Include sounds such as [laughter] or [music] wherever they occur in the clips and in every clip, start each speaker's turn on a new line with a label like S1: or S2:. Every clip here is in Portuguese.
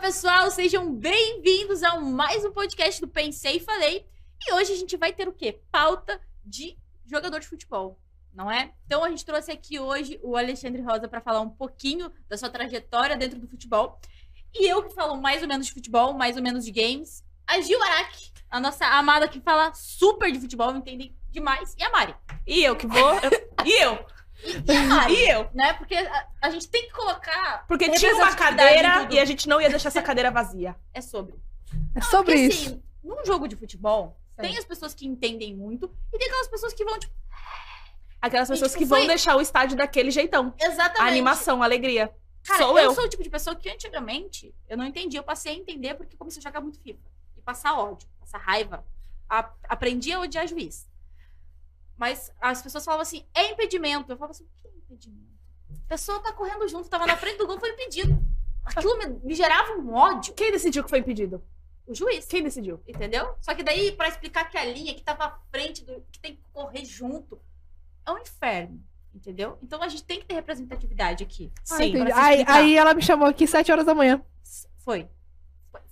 S1: pessoal, sejam bem-vindos a mais um podcast do Pensei e Falei. E hoje a gente vai ter o quê? Pauta de jogador de futebol, não é? Então a gente trouxe aqui hoje o Alexandre Rosa para falar um pouquinho da sua trajetória dentro do futebol. E eu que falo mais ou menos de futebol, mais ou menos de games. A Gil Araque, a nossa amada que fala super de futebol, entende demais. E a Mari.
S2: E eu que vou. [laughs] e eu?
S1: E a Mari.
S2: E eu?
S1: Né? Porque a, a gente tem que colocar.
S2: Porque tinha uma cadeira e a gente não ia deixar essa cadeira vazia.
S1: É sobre.
S3: É sobre
S1: Porque,
S3: isso.
S1: assim, num jogo de futebol,
S3: Sim.
S1: tem as pessoas que entendem muito e tem aquelas pessoas que vão, tipo,
S2: Aquelas
S1: E,
S2: pessoas
S1: tipo,
S2: que vão
S1: foi-
S2: deixar o estádio daquele jeitão.
S1: exatamente.
S2: A animação, a alegria.
S1: Cara,
S2: Sou
S1: eu,
S2: eu.
S1: sou o tipo de pessoa que antigamente eu não entendia. Eu passei a entender porque comecei a jogar muito FIFA. E passar ódio, passar raiva. A- aprendi a odiar juiz. Mas as pessoas falavam assim, é impedimento. Eu falava assim, o que é impedimento? A pessoa tá correndo junto, tava na frente do gol, foi impedido. Aquilo me, me gerava um ódio.
S2: Quem decidiu que foi impedido?
S1: O juiz.
S2: Quem decidiu?
S1: Entendeu? Só que daí, pra explicar que a linha que tava à frente, do, que tem que correr junto, é um inferno. Entendeu? Então a gente tem que ter representatividade aqui.
S3: Ah,
S2: Sim.
S3: aí, aí ela me chamou aqui 7 horas da manhã.
S1: Foi.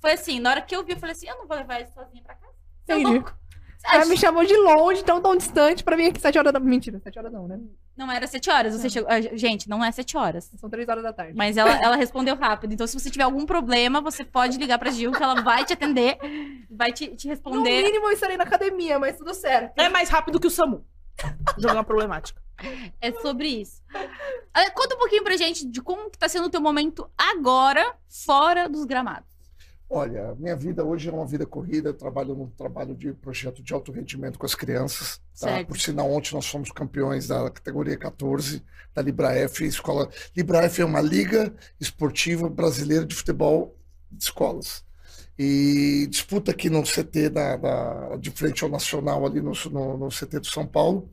S1: Foi- assim, na hora que eu vi, eu falei assim, eu não vou levar ele sozinha pra casa. Você é louco?
S3: Ela me chamou de longe, tão tão distante, pra vir aqui 7 horas da Mentira, 7 horas não, né?
S1: Não era sete horas, você chegou... ah, Gente, não é sete horas.
S3: São 3 horas da tarde.
S1: Mas ela, [laughs] ela respondeu rápido. Então, se você tiver algum problema, você pode ligar pra Gil, que ela vai te atender, vai te, te
S3: No
S1: responder.
S3: mínimo eu estarei na academia, mas tudo certo.
S2: É mais rápido que o Samu. Jogando problemática.
S1: É sobre isso. Ah, Conta um pouquinho pra gente de como que tá sendo o teu momento agora, fora dos gramados.
S4: Olha, minha vida hoje é uma vida corrida. Eu trabalho num trabalho de projeto de alto rendimento com as crianças. Tá? Por sinal, ontem nós fomos campeões da categoria 14 da Libra F, escola. Libra F é uma liga esportiva brasileira de futebol de escolas. E disputa aqui no CT da, da- de frente ao Nacional, ali no, no, no CT do São Paulo.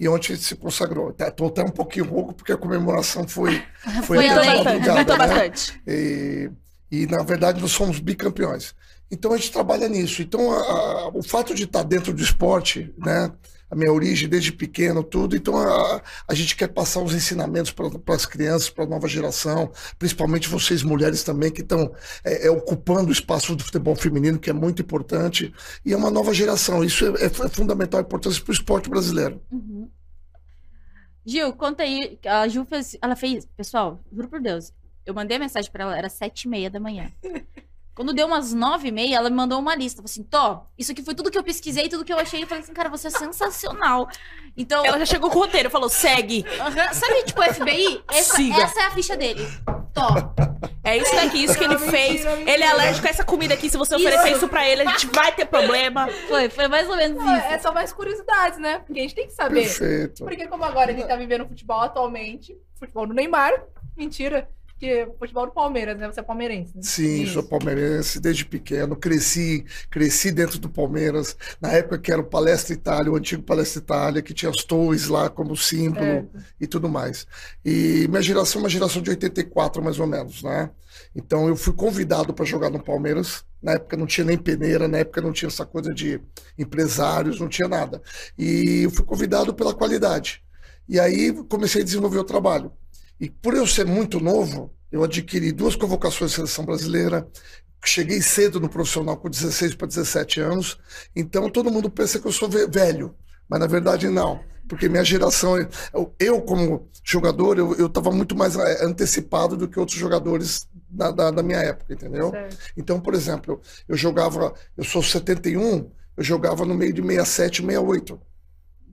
S4: E ontem se consagrou. Estou até um pouquinho rouco, porque a comemoração foi, [laughs] foi,
S1: Foi
S4: até de né?
S2: bastante.
S4: E, e, na verdade, nós somos bicampeões. Então, a gente trabalha nisso. Então, a- a- o fato de estar dentro do esporte, né? A minha origem desde pequeno, tudo. Então, a, a gente quer passar os ensinamentos para as crianças, para a nova geração, principalmente vocês mulheres também, que estão é, é, ocupando o espaço do futebol feminino, que é muito importante. E é uma nova geração. Isso é, é fundamental, importância para o esporte brasileiro.
S1: Uhum. Gil, conta aí. A Gil fez. Ela fez. Pessoal, juro por Deus. Eu mandei a mensagem pra ela, era sete e meia da manhã. Quando deu umas nove e meia, ela me mandou uma lista. Falou assim: Tó, isso aqui foi tudo que eu pesquisei, tudo que eu achei. Eu falei assim, cara, você é sensacional. Então.
S2: Ela já chegou com o roteiro, falou: segue.
S1: Aham, Sabe, tipo, o FBI? Essa,
S2: Siga.
S1: essa é a ficha dele. Tó.
S2: É isso daqui, isso que ele fez. Ele é alérgico a essa comida aqui. Se você oferecer
S1: Isso.
S2: isso pra ele, a gente vai ter problema.
S1: Foi, foi mais ou menos
S3: Não,
S1: isso.
S3: é só mais curiosidades, né? Porque a gente tem que saber.
S4: Perfeito.
S3: Porque como agora ele tá vivendo futebol atualmente, futebol do Neymar, mentira. Porque futebol do Palmeiras, né? Você é palmeirense, né?
S4: Sim,
S3: Isso.
S4: sou palmeirense desde pequeno, cresci, cresci dentro do Palmeiras, na época que era o Palestra Itália, o antigo Palestra Itália, que tinha as torres lá como símbolo
S3: É.
S4: e tudo mais. E minha geração é uma geração de 84, mais ou menos, né? Então eu fui convidado para jogar no Palmeiras. Na época não tinha nem peneira, na época não tinha essa coisa de empresários, não tinha nada. E eu fui convidado pela qualidade. E aí comecei a desenvolver o trabalho. E por eu ser muito novo, eu adquiri duas convocações de seleção brasileira. Cheguei cedo no profissional com 16 para 17 anos. Então todo mundo pensa que eu sou ve- velho, mas na verdade não. Porque minha geração, eu, eu como jogador, eu estava muito mais eh, antecipado do que outros jogadores da, da, da minha época, entendeu?
S3: Certo.
S4: Então, por exemplo, eu jogava, eu sou 71, eu jogava no meio de 67 e 68.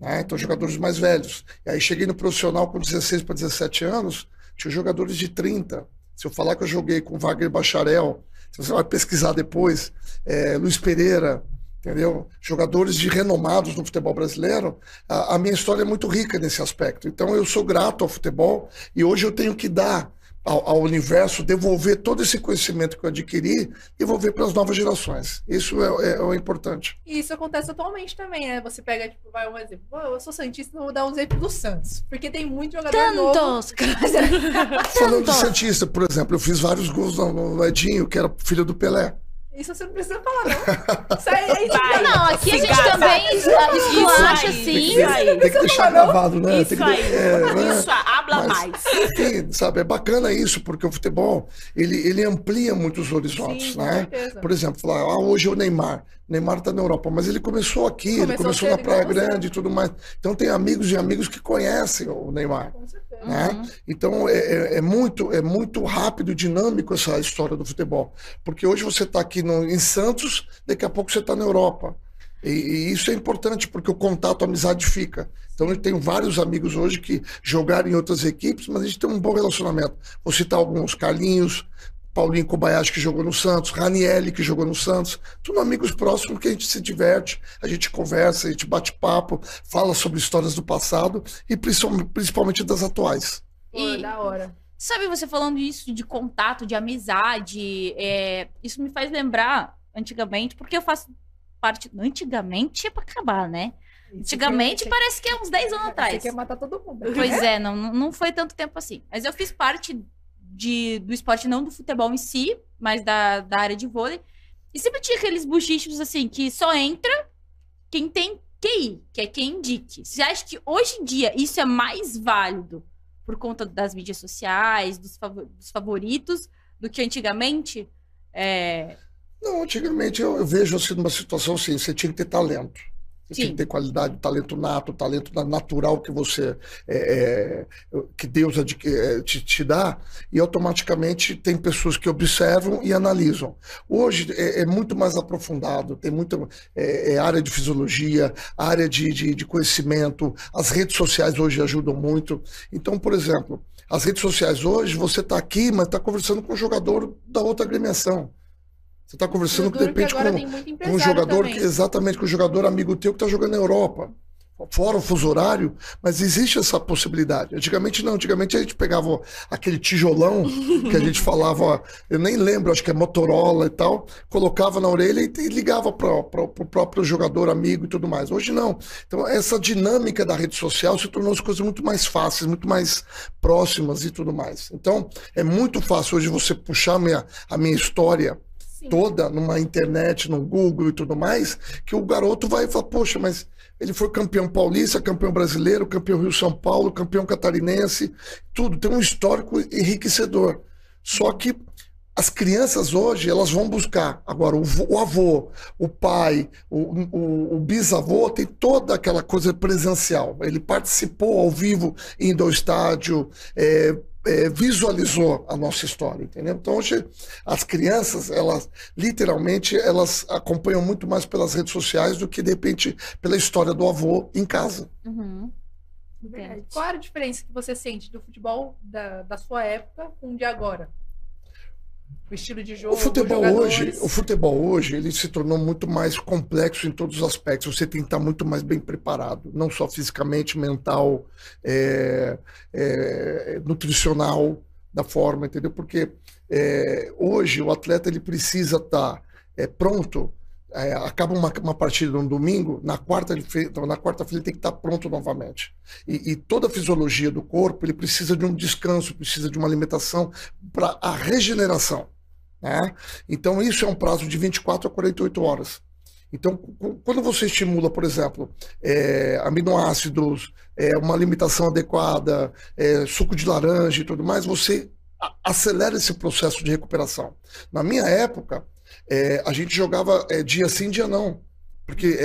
S4: Né? Então, jogadores mais velhos. E aí cheguei no profissional com 16 para 17 anos, tinha jogadores de 30. Se eu falar que eu joguei com Wagner Bacharel, se você vai pesquisar depois, é, Luiz Pereira, entendeu? Jogadores de renomados no futebol brasileiro, a, a minha história é muito rica nesse aspecto. Então eu sou grato ao futebol e hoje eu tenho que dar ao, ao universo, devolver todo esse conhecimento que eu adquiri, devolver para as novas gerações. Isso é, é- é o importante.
S3: E isso acontece atualmente também, né? Você pega, tipo, vai um exemplo. Eu sou Santista, vou dar um exemplo do Santos. Porque tem muito jogador novo.
S1: Tantos!
S4: Falando de
S1: Tantos!
S4: Santista, por exemplo, eu fiz vários gols no, no Edinho, que era filho do Pelé.
S3: Isso você não precisa falar, não. Isso aí, aí,
S2: Vai.
S1: Não, aqui a gente
S2: Obrigada.
S1: também esculacha
S2: aí,
S1: sim.
S2: Isso aí.
S4: Tem que deixar gravado, né?
S2: Isso
S4: Tem que,
S2: aí.
S4: é, né?
S2: Isso, a Habla
S4: Mas-
S2: mais.
S4: Enfim, sabe, é bacana isso, porque o futebol, ele, ele amplia muitos horizontes,
S3: Sim,
S4: né? Por exemplo, falar, ah, hoje é o Neymar. O Neymar tá na Europa, mas ele começou aqui, ele
S3: Começou
S4: começou
S3: cedo
S4: na Praia. Grande e tudo mais. Então tem amigos e amigos que conhecem o Neymar.
S3: Com certeza.
S4: né? Então é, é- é muito, é muito rápido e dinâmico essa história do futebol. Porque hoje você está aqui no- em Santos, daqui a pouco você está na Europa. E, e isso é importante, porque o contato, a amizade fica. Então eu tenho vários amigos hoje que jogaram em outras equipes, mas a gente tem um bom relacionamento. Vou citar alguns, Carlinhos, Paulinho Kobayashi, que jogou no Santos, Ranielli, que jogou no Santos. Tudo amigos próximos que a gente se diverte, a gente conversa, a gente bate papo, fala sobre histórias do passado e principalmente, das atuais.
S1: E-
S3: da hora.
S1: Sabe, você falando isso de contato, de amizade, é, isso me faz lembrar antigamente, porque eu faço parte. Antigamente é pra acabar, né? Antigamente parece que é uns 10 anos atrás.
S3: Você quer matar todo mundo.
S1: Pois é, não, não foi tanto tempo assim. Mas eu fiz parte de, do esporte, não do futebol em si, mas da, da área de vôlei. E sempre tinha aqueles buchichos assim, que só entra quem tem QI, que é quem indique. Você acha que hoje em dia isso é mais válido por conta das mídias sociais, dos, dos favoritos, do que antigamente? É,
S4: Não, antigamente eu, eu vejo assim numa situação assim, você tinha que ter talento.
S1: Sim.
S4: que ter qualidade, talento nato, talento na- natural que você é, é, que Deus é, te, te dá, e automaticamente tem pessoas que observam e analisam. Hoje é, é muito mais aprofundado, tem muita é, é área de fisiologia, área de, de, de conhecimento, as redes sociais hoje ajudam muito. Então, por exemplo, as redes sociais hoje, você está aqui, mas está conversando com um jogador da outra agremiação. Você está conversando, de repente, com, com um jogador, que, exatamente, com um jogador amigo teu que está jogando na Europa. Fora o fuso horário, mas existe essa possibilidade. Antigamente não, antigamente a gente pegava aquele tijolão que a gente [laughs] falava, eu nem lembro, acho que é Motorola e tal, colocava na orelha e, e ligava para o próprio jogador amigo e tudo mais. Hoje não. Então, essa dinâmica da rede social se tornou as coisas muito mais fáceis, muito mais próximas e tudo mais. Então, é muito fácil hoje você puxar minha, a minha história Toda numa internet, no Google e tudo mais, que o garoto vai falar, poxa, mas ele foi campeão paulista, campeão brasileiro, campeão Rio-São Paulo, campeão catarinense, tudo, tem um histórico enriquecedor. Só que as crianças hoje, elas vão buscar. Agora, o, o avô, o pai, o, o- o bisavô tem toda aquela coisa presencial. Ele participou ao vivo, indo ao estádio, é, é, visualizou a nossa história, entendeu? Então, hoje, as crianças, elas, literalmente, elas acompanham muito mais pelas redes sociais do que, de repente, pela história do avô em casa.
S1: uhum.
S3: Qual era a diferença que você sente do futebol da, da sua época com o de agora? O estilo de jogo,
S4: O futebol
S3: jogadores.
S4: hoje, o futebol hoje, ele se tornou muito mais complexo em todos os aspectos. Você tem que estar muito mais bem preparado, não só fisicamente, mental, é, é, nutricional, da forma, entendeu? Porque é, hoje o atleta ele precisa estar é, pronto. é, acaba uma, uma partida no domingo, na quarta na quarta-feira ele tem que estar pronto novamente. E, e toda a fisiologia do corpo ele precisa de um descanso, precisa de uma alimentação para a regeneração. Né? Então, isso é um prazo de 24 a 48 horas. Então, quando você estimula, por exemplo, é, aminoácidos, é, uma alimentação adequada, é, suco de laranja e tudo mais, você acelera esse processo de recuperação. Na minha época, a gente jogava dia sim, dia não. Porque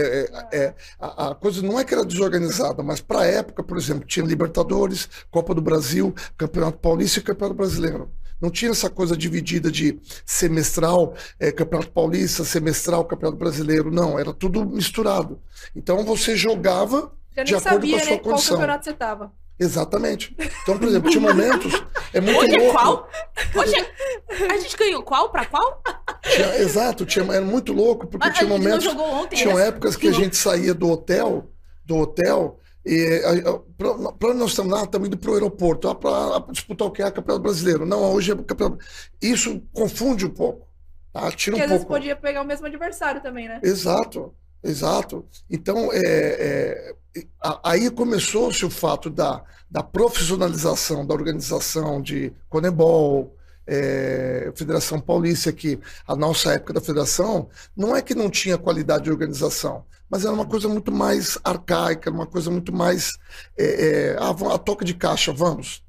S4: a, a coisa não é que era desorganizada, mas para a época, por exemplo, tinha Libertadores, Copa do Brasil, Campeonato Paulista e Campeonato Brasileiro. Não tinha essa coisa dividida de semestral, é, Campeonato Paulista, semestral, Campeonato Brasileiro. Não, era tudo misturado. Então você jogava
S3: Já
S4: de
S3: nem
S4: acordo
S3: sabia
S4: com a sua
S3: né, qual
S4: condição.
S3: campeonato você tava.
S4: Exatamente. Então, por exemplo, tinha momentos. É muito
S2: Hoje é
S4: louco.
S2: qual? Hoje é... A gente ganhou qual pra qual?
S4: Tinha- exato, tinha, era muito louco, porque
S1: Mas a
S4: tinha
S1: gente não
S4: momentos.
S1: jogou ontem.
S4: Tinham
S1: né?
S4: épocas que a gente saía do hotel, do hotel, para nós estamos lá, estamos indo para o aeroporto, para disputar o que é o Campeonato Brasileiro. Não, hoje é Campeonato. Isso confunde um pouco. Tá? Tira
S3: Porque
S4: um
S3: às vezes
S4: pouco.
S3: podia pegar o mesmo adversário também, né?
S4: Exato, exato. Então, é, é, a- aí começou-se o fato da, da profissionalização da organização de Conebol, é, Federação Paulista, que a nossa época da federação não é que não tinha qualidade de organização, mas era uma coisa muito mais arcaica, uma coisa muito mais é, é, vamos- a toca de caixa, vamos.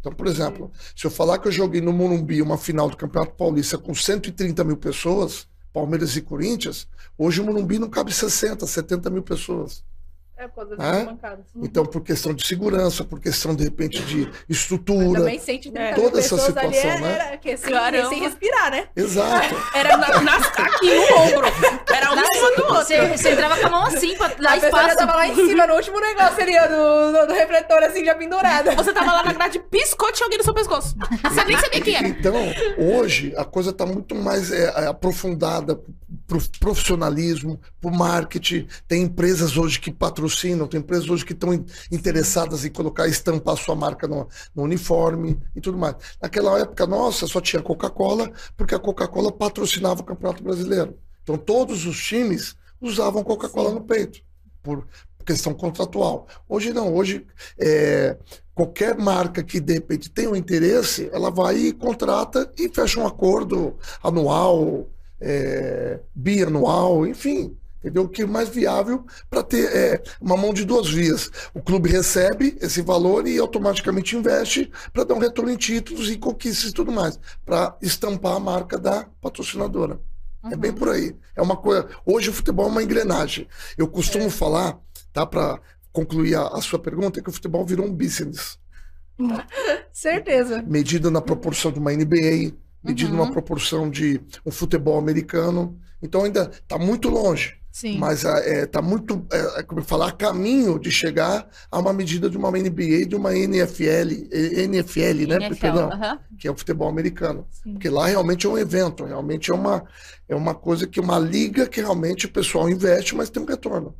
S4: Então, por exemplo, se eu falar que eu joguei no Morumbi uma final do Campeonato Paulista com 130 mil pessoas, Palmeiras e Corinthians, hoje o Morumbi não cabe 60, 70 mil pessoas.
S3: É, por causa das
S4: É?
S3: bancadas. [laughs]
S4: Então, por questão de segurança, por questão, de repente, de estrutura.
S3: Também 130
S2: É.
S3: mil
S4: Toda essa
S3: ali
S4: situação,
S3: era,
S4: né?
S3: era que sem,
S2: Caramba.
S3: sem respirar, né?
S4: Exato. [laughs]
S2: Era na, nas- aqui no ombro. Era um em cima do outro.
S1: Você, você entrava com a mão assim, pra dar
S3: a
S1: espaço.
S3: tava lá em cima, no último negócio ali, do, do, do refletor, assim, já pendurada.
S2: Você tava lá na grade, piscou, tinha alguém no seu pescoço. Você nem sabia quem era.
S4: Então, hoje, a coisa está muito mais é, é, aprofundada pro profissionalismo, pro marketing. Tem empresas hoje que patrocinam, tem empresas hoje que estão in- interessadas em colocar, estampar sua marca no, no uniforme e tudo mais. Naquela época, nossa, só tinha Coca-Cola, porque a Coca-Cola patrocinava o Campeonato Brasileiro. Então, todos os times usavam Coca-Cola no peito, por questão contratual. Hoje não, hoje é, qualquer marca que de repente tenha um interesse, ela vai e contrata e fecha um acordo anual, é, bianual, enfim. Entendeu? O que é mais viável para ter é, uma mão de duas vias. O clube recebe esse valor e automaticamente investe para dar um retorno em títulos e conquistas e tudo mais, para estampar a marca da patrocinadora. É bem por aí. É uma coisa. Hoje o futebol é uma engrenagem. Eu costumo falar, tá, para concluir a, a sua pergunta, que o futebol virou um business [laughs]
S3: Certeza.
S4: medido na proporção de uma NBA, medido
S1: Uhum.
S4: numa proporção de um futebol americano. Então ainda está muito longe,
S3: Sim.
S4: mas está muito, é, é, como eu falar, a caminho de chegar a uma medida de uma NBA de uma NFL, NFL, né?
S1: NFL,
S4: Perdão, que é o futebol americano.
S3: Sim.
S4: Porque lá realmente é um evento, realmente é uma, é uma coisa que uma liga que realmente o pessoal investe, mas tem um retorno.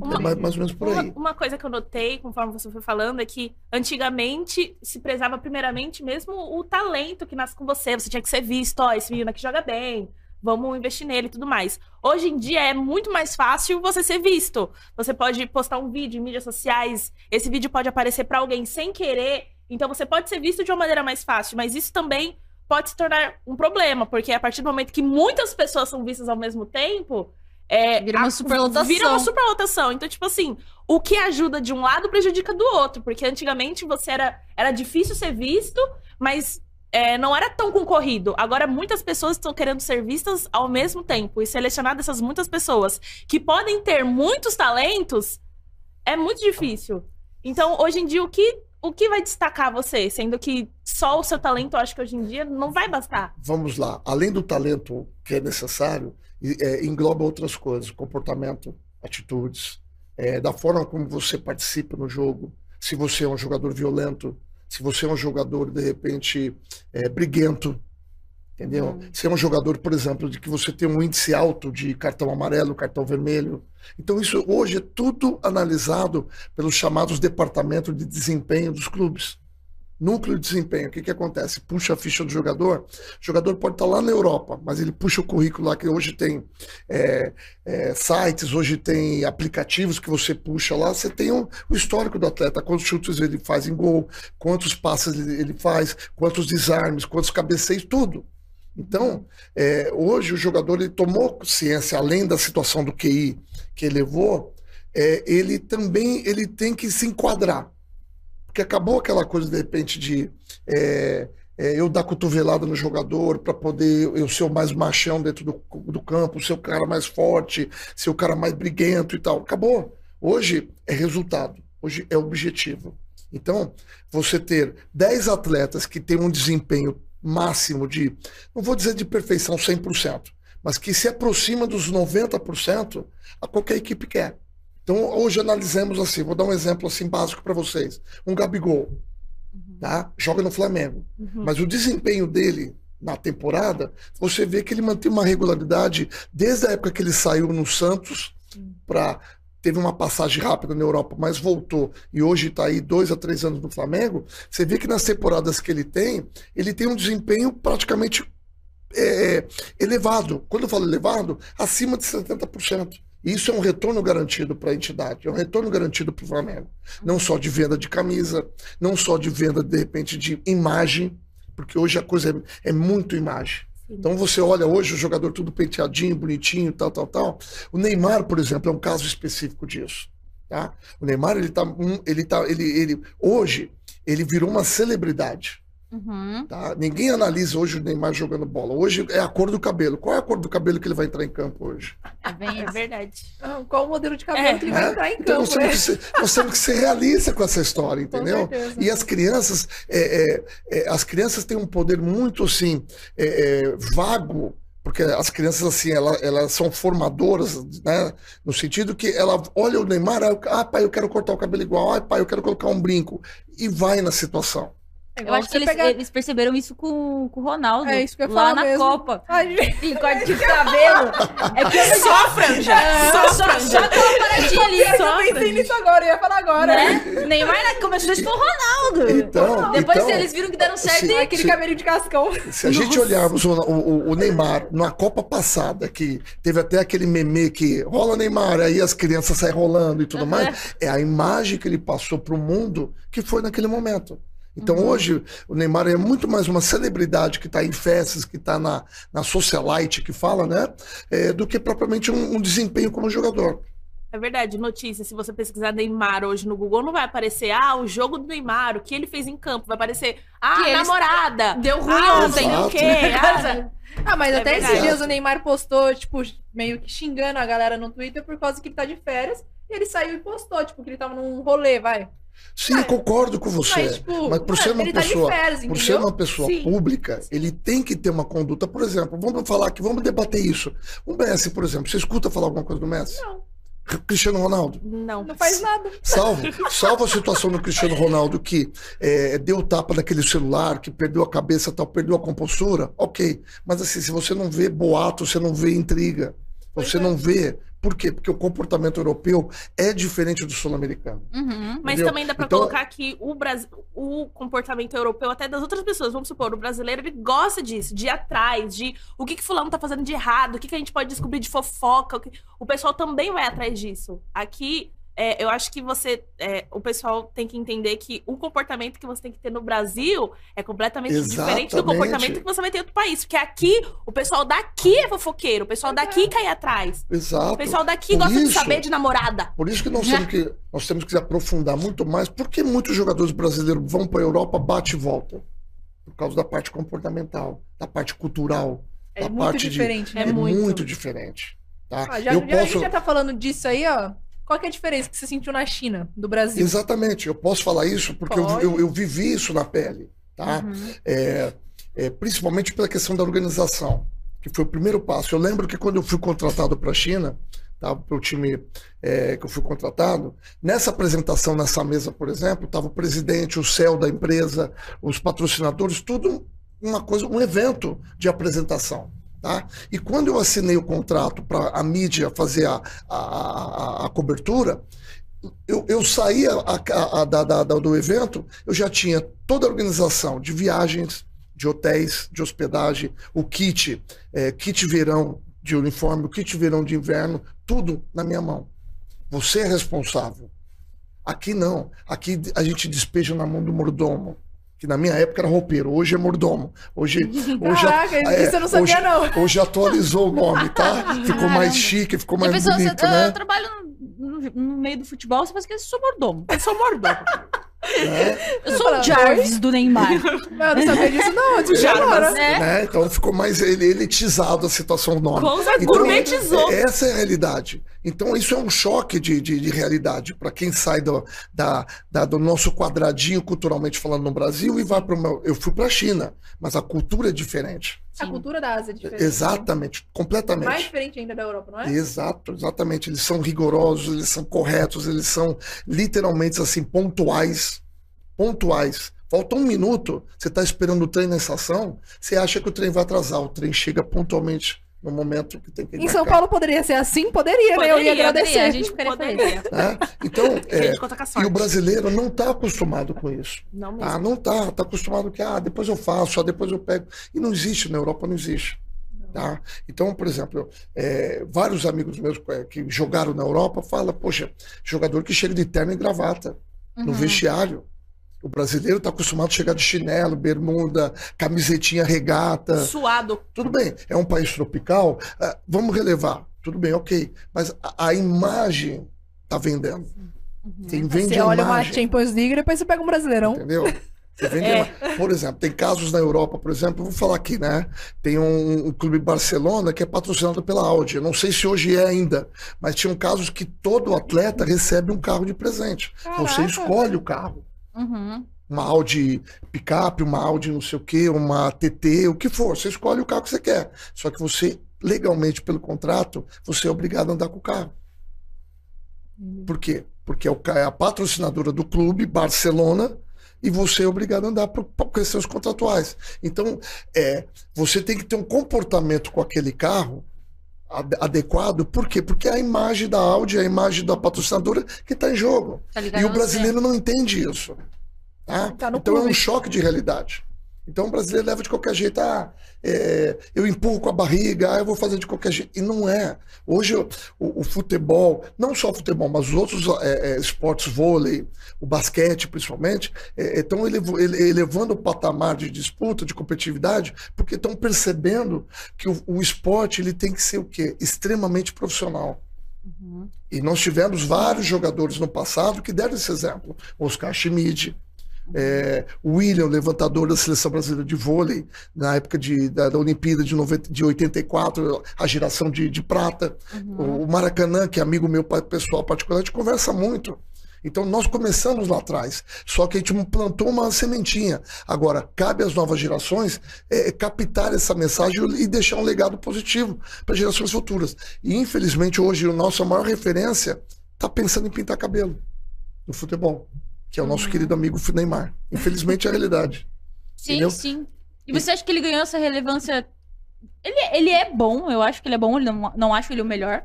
S2: Uma-
S4: É mais, mais ou menos por
S2: Uma,
S4: aí.
S2: uma coisa que eu notei, conforme você foi falando, é que antigamente se prezava primeiramente mesmo o talento que nasce com você. Você tinha que ser visto, ó, esse menino aqui joga bem, vamos investir nele e tudo mais. Hoje em dia é muito mais fácil você ser visto. Você pode postar um vídeo em mídias sociais, esse vídeo pode aparecer pra alguém sem querer, então você pode ser visto de uma maneira mais fácil, mas isso também pode se tornar um problema, porque a partir do momento que muitas pessoas são vistas ao mesmo tempo, é,
S1: Vira uma
S2: a-
S1: superlotação.
S2: Vira uma superlotação. Então, tipo assim, o que ajuda de um lado prejudica do outro. Porque antigamente você era, era difícil ser visto, mas é, não era tão concorrido. Agora, muitas pessoas estão querendo ser vistas ao mesmo tempo. E selecionar dessas muitas pessoas que podem ter muitos talentos é muito difícil. Então, hoje em dia, o que, o que vai destacar você? Sendo que só o seu talento, eu acho que hoje em dia, não vai bastar.
S4: Vamos lá. Além do talento que é necessário, é, engloba outras coisas, comportamento, atitudes, é, da forma como você participa no jogo, se você é um jogador violento, se você é um jogador, de repente, é, briguento, entendeu? Se é um jogador, por exemplo, de que você tem um índice alto de cartão amarelo, cartão vermelho. Então, isso hoje é tudo analisado pelos chamados departamentos de desempenho dos clubes. Núcleo de desempenho, o que, que acontece? Puxa a ficha do jogador. O jogador pode estar lá na Europa, mas ele puxa o currículo lá, que hoje tem é, é, sites, hoje tem aplicativos que você puxa lá, você tem o, o histórico do atleta, quantos chutes ele faz em gol, quantos passes ele, faz, quantos desarmes, quantos cabeceios, tudo. Então, é, hoje o jogador ele tomou ciência, além da situação do QI que ele levou, é, ele também ele tem que se enquadrar. Porque acabou aquela coisa, de repente, de é, é, eu dar cotovelada no jogador para poder eu ser o mais machão dentro do, do campo, ser o cara mais forte, ser o cara mais briguento e tal. Acabou. Hoje é resultado, hoje é objetivo. Então, você ter 10 atletas que têm um desempenho máximo de, não vou dizer de perfeição 100%, mas que se aproxima dos 90%, a qualquer equipe quer. Então, hoje analisamos assim, vou dar um exemplo assim básico para vocês. Um Gabigol, tá? Joga no Flamengo. Mas o desempenho dele na temporada, você vê que ele mantém uma regularidade desde a época que ele saiu no Santos para teve uma passagem rápida na Europa, mas voltou e hoje está aí dois a três anos no Flamengo. Você vê que nas temporadas que ele tem, ele tem um desempenho praticamente é, elevado. Quando eu falo elevado, acima de 70%. Isso é um retorno garantido para a entidade, é um retorno garantido para o Flamengo. Não só de venda de camisa, não só de venda, de repente, de imagem, porque hoje a coisa é, é muito imagem. Então você olha hoje o jogador tudo penteadinho, bonitinho, tal, tal, tal. O Neymar, por exemplo, é um caso específico disso. Tá? O Neymar, ele tá, ele tá, ele, ele, hoje, ele virou uma celebridade.
S1: Uhum.
S4: Tá? Ninguém analisa hoje o Neymar jogando bola. Hoje é a cor do cabelo. Qual é a cor do cabelo que ele vai entrar em campo hoje?
S1: É bem
S2: É verdade.
S3: Ah, Qual o modelo de cabelo
S2: É.
S3: que ele vai entrar em
S4: Então nós
S3: campo,
S4: temos,
S3: né?
S4: que ser, nós temos que ser realistas com essa história, entendeu? E as crianças, é, é, é, as crianças têm um poder muito assim é, é, vago, porque as crianças assim ela- elas são formadoras, né? No sentido que ela olha o Neymar, ah pai eu quero cortar o cabelo igual, ah pai eu quero colocar um brinco e vai na situação.
S3: É
S1: Eu acho que eles,
S3: pegar-
S1: eles perceberam isso com, com o Ronaldo.
S3: É isso que eu ia
S1: lá
S3: falar
S1: na
S3: mesmo.
S1: Copa.
S3: Ai,
S1: E corte de [laughs] cabelo. É que eu
S2: Só franja. Só a
S1: só,
S2: franja.
S1: só aquela paradinha ali.
S3: eu
S1: Só,
S3: pensei nisso agora, eu ia falar agora.
S1: né? Neymar né, começou isso com o Ronaldo.
S4: Então,
S1: Depois
S4: então,
S1: eles viram que deram certo
S4: se-
S1: e
S3: Aquele
S4: se-
S3: cabelinho de cascão.
S4: Se a gente olharmos o, o- o Neymar na Copa passada, que teve até aquele meme que rola Neymar, aí as crianças saem rolando e tudo mais, é a imagem que ele passou para o mundo que foi naquele momento. Então hoje o Neymar é muito mais uma celebridade que está em festas, que está na, na socialite, que fala, né? é, do que propriamente um, um desempenho como jogador.
S2: É verdade, notícia. Se você pesquisar Neymar hoje no Google, não vai aparecer, ah, o jogo do Neymar, o que ele fez em campo. Vai aparecer, ah,
S1: Que
S2: namorada.
S1: Deu ruim
S2: ah,
S1: ontem.
S2: o quê. Ah, [laughs]
S3: Ah, mas
S2: É
S3: até
S2: verdade.
S3: esses dias o Neymar postou, tipo, meio que xingando a galera no Twitter por causa que ele tá de férias. E ele saiu e postou, tipo, que ele tava num rolê, vai.
S4: Sim, eu concordo com você.
S3: Mas, tipo,
S4: Mas por ser uma
S3: ele
S4: pessoa,
S3: tá férias,
S4: por ser uma pessoa
S2: Sim.
S4: pública, ele tem que ter uma conduta. Por exemplo, vamos falar aqui, vamos debater isso. O Messi, por exemplo, você escuta falar alguma coisa do Messi?
S3: Não.
S4: Cristiano Ronaldo.
S2: Não.
S3: Não faz nada.
S4: Salvo, salvo a situação do Cristiano Ronaldo que é, deu tapa naquele celular, que perdeu a cabeça tal, perdeu a compostura, ok. Mas assim, se você não vê boato, você não vê intriga, você
S3: é.
S4: não vê. Por quê? Porque o comportamento europeu é diferente do sul-americano.
S1: Uhum.
S2: Mas também dá pra
S4: Então-
S2: colocar que o, Brasil, o comportamento europeu, até das outras pessoas, vamos supor, o brasileiro, ele gosta disso, de ir atrás, de o que, que fulano tá fazendo de errado, o que, que a gente pode descobrir de fofoca. O, que- o pessoal também vai atrás disso. Aqui, é, eu acho que você. é, o pessoal tem que entender que o comportamento que você tem que ter no Brasil é completamente diferente do
S4: Exatamente.
S2: comportamento que você vai ter em outro país. Porque aqui, o pessoal daqui é fofoqueiro, o pessoal daqui cai atrás.
S4: Exato.
S2: O pessoal daqui
S4: Por
S2: gosta de
S4: isso-
S2: saber de namorada.
S4: Por isso que nós temos que, nós temos que aprofundar muito mais. Por que muitos jogadores brasileiros vão para a Europa, bate e volta? Por causa da parte comportamental, da parte cultural,
S3: É
S4: da
S3: muito
S4: parte
S3: diferente,
S4: de.
S3: né?
S2: É muito.
S4: muito diferente. Tá?
S3: Ah, já,
S4: eu
S3: já- a
S4: posso.
S3: gente já tá falando disso aí, ó. Qual é a diferença que você sentiu na China, do Brasil?
S4: Exatamente, eu posso falar isso porque eu, eu, eu vivi isso na pele, tá?
S1: Uhum.
S4: É, é, principalmente pela questão da organização, que foi o primeiro passo. Eu lembro que quando eu fui contratado para a China, tá, para o time é, que eu fui contratado, nessa apresentação, nessa mesa, por exemplo, estava o presidente, o céu da empresa, os patrocinadores, tudo uma coisa, um evento de apresentação. Tá? E quando eu assinei o contrato para a mídia fazer a, a, a- a cobertura, eu, eu saía da- da- do evento, eu já tinha toda a organização de viagens, de hotéis, de hospedagem, o kit, eh, kit verão de uniforme, o kit verão de inverno, tudo na minha mão. Você é responsável. Aqui não. Aqui a gente despeja na mão do mordomo. Que na minha época era roupeiro, hoje é mordomo. Hoje, [laughs] hoje,
S3: Caraca,
S4: é,
S3: isso eu não sabia,
S4: hoje,
S3: não.
S4: Hoje atualizou o nome, tá? [laughs] Ficou mais
S1: Caramba.
S4: chique, ficou mais
S1: pessoa,
S4: bonito,
S1: você,
S4: né?
S1: eu trabalho no, no- meio do futebol, você faz que eu sou mordomo.
S2: Eu sou mordomo. [laughs]
S4: Né?
S1: Eu sou o Jarvis do Neymar.
S3: Não, eu não sabia disso, não. Eu agora.
S1: né?
S4: né? Então ficou mais ele- elitizado a situação do nome. Então,
S2: gourmetizou.
S4: é- essa é a realidade. Então, isso é um choque de, de, de realidade para quem sai do, da, da- do nosso quadradinho culturalmente falando no Brasil e vai para o Eu fui para a China, mas a cultura é diferente.
S3: A cultura da Ásia é diferente.
S4: Exatamente, completamente.
S3: Mais diferente ainda da Europa, não é?
S4: Exato, exatamente. Eles são rigorosos, eles são corretos, eles são literalmente assim, pontuais. Pontuais. Falta um minuto, você está esperando o trem na estação, você acha que o trem vai atrasar. O trem chega pontualmente no momento que tem que
S3: Em São Paulo poderia ser assim? Poderia, né? Eu ia
S2: Poderia,
S3: agradecer.
S1: poderia, a gente ficaria feliz.
S2: Poderia.
S4: né? [laughs] Então, [laughs] é,
S2: Gente, conta com a
S4: e o brasileiro não está acostumado com isso.
S2: Não mesmo.
S4: Ah, não tá, tá acostumado que ah, depois eu faço, ah, depois eu pego. E não existe, na Europa não existe. Tá? Então, por exemplo, é, vários amigos meus que jogaram na Europa falam, poxa, jogador que chega de terno e gravata no
S1: Uhum.
S4: vestiário. O brasileiro está acostumado a chegar de chinelo, bermuda, camisetinha regata.
S2: Suado.
S4: Tudo bem, é um país tropical, ah, vamos relevar. Tudo bem, ok. Mas a, a imagem está vendendo. Quem vende
S3: Você
S4: a
S3: olha uma
S4: imagem.
S3: Champions League e depois você pega um Brasileirão.
S4: Entendeu? Você vende
S2: É.
S4: uma- Por exemplo, tem casos na Europa, por exemplo, vou falar aqui, né? Tem um, um clube Barcelona que é patrocinado pela Audi. Eu não sei se hoje é ainda, mas tinham casos que todo atleta recebe um carro de presente. Você
S3: Caraca.
S4: escolhe o carro.
S1: Uhum.
S4: Uma Audi picape, uma Audi não sei o quê, uma TT, o que for. Você escolhe o carro que você quer. Só que você, legalmente, pelo contrato, você é obrigado a andar com o carro. Por quê? Porque é é a patrocinadora do clube, Barcelona, e você é obrigado a andar por, por questões contratuais. Então, é, você tem que ter um comportamento com aquele carro ad- adequado. Por quê? Porque é a imagem da Audi, é a imagem da patrocinadora que está em jogo.
S1: Tá?
S4: E o brasileiro não entende isso. Tá?
S3: Tá
S4: então é um choque de realidade. Então o brasileiro leva de qualquer jeito. Ah, é, eu empurro com a barriga, ah, eu vou fazer de qualquer jeito. E não é. Hoje o, o- futebol, não só o futebol, mas os outros é, é, esportes, vôlei, o basquete principalmente, é, estão elevo- ele- elevando o patamar de disputa, de competitividade, porque estão percebendo que o, o esporte ele tem que ser o quê? Extremamente profissional.
S1: Uhum.
S4: E nós tivemos vários jogadores no passado que deram esse exemplo. Oscar Schmid, é, o William, levantador da seleção brasileira de vôlei, na época de, da, da Olimpíada de, 90, de 84, a geração de, de prata.
S1: Uhum.
S4: O Maracanã, que é amigo meu pessoal particular, a gente conversa muito. Então nós começamos lá atrás, só que a gente plantou uma sementinha. Agora, cabe às novas gerações é, captar essa mensagem e deixar um legado positivo para gerações futuras. E infelizmente hoje a nossa maior referência está pensando em pintar cabelo no futebol, que é o nosso querido amigo Neymar. Infelizmente é a realidade.
S1: Sim,
S4: Entendeu?
S1: sim. E você acha que ele ganhou essa relevância? Ele, ele é bom, eu acho que ele é bom, não, não acho ele o melhor.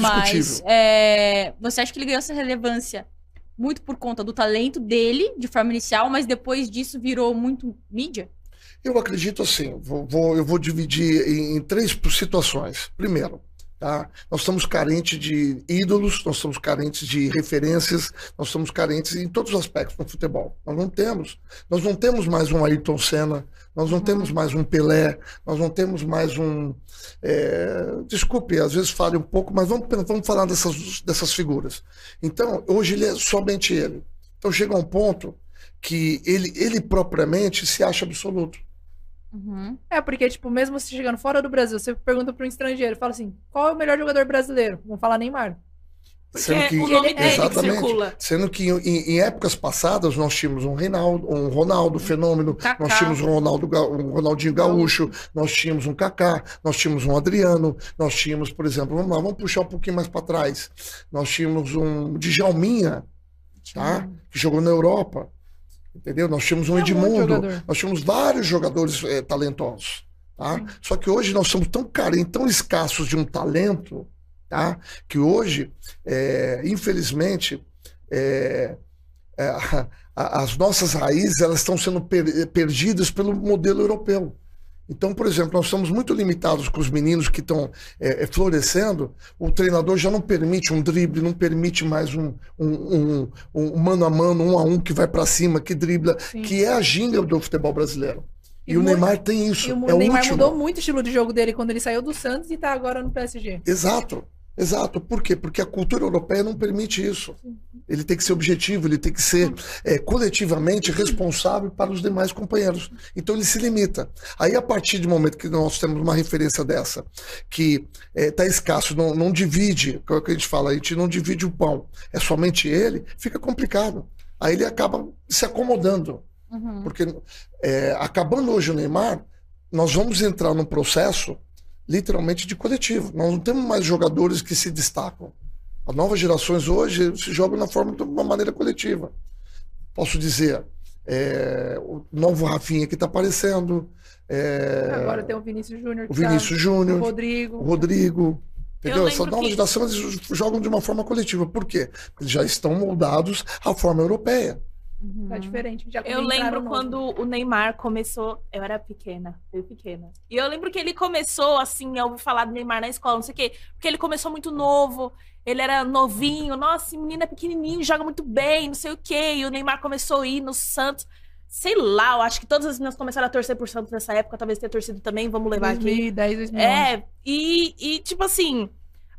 S1: Mas é, você acha que ele ganhou essa relevância muito por conta do talento dele, de forma inicial, mas depois disso virou muito mídia?
S4: Eu acredito assim, vou, vou- eu vou dividir em, em três situações. Primeiro, tá? nós estamos carentes de ídolos, nós estamos carentes de referências, nós estamos carentes em todos os aspectos no futebol. Nós não temos, nós não temos mais um Ayrton Senna, nós não temos mais um Pelé, nós não temos mais um. é, desculpe, às vezes fale um pouco, mas vamos, vamos falar dessas, dessas figuras. Então, hoje ele é somente ele. Então chega um ponto que ele, ele propriamente se acha absoluto.
S1: Uhum.
S3: É, porque, tipo, mesmo você chegando fora do Brasil, você pergunta para um estrangeiro, fala assim, qual é o melhor jogador brasileiro? Vão falar Neymar.
S4: Sendo que-
S2: o nome
S3: Ele-
S2: dele que
S4: Exatamente.
S2: circula.
S4: Sendo que em, em épocas passadas nós tínhamos um Reinaldo, um Ronaldo fenômeno,
S1: Kaká.
S4: nós tínhamos um, Ronaldo, um Ronaldinho Gaúcho, nós tínhamos um Kaká, nós tínhamos um Adriano, nós tínhamos, por exemplo, vamos lá, vamos puxar um pouquinho mais para trás. Nós tínhamos um Djalminha, tá? Que jogou na Europa. Entendeu? Nós tínhamos um
S3: É
S4: Edmundo, nós tínhamos vários jogadores eh, talentosos. Tá? Só que hoje nós somos tão carentes, tão escassos de um talento, tá? que hoje, eh, infelizmente, eh, eh, a- [laughs] a- as nossas raízes elas estão sendo per- perdidas pelo modelo europeu. Então, por exemplo, nós estamos muito limitados com os meninos que estão eh, eh, florescendo. O treinador já não permite um drible, não permite mais um, um, um- um mano a mano, um a um que vai para cima, que dribla,
S3: Sim.
S4: que é a ginga do futebol brasileiro. E,
S3: E
S4: o Neymar tem isso.
S3: E o
S4: é o
S3: Neymar
S4: último.
S3: mudou muito o estilo de jogo dele quando ele saiu do Santos e tá agora no PSG.
S4: Exato, exato. Por quê? Porque a cultura europeia não permite isso. Ele tem que ser objetivo, ele tem que ser é, coletivamente responsável para os demais companheiros. Então ele se limita. Aí, a partir do momento que nós temos uma referência dessa, que está escasso, não, não divide, que é o que a gente fala, a gente não divide o pão, é somente ele, fica complicado. Aí ele acaba se acomodando.
S1: Uhum.
S4: Porque é, acabando hoje o Neymar, nós vamos entrar num processo literalmente de coletivo. Nós não temos mais jogadores que se destacam. As novas gerações hoje se jogam na forma de uma maneira coletiva. Posso dizer, é, o novo Rafinha que está aparecendo, é,
S3: Agora tem o Vinícius Júnior.
S4: o
S3: tá-
S4: Vinícius
S3: o
S4: Júnior,
S3: Rodrigo.
S4: o Rodrigo. Entendeu?
S2: Eu
S4: Essa
S2: lembro
S4: nova
S2: que-
S4: geração eles jogam de uma forma coletiva. Por quê? Porque eles já estão moldados à forma europeia.
S1: Uhum.
S3: Tá diferente. Já
S2: Eu lembro quando o Neymar começou. Eu era pequena, eu pequena. E eu lembro que ele começou, assim, eu ouvi falar do Neymar na escola, não sei o quê, porque ele começou muito novo, ele era novinho, nossa, esse menino é pequenininho, joga muito bem, não sei o quê. E o Neymar começou a ir no Santos. Sei lá, eu acho que todas as meninas começaram a torcer por Santos nessa época, talvez tenha torcido também, vamos levar aqui.
S3: 2010, 2011.
S2: É, e, e tipo assim,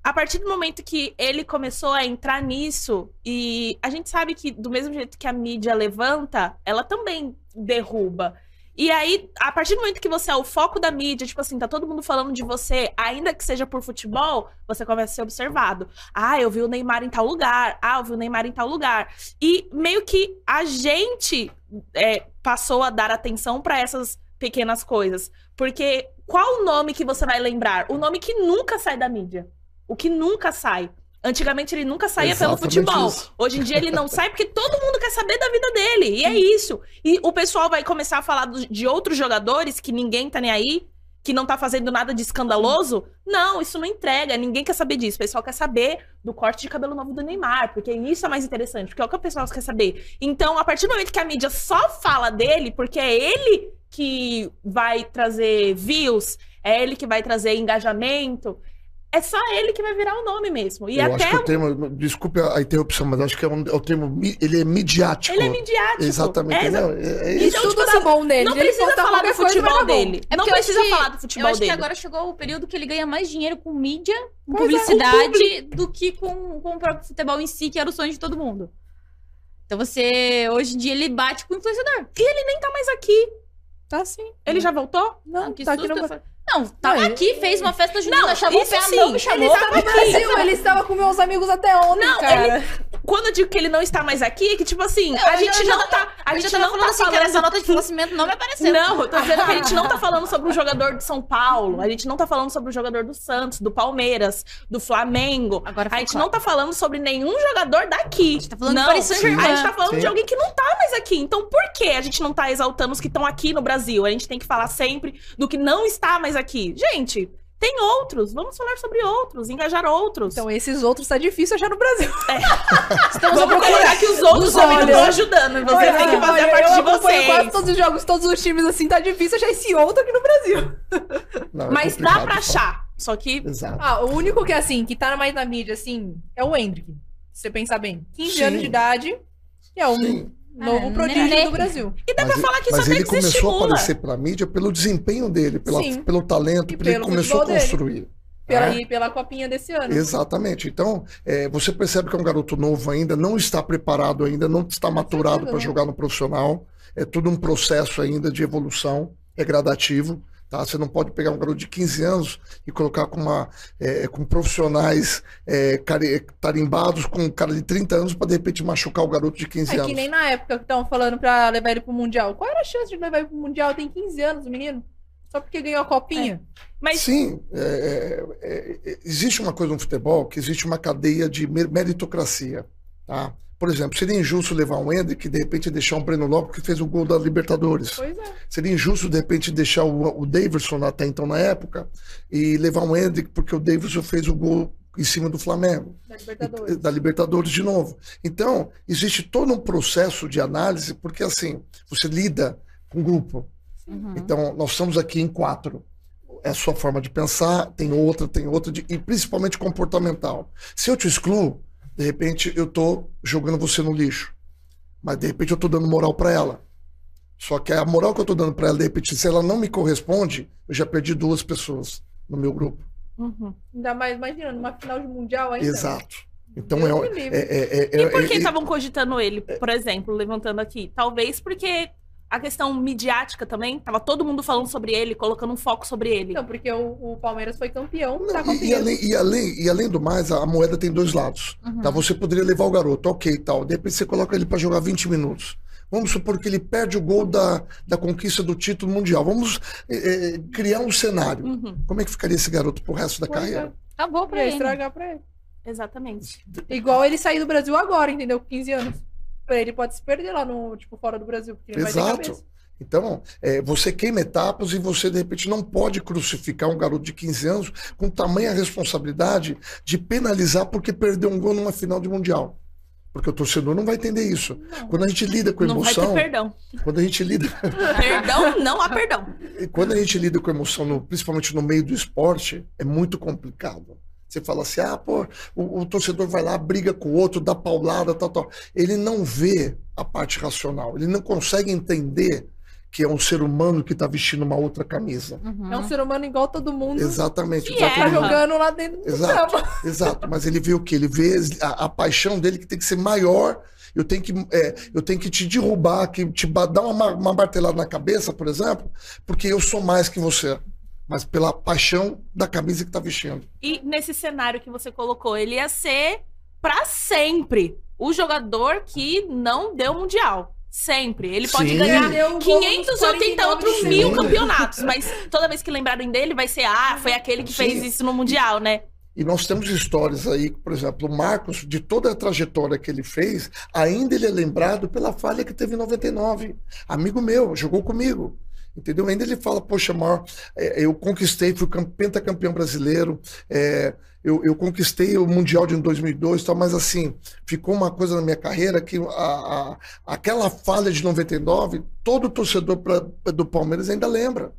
S2: a partir do momento que ele começou a entrar nisso, e a gente sabe que do mesmo jeito que a mídia levanta, ela também derruba. E aí, a partir do momento que você é o foco da mídia, tipo assim, tá todo mundo falando de você, ainda que seja por futebol, você começa a ser observado. Ah, eu vi o Neymar em tal lugar. Ah, eu vi o Neymar em tal lugar. E meio que a gente é, passou a dar atenção para essas pequenas coisas. Porque qual o nome que você vai lembrar? O nome que nunca sai da mídia. O que nunca sai. Antigamente ele nunca saía
S4: Exatamente
S2: pelo futebol.
S4: isso.
S2: Hoje em dia ele não [laughs] sai porque todo mundo quer saber da vida dele. E é isso. E o pessoal vai começar a falar de outros jogadores que ninguém tá nem aí, que não tá fazendo nada de escandaloso. Não, isso não entrega. Ninguém quer saber disso. O pessoal quer saber do corte de cabelo novo do Neymar, porque isso é mais interessante, porque é o que o pessoal quer saber. Então, a partir do momento que a mídia só fala dele, porque é ele que vai trazer views, é ele que vai trazer engajamento, é só ele que vai virar o nome mesmo. E
S4: eu
S2: até
S4: acho que o termo, desculpe a interrupção, mas acho que é, um, é o termo, ele é midiático.
S2: ele é midiático.
S4: Exatamente,
S2: É,
S4: entendeu? É, é
S2: Então,
S4: isso.
S3: Tudo
S2: tipo assim,
S3: bom nele.
S2: Não
S3: ele
S2: precisa
S3: postar
S2: falar do futebol dele.
S1: É
S2: não
S1: eu
S2: precisa
S1: que-
S2: falar do
S1: Eu
S2: futebol
S1: acho que
S2: dele.
S1: agora chegou o período que ele ganha mais dinheiro com mídia, com
S3: Pois é,
S1: publicidade, do que com, com o próprio futebol em si, que era o sonho de todo mundo. Então você, hoje em dia, ele bate com o influenciador.
S2: Nem tá mais aqui.
S3: Tá sim.
S2: Ele já voltou?
S3: Não,
S1: que
S3: tá aqui
S1: susto.
S3: no
S1: eu falei, Não, tava
S3: Não, ele-
S1: aqui, fez uma festa junina,
S2: Não,
S1: chamou
S2: isso
S1: o não me
S2: ele
S1: chamou.
S2: estava
S3: no Brasil, ele estava com meus amigos até ontem,
S2: Não,
S3: cara.
S2: Quando eu digo que ele não está mais aqui, é que, tipo assim,
S1: Eu
S2: a gente
S1: já
S2: não tá. A gente
S1: tava
S2: não
S1: falando
S2: tá
S1: assim, cara, essa
S2: falando.
S1: nota de falecimento não me apareceu.
S2: Não, eu tô dizendo que a gente não tá [laughs] falando sobre o jogador de São Paulo. A gente não tá falando sobre o jogador do Santos, do Palmeiras, do Flamengo.
S1: Agora
S2: A gente não tá falando sobre nenhum jogador daqui. A
S1: gente tá falando de
S2: não.
S1: Paris Saint-Germain.
S2: A gente tá falando
S4: Sim.
S2: de alguém que não tá mais aqui. Então por que a gente não tá exaltando os que estão aqui no Brasil? A gente tem que falar sempre do que não está mais aqui. Gente, tem outros. Vamos falar sobre outros, engajar outros.
S3: Então, esses outros tá difícil achar no Brasil. [laughs]
S2: Vamos colocar que os outros também estão ajudando. Você
S3: Olha,
S2: tem que fazer a parte
S3: eu
S2: de
S3: acompanho quase
S2: vocês.
S3: todos os jogos, todos os times, assim, tá difícil achar esse outro aqui no Brasil.
S4: Não, é
S2: Mas dá
S4: complicado
S2: pra achar. Só que
S4: Exato.
S3: Ah, o único que, assim, que tá mais na mídia, assim, é o Hendrick. Se você pensar bem. 15
S4: Sim.
S3: anos de idade, é um
S4: Sim.
S3: Novo
S1: É,
S3: prodígio
S1: nenê.
S3: do Brasil.
S2: E dá
S4: Mas
S2: pra falar que
S4: mas
S2: até
S4: ele começou a
S2: desestimula.
S4: aparecer pela mídia pelo desempenho dele, pela,
S3: Sim.
S4: pelo talento,
S3: E
S4: porque ele começou a
S3: futebol dele.
S4: construir.
S3: Pela,
S4: né?
S3: e pela copinha desse ano.
S4: Exatamente. Então, é, você percebe que é um garoto novo ainda, não está preparado ainda, não está maturado para
S3: não.
S4: jogar no profissional. É tudo um processo ainda de evolução, é gradativo. Tá? Você não pode pegar um garoto de 15 anos e colocar com, uma, é, com profissionais é, tarimbados com um cara de 30 anos para de repente machucar o garoto de 15
S3: É
S4: anos.
S3: que nem na época que estavam falando pra levar ele pro Mundial. Qual era a chance de levar ele pro Mundial? Tem 15 anos, o menino. Só porque ganhou a copinha.
S2: Mas
S4: Sim, é, é, é, existe uma coisa no futebol que existe uma cadeia de mer- meritocracia. Tá? Por exemplo, seria injusto levar um Hendrick e de repente deixar um Breno Lopes que fez o gol da Libertadores.
S3: Pois é.
S4: Seria injusto de repente deixar o, o Davidson até então na época e levar um Hendrick porque o Davidson fez o gol em cima do Flamengo
S3: Da Libertadores.
S4: da Libertadores de novo. Então, existe todo um processo de análise, porque assim, você lida com grupo.
S1: Uhum.
S4: Então, nós estamos aqui em quatro. É a sua forma de pensar, tem outra, tem outra, de- e principalmente comportamental. Se eu te excluo, de repente eu tô jogando você no lixo. Mas de repente eu tô dando moral para ela. Só que a moral que eu tô dando para ela, de repente, se ela não me corresponde, eu já perdi duas pessoas no meu grupo.
S2: Uhum.
S3: Ainda mais, imagina, numa final de Mundial ainda.
S4: Exato. Então
S3: Deus
S4: é, é, é, é,
S2: E por
S4: é-
S2: que
S4: é-
S2: estavam cogitando ele, por exemplo, levantando aqui? Talvez porque a questão midiática também, tava todo mundo falando sobre ele, colocando um foco sobre ele.
S3: Não, porque o, o Palmeiras foi campeão da
S4: Não, e, e
S3: copinha.
S4: além, e, além, e além do mais, a, a moeda tem dois lados.
S1: Uhum.
S4: Tá? Você poderia levar o garoto, ok, tal. De repente você coloca ele para jogar 20 minutos. Vamos supor que ele perde o gol da, da conquista do título mundial. Vamos eh, criar um cenário.
S2: Uhum,
S4: Como é que ficaria esse garoto pro resto da
S3: Pois
S4: carreira?
S3: é.
S1: Acabou pra
S3: Ia
S1: ele.
S3: estragar pra ele.
S2: exatamente.
S3: Igual ele sair do Brasil agora, entendeu? Com 15 anos. Ele pode se perder lá no, tipo, fora do Brasil, porque ele não vai ter
S4: Exato. Então, eh, você queima etapas e você, de repente, não pode crucificar um garoto de 15 anos com tamanha responsabilidade de penalizar porque perdeu um gol numa final de mundial. Porque o torcedor não vai entender isso. Quando a gente lida com
S2: Não vai ter
S4: emoção,
S2: perdão.
S4: quando a gente lida [laughs]
S2: Perdão, não há perdão.
S4: E quando a gente lida com emoção, no- principalmente no meio do esporte, é muito complicado. Você fala assim, ah, pô, o, o torcedor vai lá, briga com o outro, dá paulada, tal, tal. Ele não vê a parte racional, ele não consegue entender que é um ser humano que está vestindo uma outra camisa.
S1: Uhum.
S3: É um ser humano igual todo mundo.
S4: Exatamente.
S2: Que
S3: Tá
S4: exatamente.
S2: erra.
S3: jogando lá dentro do
S4: Exato.
S3: campo. [laughs]
S4: Exato, mas ele vê o que? Ele vê a, a paixão dele que tem que ser maior. Eu tenho que, é, eu tenho que te derrubar, que te dar uma, uma martelada na cabeça, por exemplo, porque eu sou mais que você. Mas pela paixão da camisa que tá vestindo.
S2: E nesse cenário que você colocou, ele ia ser pra sempre o jogador que não deu mundial. Sempre. Ele pode
S4: Sim.
S2: ganhar
S3: Deu um gol
S2: 500
S3: nos
S2: ou 80
S3: 49
S2: outros mil campeonatos, mas toda vez que lembrarem dele, vai ser, ah, foi aquele que
S4: Sim.
S2: fez isso no mundial, né?
S4: E nós temos histórias aí, por exemplo, o Marcos, de toda a trajetória que ele fez, ainda ele é lembrado pela falha que teve em 99. Amigo meu, jogou comigo. Entendeu? Ainda ele fala, poxa, maior, é, eu conquistei, fui cam- pentacampeão brasileiro, é, eu, eu conquistei o Mundial de 2002 e tal, mas assim, ficou uma coisa na minha carreira que a, a- aquela falha de 99, todo torcedor pra- do Palmeiras ainda lembra.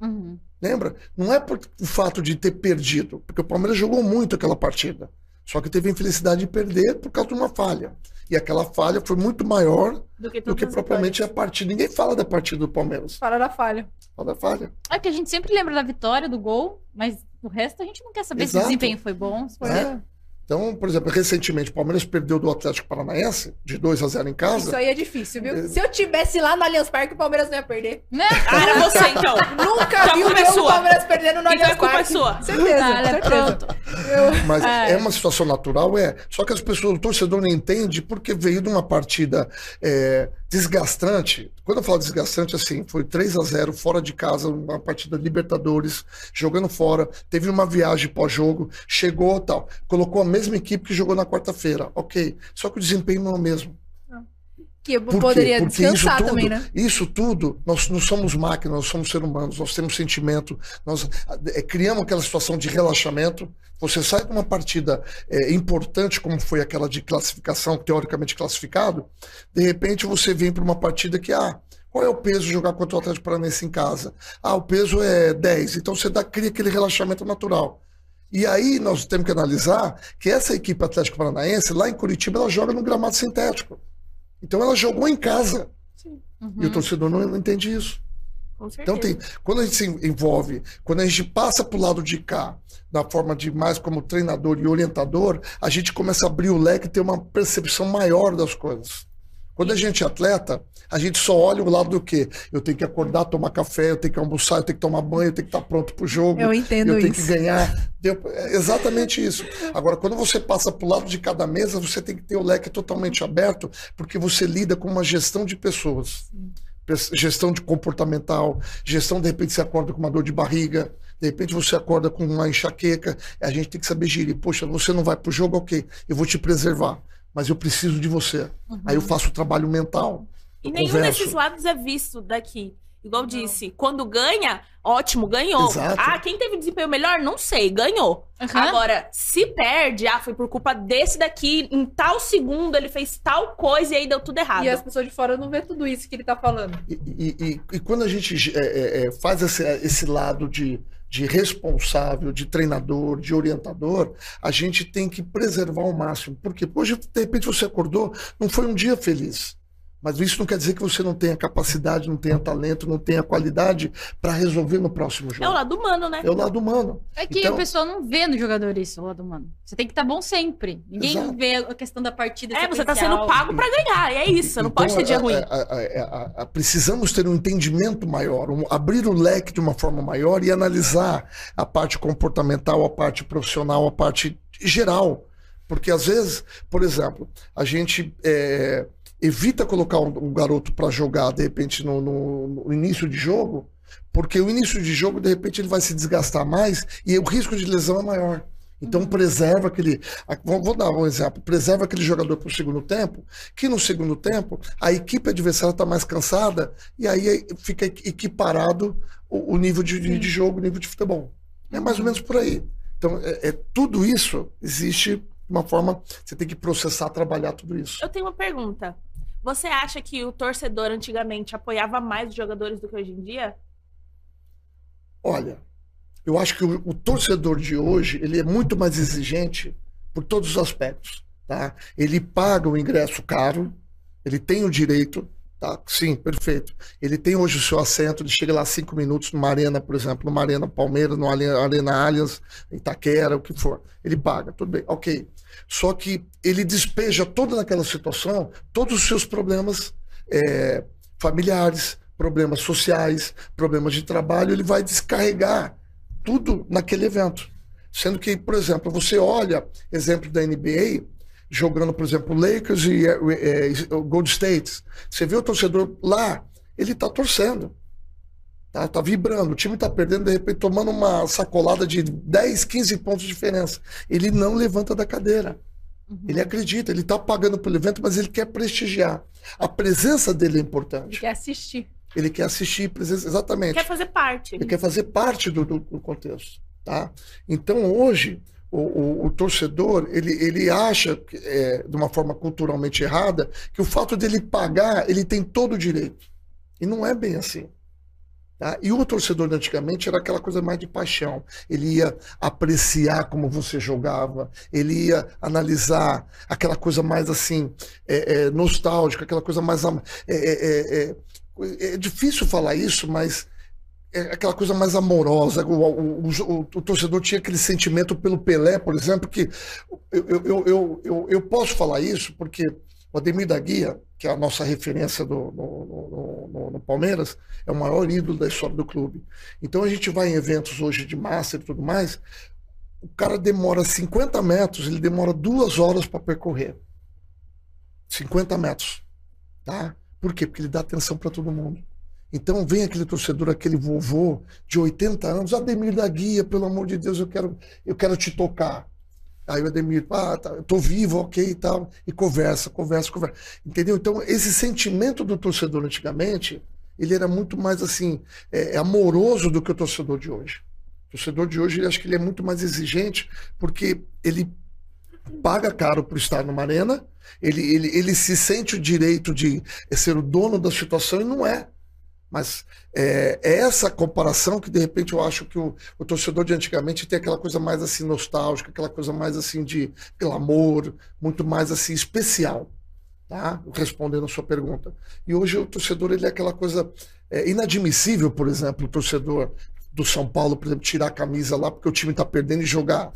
S1: Uhum.
S4: Lembra? Não é por o fato de ter perdido, porque o Palmeiras jogou muito aquela partida. Só que teve a infelicidade de perder por causa de uma falha. E aquela falha foi muito maior
S2: Do que,
S4: do que propriamente a
S2: vitórias.
S4: partida. Ninguém fala da partida do Palmeiras.
S3: Fala da falha.
S4: Fala da falha.
S1: É que a gente sempre lembra da vitória, do gol, mas o resto a gente não quer saber se
S4: Exato.
S1: o desempenho foi bom. se foi-
S4: É. Então, por exemplo, recentemente o Palmeiras perdeu do Atlético Paranaense de 2 a 0 em
S3: Isso
S4: casa.
S3: aí é difícil, viu?
S4: É.
S3: Se eu tivesse lá no Allianz Parque, o Palmeiras não ia perder.
S1: Né?
S2: Ah, era você, então. [laughs]
S3: Nunca
S2: Então
S3: vi o
S2: é
S3: jogo do Palmeiras perdendo no
S2: Então
S3: Allianz
S2: a culpa é
S3: Parque.
S2: sua.
S3: Certeza,
S1: Ah,
S3: certeza.
S1: pronto.
S3: Eu-
S4: Mas
S1: É.
S4: é uma situação natural, é. Só que as pessoas, o torcedor não entende porque veio de uma partida é, desgastante. Quando eu falo desgastante, assim, foi 3 a 0 fora de casa, uma partida Libertadores, jogando fora, teve uma viagem pós-jogo, chegou tal, colocou a mesma equipe que jogou na quarta-feira, ok. Só que o desempenho não é o mesmo.
S3: Que
S4: Por quê?
S3: poderia
S4: Porque
S3: descansar
S4: isso tudo,
S3: também, né?
S4: Isso tudo, nós não somos máquinas, nós somos seres humanos, nós temos sentimento, nós é, criamos aquela situação de relaxamento. Você sai de uma partida é, importante, como foi aquela de classificação, teoricamente classificado, de repente você vem para uma partida que, ah, qual é o peso de jogar contra o Atlético Paranaense em casa? Ah, o peso é 10, então você dá, cria aquele relaxamento natural. E aí nós temos que analisar que essa equipe Atlético Paranaense, lá em Curitiba, ela joga no gramado sintético. Então ela jogou em casa.
S1: Uhum.
S4: E o torcedor não, não entende isso. Então tem, quando a gente se envolve, quando a gente passa para o lado de cá, na forma de mais como treinador e orientador, a gente começa a abrir o leque e ter uma percepção maior das coisas. Quando a gente é atleta, a gente só olha o lado do quê? Eu tenho que acordar, tomar café, eu tenho que almoçar, eu tenho que tomar banho, eu tenho que estar pronto para o jogo.
S3: Eu entendo
S4: eu tenho
S3: isso.
S4: que ganhar. [laughs] É exatamente isso. Agora, quando você passa para o lado de cada mesa, você tem que ter o leque totalmente aberto, porque você lida com uma gestão de pessoas. Pes- Gestão de comportamental, gestão, de repente, você acorda com uma dor de barriga, de repente você acorda com uma enxaqueca, a gente tem que saber gerir. Poxa, você não vai pro jogo, ok, eu vou te preservar, mas eu preciso de você. Aí eu faço o trabalho mental.
S2: E nenhum
S4: converso.
S2: desses lados é visto daqui. Igual disse, quando ganha, ótimo, ganhou.
S4: Exato.
S2: Ah, quem teve desempenho melhor? Não sei, ganhou.
S1: Uhum.
S2: Agora, se perde, ah, foi por culpa desse daqui, em tal segundo ele fez tal coisa e aí deu tudo errado.
S3: E as pessoas de fora não vê tudo isso que ele tá falando.
S4: E, e- e- e quando a gente é, é, é, faz esse, esse lado de, de responsável, de treinador, de orientador, a gente tem que preservar ao máximo. Porque hoje, de repente, você acordou, não foi um dia feliz. Mas isso não quer dizer que você não tenha capacidade, não tenha talento, não tenha qualidade para resolver no próximo jogo.
S2: É o lado humano, né?
S4: É o lado humano.
S1: É que
S4: Então-
S1: o pessoal não vê no jogador isso, o lado humano. Você tem que estar bom sempre. Ninguém
S4: Exato.
S1: vê a questão da partida.
S2: É, você tá
S1: sequencial.
S2: sendo pago pra ganhar, e é isso, você não
S4: Então,
S2: pode ter dia
S4: a-
S2: ruim.
S4: a- a- a- a- precisamos ter um entendimento maior, um- abrir o leque de uma forma maior e analisar a parte comportamental, a parte profissional, a parte geral. Porque às vezes, por exemplo, a gente é, evita colocar um, um garoto para jogar de repente no, no- no início de jogo, porque o início de jogo, de repente, ele vai se desgastar mais e o risco de lesão é maior. Então preserva aquele. Vou, dar um exemplo. Preserva aquele jogador para o segundo tempo, que no segundo tempo a equipe adversária está mais cansada e aí fica equiparado o, nível de, de, jogo, o nível de futebol. É mais ou menos por aí. Então, é, é- tudo isso existe de uma forma. Você tem que processar, trabalhar tudo isso.
S2: Eu tenho uma pergunta. Você acha que o torcedor antigamente apoiava mais os jogadores do que hoje em dia?
S4: Olha, eu acho que o, o torcedor de hoje ele é muito mais exigente por todos os aspectos. Tá? Ele paga o ingresso caro, ele tem o direito, Tá? Sim, perfeito. Ele tem hoje o seu assento, ele chega lá cinco minutos numa arena, por exemplo, numa arena Palmeiras, numa arena, Allianz, Itaquera, o que for. Ele paga, tudo bem, ok. Só que ele despeja toda naquela situação, todos os seus problemas é, familiares, problemas sociais, problemas de trabalho, ele vai descarregar tudo naquele evento. Sendo que, por exemplo, você olha exemplo da NBA, jogando, por exemplo, Lakers e é, é, Gold State. Você vê o torcedor lá, ele está torcendo. Tá, tá vibrando. O time está perdendo, de repente, tomando uma sacolada de 10, 15 pontos de diferença. Ele não levanta da cadeira. Uhum. Ele acredita, ele está pagando pelo evento, mas ele quer prestigiar. A presença dele é importante. Ele
S3: quer assistir.
S4: Ele quer assistir, presença, exatamente.
S2: Quer fazer parte.
S4: Ele quer fazer parte do, do, do contexto. Tá? Então, hoje, o, o, o, torcedor ele, ele acha, é, de uma forma culturalmente errada, que o fato dele pagar, ele tem todo o direito. E não é bem assim. Tá? E o torcedor de antigamente era aquela coisa mais de paixão. Ele ia apreciar como você jogava, ele ia analisar aquela coisa mais assim, é, é, nostálgica, aquela coisa mais. É é, é, é, difícil falar isso, mas é aquela coisa mais amorosa. O, o, o, o, torcedor tinha aquele sentimento pelo Pelé, por exemplo, que eu, eu, eu, eu, eu posso falar isso porque o Ademir da Guia, que é a nossa referência do, no, no, no, Palmeiras, é o maior ídolo da história do clube. Então a gente vai em eventos hoje de massa e tudo mais, o cara demora 50 metros, ele demora duas horas para percorrer. 50 metros. Tá? Por quê? Porque ele dá atenção para todo mundo. Então vem aquele torcedor, aquele vovô de 80 anos, Ademir da Guia, pelo amor de Deus, eu quero, eu quero te tocar. Aí o Ademir, ah, tá, eu tô vivo, ok e tal, e conversa, conversa, conversa. Entendeu? Então, esse sentimento do torcedor antigamente, ele era muito mais assim, é, é amoroso do que o torcedor de hoje. O torcedor de hoje, ele acho que ele é muito mais exigente, porque ele paga caro por estar numa arena, ele, ele, ele se sente o direito de ser o dono da situação e não é. Mas é, é, essa comparação que, de repente, eu acho que o, o, torcedor de antigamente tem aquela coisa mais assim nostálgica, aquela coisa mais assim de glamour, muito mais assim especial, tá? Respondendo a sua pergunta. E hoje o torcedor ele é aquela coisa é, inadmissível, por exemplo, o torcedor do São Paulo, por exemplo, tirar a camisa lá porque o time está perdendo e jogar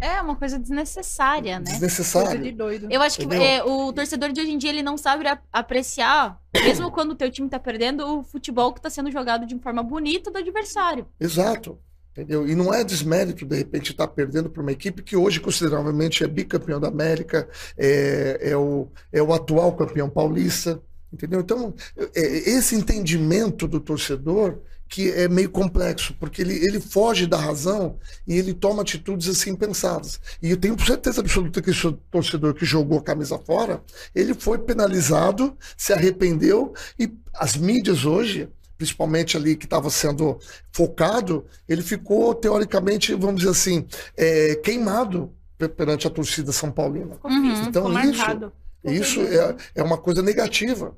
S1: é uma coisa desnecessária, né?
S4: Desnecessária.
S3: de doido.
S1: Eu acho que é, o torcedor de hoje em dia ele não sabe apreciar, mesmo quando o teu time tá perdendo, o futebol que tá sendo jogado de forma bonita do adversário.
S4: Exato. Entendeu? E não é desmérito, de repente, estar tá perdendo para uma equipe que hoje, consideravelmente, é bicampeão da América, é, é, o, é o atual campeão paulista. Entendeu? Então, é, esse entendimento do torcedor que é meio complexo, porque ele, ele foge da razão e ele toma atitudes assim pensadas. E eu tenho certeza absoluta que esse torcedor que jogou a camisa fora, ele foi penalizado, se arrependeu e as mídias hoje, principalmente ali que estava sendo focado, ele ficou teoricamente, vamos dizer assim, é, queimado perante a torcida São Paulina.
S2: Uhum, então isso,
S4: isso é, é uma coisa negativa.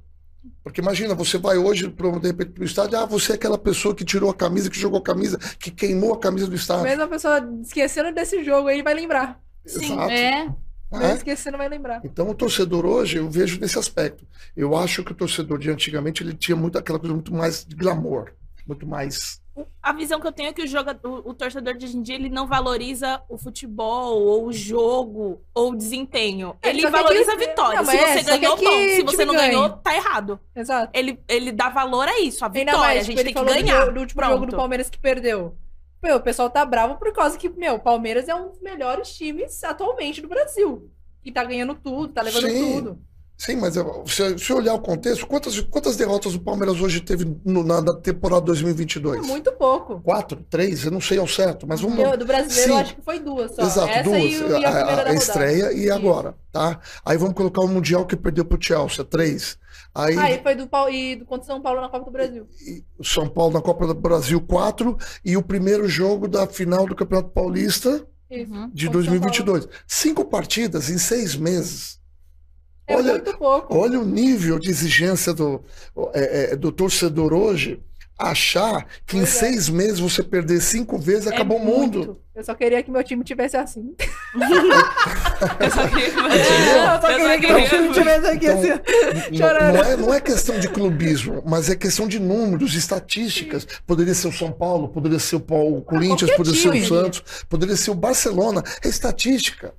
S4: Porque imagina, você vai hoje, pro, de repente, para o estádio, ah, você é aquela pessoa que tirou a camisa, que jogou a camisa, que queimou a camisa do estádio.
S3: Mesmo a pessoa esquecendo desse jogo, aí vai lembrar.
S1: Sim, Exato. é.
S3: É? esquecendo vai lembrar.
S4: Então o torcedor hoje, eu vejo nesse aspecto. Eu acho que o torcedor de antigamente, ele tinha muito aquela coisa muito mais de glamour, muito mais
S2: a visão que eu tenho é que o, jogador, o, torcedor de hoje em dia ele não valoriza o futebol, ou o jogo, ou o desempenho. É, ele valoriza que... a vitória. Não, se você é, ganhou, bom. Se você não ganha. ganhou, tá errado.
S3: Exato.
S2: Ele, ele dá valor a isso, a vitória. Mais, a gente tipo, tem que ganhar.
S3: Do, do último Pronto. jogo do Palmeiras que perdeu. Meu, o pessoal tá bravo por causa que, meu, o Palmeiras é um dos melhores times atualmente do Brasil. E tá ganhando tudo, tá levando Sim. tudo.
S4: Sim, mas se você olhar o contexto, quantas, quantas derrotas o Palmeiras hoje teve no, na, na, temporada 2022?
S3: Muito pouco.
S4: Quatro, três, eu não sei ao certo, mas vamos.
S3: Eu, do brasileiro, Sim. acho que foi duas só.
S4: Exato,
S3: Essa
S4: duas.
S3: E, e a, a,
S4: a estreia e agora, tá? Aí vamos colocar o Mundial que perdeu pro Chelsea, três. Aí,
S3: ah, e foi do, e do contra São Paulo na Copa do Brasil.
S4: São Paulo na Copa do Brasil, quatro. E o primeiro jogo da final do Campeonato Paulista uhum. de 2022. Cinco partidas em seis meses.
S3: É olha, muito pouco.
S4: Olha o nível de exigência do, é, é, do torcedor hoje achar que em
S3: Pois é.
S4: seis meses você perder cinco vezes
S2: É
S4: acabou o mundo.
S3: Muito. Eu só queria que meu time tivesse assim.
S2: Eu só queria que
S3: Eu só queria que meu time tivesse aqui
S4: Então,
S3: assim. Chorando.
S4: não é, não é questão de clubismo, mas é questão de números, estatísticas. Poderia ser o São Paulo, poderia ser o, Paulo, o Corinthians, poderia ser o
S3: time.
S4: Santos, poderia ser o Barcelona. É estatística.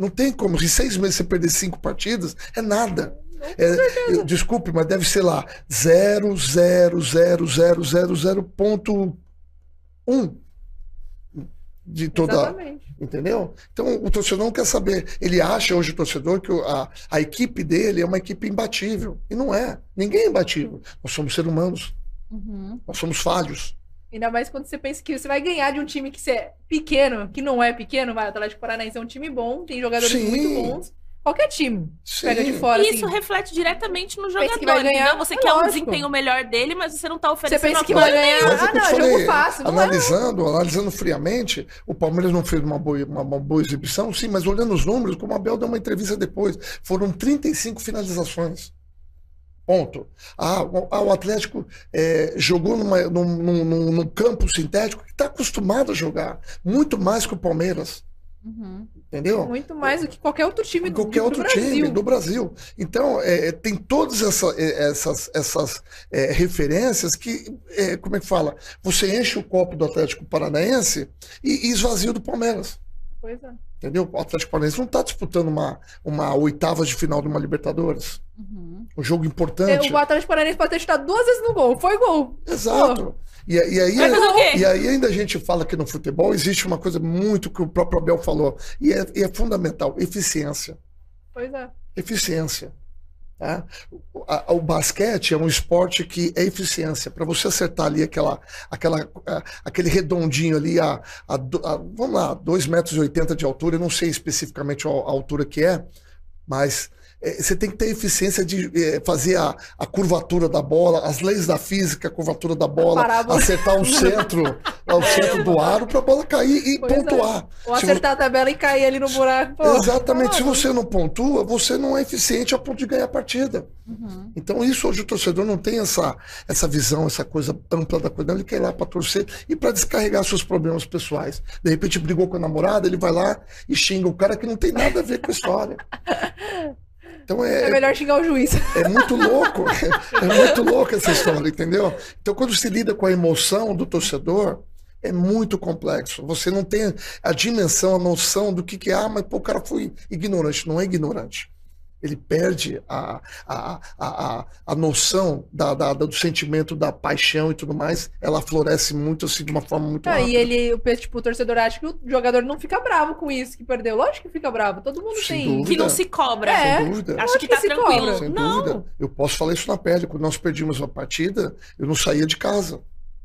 S4: Não tem como. Se seis meses você perder cinco partidas, é nada. É, eu- desculpe, mas deve ser lá 0,00000,1 de toda.
S3: Exatamente.
S4: Entendeu? Então o torcedor não quer saber. Ele acha hoje o torcedor que a, a equipe dele é uma equipe imbatível. E não é. Ninguém é imbatível. Nós somos seres humanos.
S1: Uhum.
S4: Nós somos falhos.
S3: Ainda mais quando você pensa que você vai ganhar de um time que você é pequeno, que não é pequeno, vai, o Atlético Paranaense é um time bom, tem jogadores
S4: Sim.
S3: muito bons. Qualquer time
S4: Sim.
S3: pega de fora,
S2: E
S3: assim.
S2: isso reflete diretamente no jogador,
S3: que vai ganhar?
S2: Você
S3: é
S2: quer um
S3: lógico.
S2: desempenho melhor dele, mas você não tá
S3: Você
S2: oferecendo
S3: pensa que vai ganhar.
S4: Mas
S3: Ah, não, é
S4: falei,
S3: jogo fácil. Não é.
S4: analisando, analisando friamente, o Palmeiras não fez uma boa, uma, uma boa exibição, sim, mas olhando os números, como o Abel deu uma entrevista depois, foram 35 finalizações. Ponto. Ah, o, ah, o Atlético é, jogou numa- num, num- num- campo sintético que está acostumado a jogar, muito mais que o Palmeiras,
S1: Uhum.
S4: entendeu?
S3: Muito mais do que qualquer outro time do,
S4: qualquer
S3: do
S4: outro
S3: Brasil.
S4: time do Brasil. Então, é, é, tem todas essa- é, essas, essas é, referências que, é, como é que fala? Você enche o copo do Atlético Paranaense e, e esvazia o do Palmeiras.
S3: Pois é.
S4: Entendeu? O Atlético Paranaense não está disputando uma, uma oitava de final de uma Libertadores.
S1: Uhum.
S4: Um jogo
S3: É,
S4: importante.
S3: O Atlético Paranaense pode ter chutado duas vezes no gol. Foi gol.
S4: Exato. E, e aí, e aí ainda a gente fala que no futebol existe uma coisa muito que o próprio Abel falou, e é, e é fundamental, eficiência.
S3: Pois é.
S4: eficiência. O, a- o basquete é um esporte que é eficiência. Para você acertar ali aquela, aquela, ah, aquele redondinho ali, a, a a- vamos lá, 2,80 metros de altura, eu não sei especificamente a, a altura que é, mas você tem que ter eficiência de eh, fazer a, a curvatura da bola, as leis da física, a curvatura da bola,
S3: parábola.
S4: acertar o centro, [laughs] o centro do aro para a bola cair e
S3: Pois é.
S4: pontuar.
S3: Ou
S4: Se
S3: acertar a tabela e cair ali no buraco. Pô,
S4: Exatamente.
S3: tá
S4: Se
S3: louco.
S4: você não pontua, você não é eficiente a ponto de ganhar a partida.
S1: Uhum.
S4: Então, isso hoje o torcedor não tem essa, essa visão, essa coisa ampla da coisa. Ele quer ir lá para torcer e para descarregar seus problemas pessoais. De repente, brigou com a namorada, ele vai lá e xinga o cara que não tem nada a ver com a história. [laughs] Então,
S3: É
S4: é,
S3: melhor xingar o juiz.
S4: é muito louco. É, muito louco essa história, entendeu? Então, quando se lida com a emoção do torcedor, é muito complexo. Você não tem a dimensão, a noção do que, que é. Ah, mas pô, o cara foi ignorante. Não é ignorante. Ele perde a, a, a, a, a noção da, da- da- do sentimento da paixão e tudo mais. Ela floresce muito assim, de uma forma muito
S3: Ah,
S4: rápida.
S3: e ele, o, tipo, o torcedor acha que o jogador não fica bravo com isso que perdeu. Lógico que fica bravo. Todo mundo
S4: Sem
S3: tem.
S4: dúvida.
S2: Que não se cobra.
S3: É.
S4: Sem dúvida.
S2: Acho que
S3: que
S2: tá
S3: se
S2: tranquilo.
S3: cobra.
S4: Sem
S2: não.
S4: dúvida. Eu posso falar isso na pele. Quando nós perdíamos uma partida, eu não saía de casa.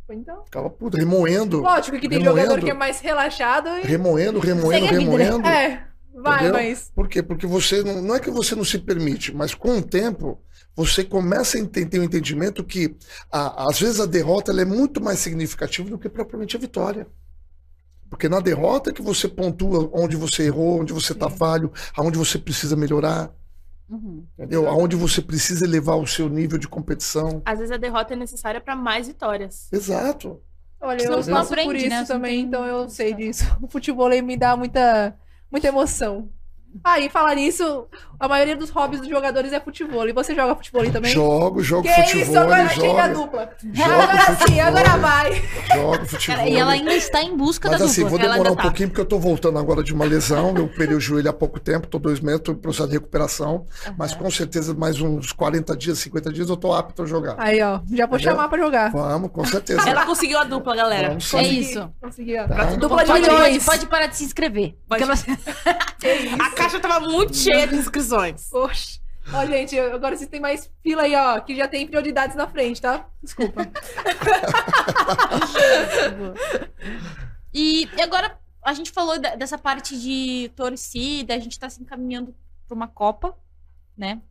S3: Então,
S4: Ficava puto, remoendo.
S3: lógico que tem
S4: Remoendo.
S3: jogador que é mais relaxado e.
S4: remoendo, remoendo,
S1: né?
S4: remoendo.
S3: É, vai,
S4: Entendeu?
S3: mas.
S4: Por quê? Porque você não, não é que você não se permite, mas com o tempo você começa a ter um entendimento que a- às vezes a derrota ela é muito mais significativa do que propriamente a vitória. Porque na derrota é que você pontua onde você errou, onde você está falho, aonde você precisa melhorar,
S1: Uhum.
S4: entendeu? Aonde você precisa elevar o seu nível de competição.
S2: Às vezes a derrota é necessária pra mais vitórias.
S4: Exato.
S3: Olha, eu passo por
S1: aprende,
S3: isso
S1: né?
S3: Também, então eu sei disso. [laughs] O futebol aí me dá muita, muita emoção. E falar nisso, a maioria dos hobbies dos jogadores é futebol. E você joga futebol também?
S4: Jogo, jogo
S3: que
S4: futebol,
S3: isso, agora chega a
S4: jogo,
S3: dupla.
S4: jogo
S3: agora sim,
S4: futebol.
S3: agora vai.
S4: jogo futebol.
S1: Cara, e ela ainda está em busca
S4: Mas
S1: da
S4: assim,
S1: dupla.
S4: vou demorar um
S2: tá.
S4: pouquinho, porque eu tô voltando agora de uma lesão. Eu operei o joelho há pouco tempo, tô dois meses, tô em processo de recuperação. Mas com certeza, mais uns 40 dias, 50 dias, eu tô apto a jogar.
S3: Aí, ó, já vou
S4: Entendeu?
S3: chamar pra jogar.
S4: Vamos, com certeza.
S2: Ela conseguiu a dupla, galera.
S4: Vamos sim.
S1: É isso.
S3: Consegui, ó.
S4: Tá.
S3: Dupla de
S1: Pode, pode,
S3: milhões.
S1: pode parar de se inscrever.
S2: Pode.
S1: Porque ela- [laughs]
S2: A caixa tava muito cheia de inscrições.
S3: Oxe. Ó, gente, agora vocês têm mais fila aí, ó, que já tem prioridades na frente, tá? Desculpa. [laughs]
S1: E, agora a gente falou dessa parte de torcida, a gente tá se encaminhando pra uma Copa, né?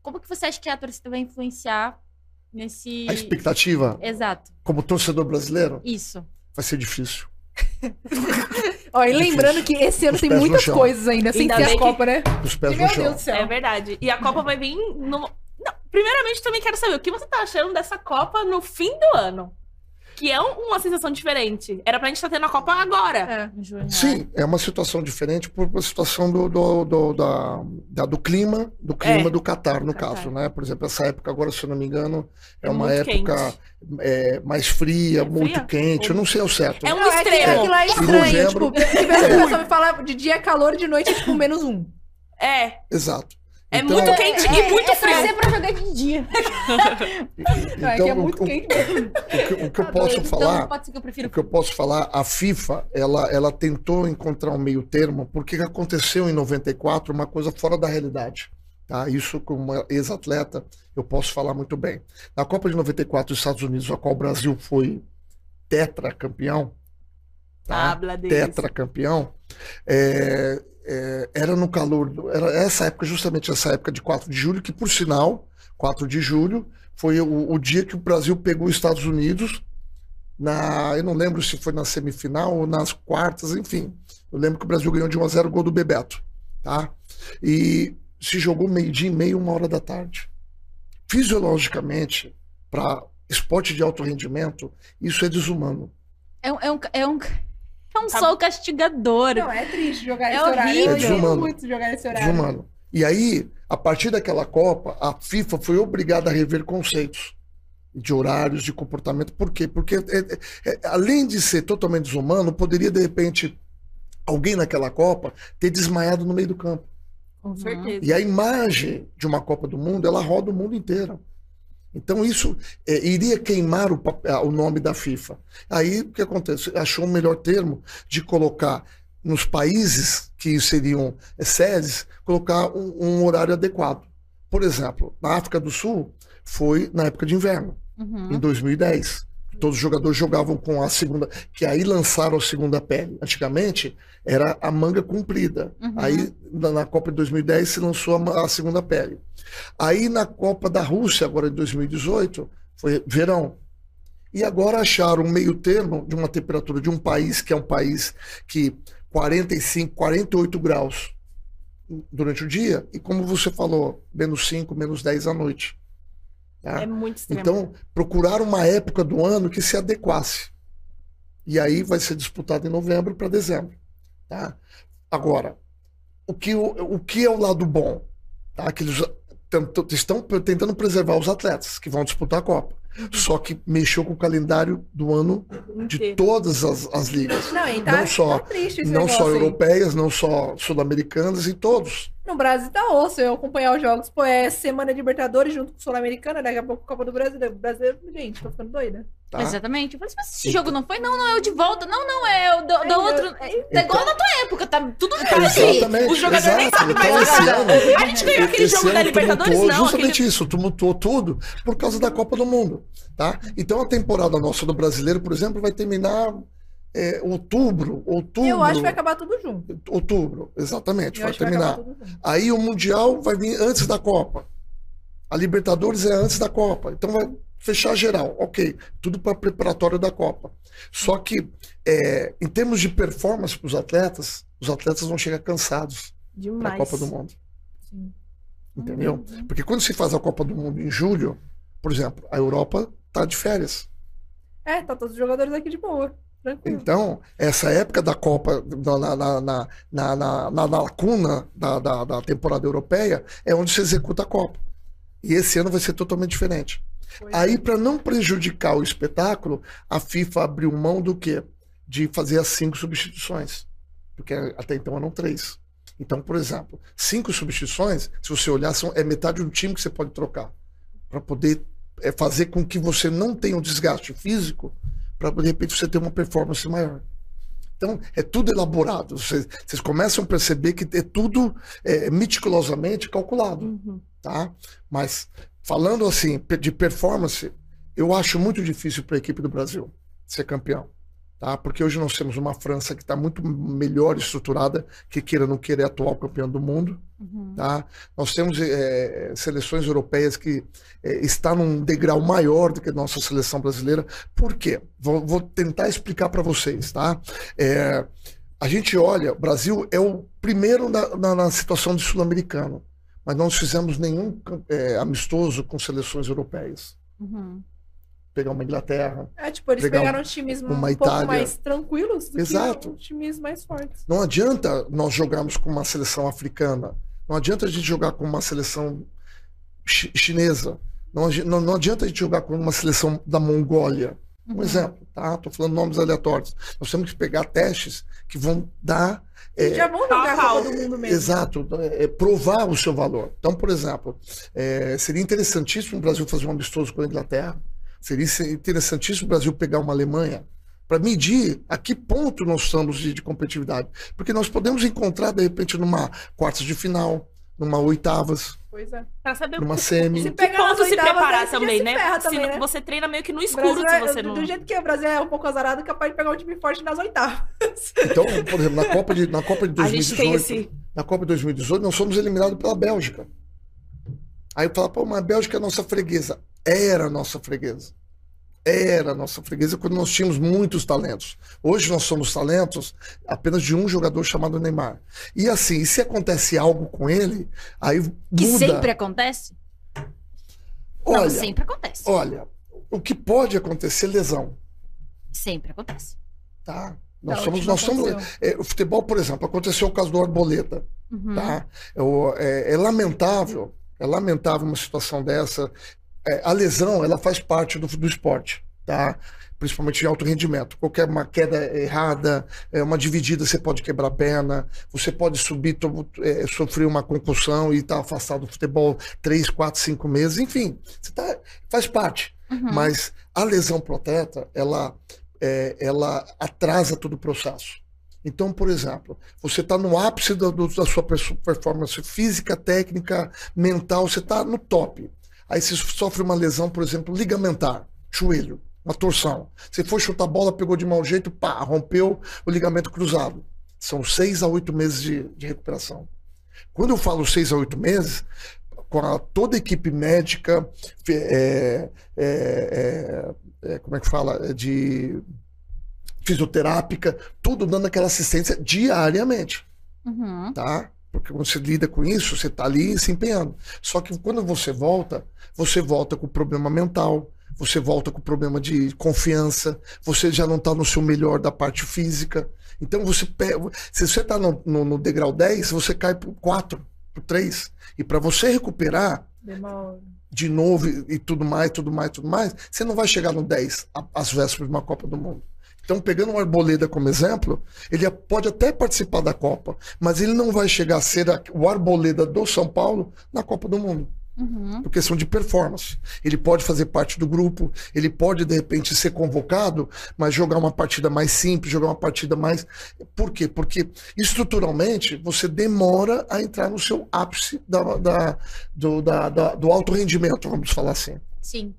S1: Como que você acha que a torcida vai influenciar nesse.
S4: A expectativa,
S1: Exato,
S4: como torcedor brasileiro,
S1: isso.
S4: vai ser difícil. [laughs]
S3: Ó, e lembrando que esse ano
S4: Os
S3: tem muitas coisas ainda, sem
S2: Ainda
S3: ter a
S2: que-
S3: Copa, né?
S4: Os pés
S3: Meu
S4: no chão.
S3: Deus do céu.
S2: É verdade. E a Copa vai vir no. Não, Primeiramente, também quero saber o que você tá achando dessa Copa no fim do ano. Que é um- uma sensação diferente. Era pra gente estar tendo a Copa agora.
S3: É.
S2: Em?
S4: Sim, é uma situação diferente por uma situação do, do, do, da, da- do clima, do clima
S2: É,
S4: do Catar, no
S2: do Catar.
S4: caso, né? Por exemplo, essa época agora, se eu não me engano, é,
S2: É
S4: uma época é, mais fria,
S2: É
S4: muito
S2: fria?
S4: quente, eu não sei ao certo.
S2: É um
S3: Não, é que
S2: extremo.
S3: aquilo lá é
S4: Em
S3: estranho. Tipo,
S4: novembro-
S3: que mesmo o pessoal me fala de dia é calor, de noite é tipo menos um.
S2: É.
S4: Exato.
S2: É
S4: Então-
S2: muito quente e muito
S1: é
S2: frio.
S1: torcer pra jogar de dia. [laughs]
S3: É
S4: Então,
S3: que é
S4: o-
S3: muito
S4: o-
S3: quente.
S4: O que, o que eu posso
S1: Então,
S4: falar
S1: pode ser que eu
S4: O que eu posso falar, a FIFA, ela, ela tentou encontrar um meio termo, porque aconteceu em 94 uma coisa fora da realidade. Tá? Isso, como ex-atleta, eu posso falar muito bem. Na Copa de 94 dos Estados Unidos, a qual o Brasil foi tetracampeão, tá? Tetracampeão, é, é, era no calor, do- era essa época, justamente essa época de 4 de julho, que por sinal, 4 de julho, foi o, o dia que o Brasil pegou os Estados Unidos na, eu não lembro se foi na semifinal ou nas quartas, enfim. Eu lembro que o Brasil ganhou de 1 a 0 gol do Bebeto, tá? E se jogou meio-dia e meio, uma hora da tarde. Fisiologicamente, para esporte de alto rendimento, isso é desumano.
S1: É um, é um, é um, é um
S2: Tá-
S1: sol castigador.
S3: Não, é triste jogar
S1: É
S3: esse horário.
S1: horrível.
S3: Eu
S4: É desumano.
S3: muito jogar esse horário.
S4: desumano. E aí, a partir daquela Copa, a FIFA foi obrigada a rever conceitos de horários, de comportamento. Por quê? Porque, é- é- além de ser totalmente desumano, poderia, de repente, alguém naquela Copa ter desmaiado no meio do campo.
S2: Com certeza.
S4: E a imagem de uma Copa do Mundo, ela roda o mundo inteiro. Então isso é, iria queimar o, pap- ah, o nome da FIFA. Aí o que acontece? Achou o melhor termo de colocar nos países que seriam é, sedes, colocar um, um horário adequado. Por exemplo, na África do Sul foi na época de inverno,
S1: Uhum.
S4: em 2010. Todos os jogadores jogavam com a segunda, que aí lançaram a segunda pele. Antigamente era a manga comprida.
S1: Uhum.
S4: Aí na, Copa de 2010 se lançou a, a segunda pele. Aí na Copa da Rússia, agora de 2018, foi verão. E agora acharam um meio termo de uma temperatura de um país que é um país que 45, 48 graus durante o dia, e como você falou, menos 5, menos 10 à noite. Tá?
S2: É muito extremo.
S4: Então, procurar uma época do ano que se adequasse. E aí vai ser disputado em novembro para dezembro. Tá? Agora, o que, o, o que é o lado bom? Tá? Que eles tentam- estão tentando preservar os atletas que vão disputar a Copa. Só que mexeu com o calendário do ano de todas as, as ligas.
S3: Não, tá,
S4: Não só-
S3: tá
S4: Não
S3: negócio
S4: só europeias, não só sul-americanas, e todos.
S3: No Brasil tá osso eu acompanhar os jogos. Pô, é semana de Libertadores junto com o Sul-Americana, daqui a pouco Copa do Brasil. Brasil, gente, tô ficando doida.
S4: Tá?
S1: Exatamente. Eu falei, mas esse
S4: Então-
S1: jogo não foi? Não, não, é o de volta. Não, não, é o do, do outro.
S3: eu-
S1: É, é igual na tua época, tá tudo
S2: Tá
S1: bem.
S4: Exatamente.
S2: O jogador nem
S4: exato.
S2: sabe mais
S4: Então,
S2: A gente ganhou aquele jogo da Libertadores,
S4: tumultuou
S2: não.
S4: Justamente
S2: aquele-
S4: isso, tumultuou tudo por causa da Copa do Mundo. Tá? Então a temporada nossa do brasileiro, por exemplo, vai terminar é, outubro, outubro.
S3: Eu acho que vai acabar tudo junto.
S4: Outubro, exatamente,
S3: Eu
S4: vai
S3: vai
S4: terminar.
S3: junto.
S4: Aí o Mundial vai vir antes da Copa. A Libertadores é antes da Copa. Então vai fechar geral. Ok. Tudo para preparatório da Copa. Só que, é, em termos de performance para os atletas, os atletas vão chegar cansados para
S2: Demais.
S4: a Copa do Mundo.
S3: Sim.
S4: Entendeu? Porque quando se faz a Copa do Mundo em julho, por exemplo, a Europa tá de férias.
S3: É, tá todos os jogadores aqui de boa.
S4: Então, essa época da Copa, na, na, na, na, na, na- na lacuna da, da, da temporada europeia, é onde se executa a Copa. E esse ano vai ser totalmente diferente.
S3: Pois
S4: Aí, para não prejudicar o espetáculo, a FIFA abriu mão do quê? De fazer as cinco substituições. Porque até então eram três. Então, por exemplo, cinco substituições, se você olhar, são, é metade do time que você pode trocar. Para poder é, fazer com que você não tenha um desgaste físico, para de repente você ter uma performance maior. Então, é tudo elaborado. Vocês, vocês começam a perceber que é tudo é, meticulosamente calculado
S2: Uhum.
S4: tá? Mas falando assim de performance, eu acho muito difícil para a equipe do Brasil ser campeão, tá? Porque hoje nós temos uma França que está muito melhor estruturada, que queira ou não queira é atual campeão do mundo,
S1: Uhum.
S4: tá? Nós temos eh, seleções europeias que eh, está num degrau maior do que a nossa seleção brasileira. Por quê? Vou, vou tentar explicar para vocês, tá? Eh, a gente olha, o Brasil é o primeiro na, na- na situação de sul-americano. mas não fizemos nenhum é, amistoso com seleções europeias.
S1: Uhum.
S4: Pegar uma Inglaterra.
S3: É, tipo, eles
S4: Pegar
S3: pegaram times um
S4: uma
S3: pouco
S4: Itália.
S3: mais tranquilos do
S4: Exato.
S3: que os times mais fortes.
S4: Não adianta nós jogarmos com uma seleção africana. Não adianta a gente jogar com uma seleção chi- chinesa. Não, não, não adianta a gente jogar com uma seleção da Mongólia. Um
S1: Uhum.
S4: exemplo, tá? Tô falando nomes aleatórios. Nós temos que pegar testes que vão dar
S3: E já vão jogar a
S2: pau,
S3: Copa
S2: pau.
S3: do Mundo mesmo.
S4: Exato, é, provar o seu valor. Então, por exemplo, é, seria interessantíssimo o Brasil fazer um amistoso com a Inglaterra, seria se- interessantíssimo o Brasil pegar uma Alemanha para medir a que ponto nós estamos de, de competitividade. Porque nós podemos encontrar, de repente, numa quartas de final, numa oitavas,
S3: Pois é.
S2: Pra saber
S4: numa semi.
S3: Se
S2: que
S3: pegar nas
S2: ponto se preparar também,
S3: se
S2: né?
S3: ferra
S2: Se
S3: também, né?
S2: Você treina meio que no escuro
S3: Brasil
S2: se
S3: é-
S2: você
S3: do,
S2: não.
S3: do jeito que o Brasil é um pouco azarado, é capaz de pegar um time forte nas oitavas. [laughs]
S4: Então, por exemplo, na Copa de, na Copa de
S2: A gente tem
S4: 2018,
S2: esse.
S4: na Copa de 2018, nós fomos eliminados pela Bélgica. Aí eu falo, pô, mas a Bélgica é nossa freguesa. Era nossa freguesa. Era nossa freguesa quando nós tínhamos muitos talentos. Hoje nós somos talentos apenas de um jogador chamado Neymar. E assim, e se acontece algo com ele, aí
S1: Que
S4: muda.
S1: sempre acontece? não,
S4: olha,
S1: sempre acontece.
S4: olha, o que pode acontecer é lesão,
S1: Sempre acontece.
S4: tá? Nós
S3: Da
S4: somos, nós somos, é, o futebol, por exemplo, aconteceu o caso do Arboleta.
S1: Uhum.
S4: tá? Eu- é, é lamentável, é lamentável uma situação dessa. É, a lesão, ela faz parte do, do esporte, tá? Principalmente de alto rendimento. Qualquer uma queda errada, é, uma dividida, você pode quebrar a perna, você pode subir, to- é, sofrer uma concussão e estar afastado do futebol três, quatro, cinco meses, enfim, você tá, faz parte.
S1: Uhum.
S4: Mas a lesão proteta, ela, é, ela atrasa todo o processo. Então, por exemplo, você está no ápice da, sua performance física, técnica, mental, você está no top. Aí você sofre uma lesão, por exemplo, ligamentar, joelho, uma torção. Você foi chutar a bola, pegou de mau jeito, pá, rompeu o ligamento cruzado. São seis a oito meses de, de recuperação. Quando eu falo seis a oito meses, com a- toda a equipe médica, é, é, é, é, como é que fala? É De fisioterápica, tudo dando aquela assistência diariamente,
S1: Uhum.
S4: tá? Porque quando você lida com isso, você tá ali se empenhando. Só que quando você volta, você volta com problema mental, você volta com problema de confiança, você já não tá no seu melhor da parte física. Então você pega, se você tá no, no, no degrau 10, você cai pro 4, pro 3. E para você recuperar,
S3: Demora.
S4: de novo e, e tudo mais, tudo mais, tudo mais, você não vai chegar no 10 a- às vésperas de uma Copa do Mundo. Então, pegando o Arboleda como exemplo, ele pode até participar da Copa, mas ele não vai chegar a ser o Arboleda do São Paulo na Copa do Mundo,
S1: Uhum.
S4: por questão de performance. Ele pode fazer parte do grupo, ele pode, de repente, ser convocado, mas jogar uma partida mais simples, jogar uma partida mais. Por quê? Porque estruturalmente você demora a entrar no seu ápice da, da- do, da- da- do alto rendimento, vamos falar assim.
S1: Sim.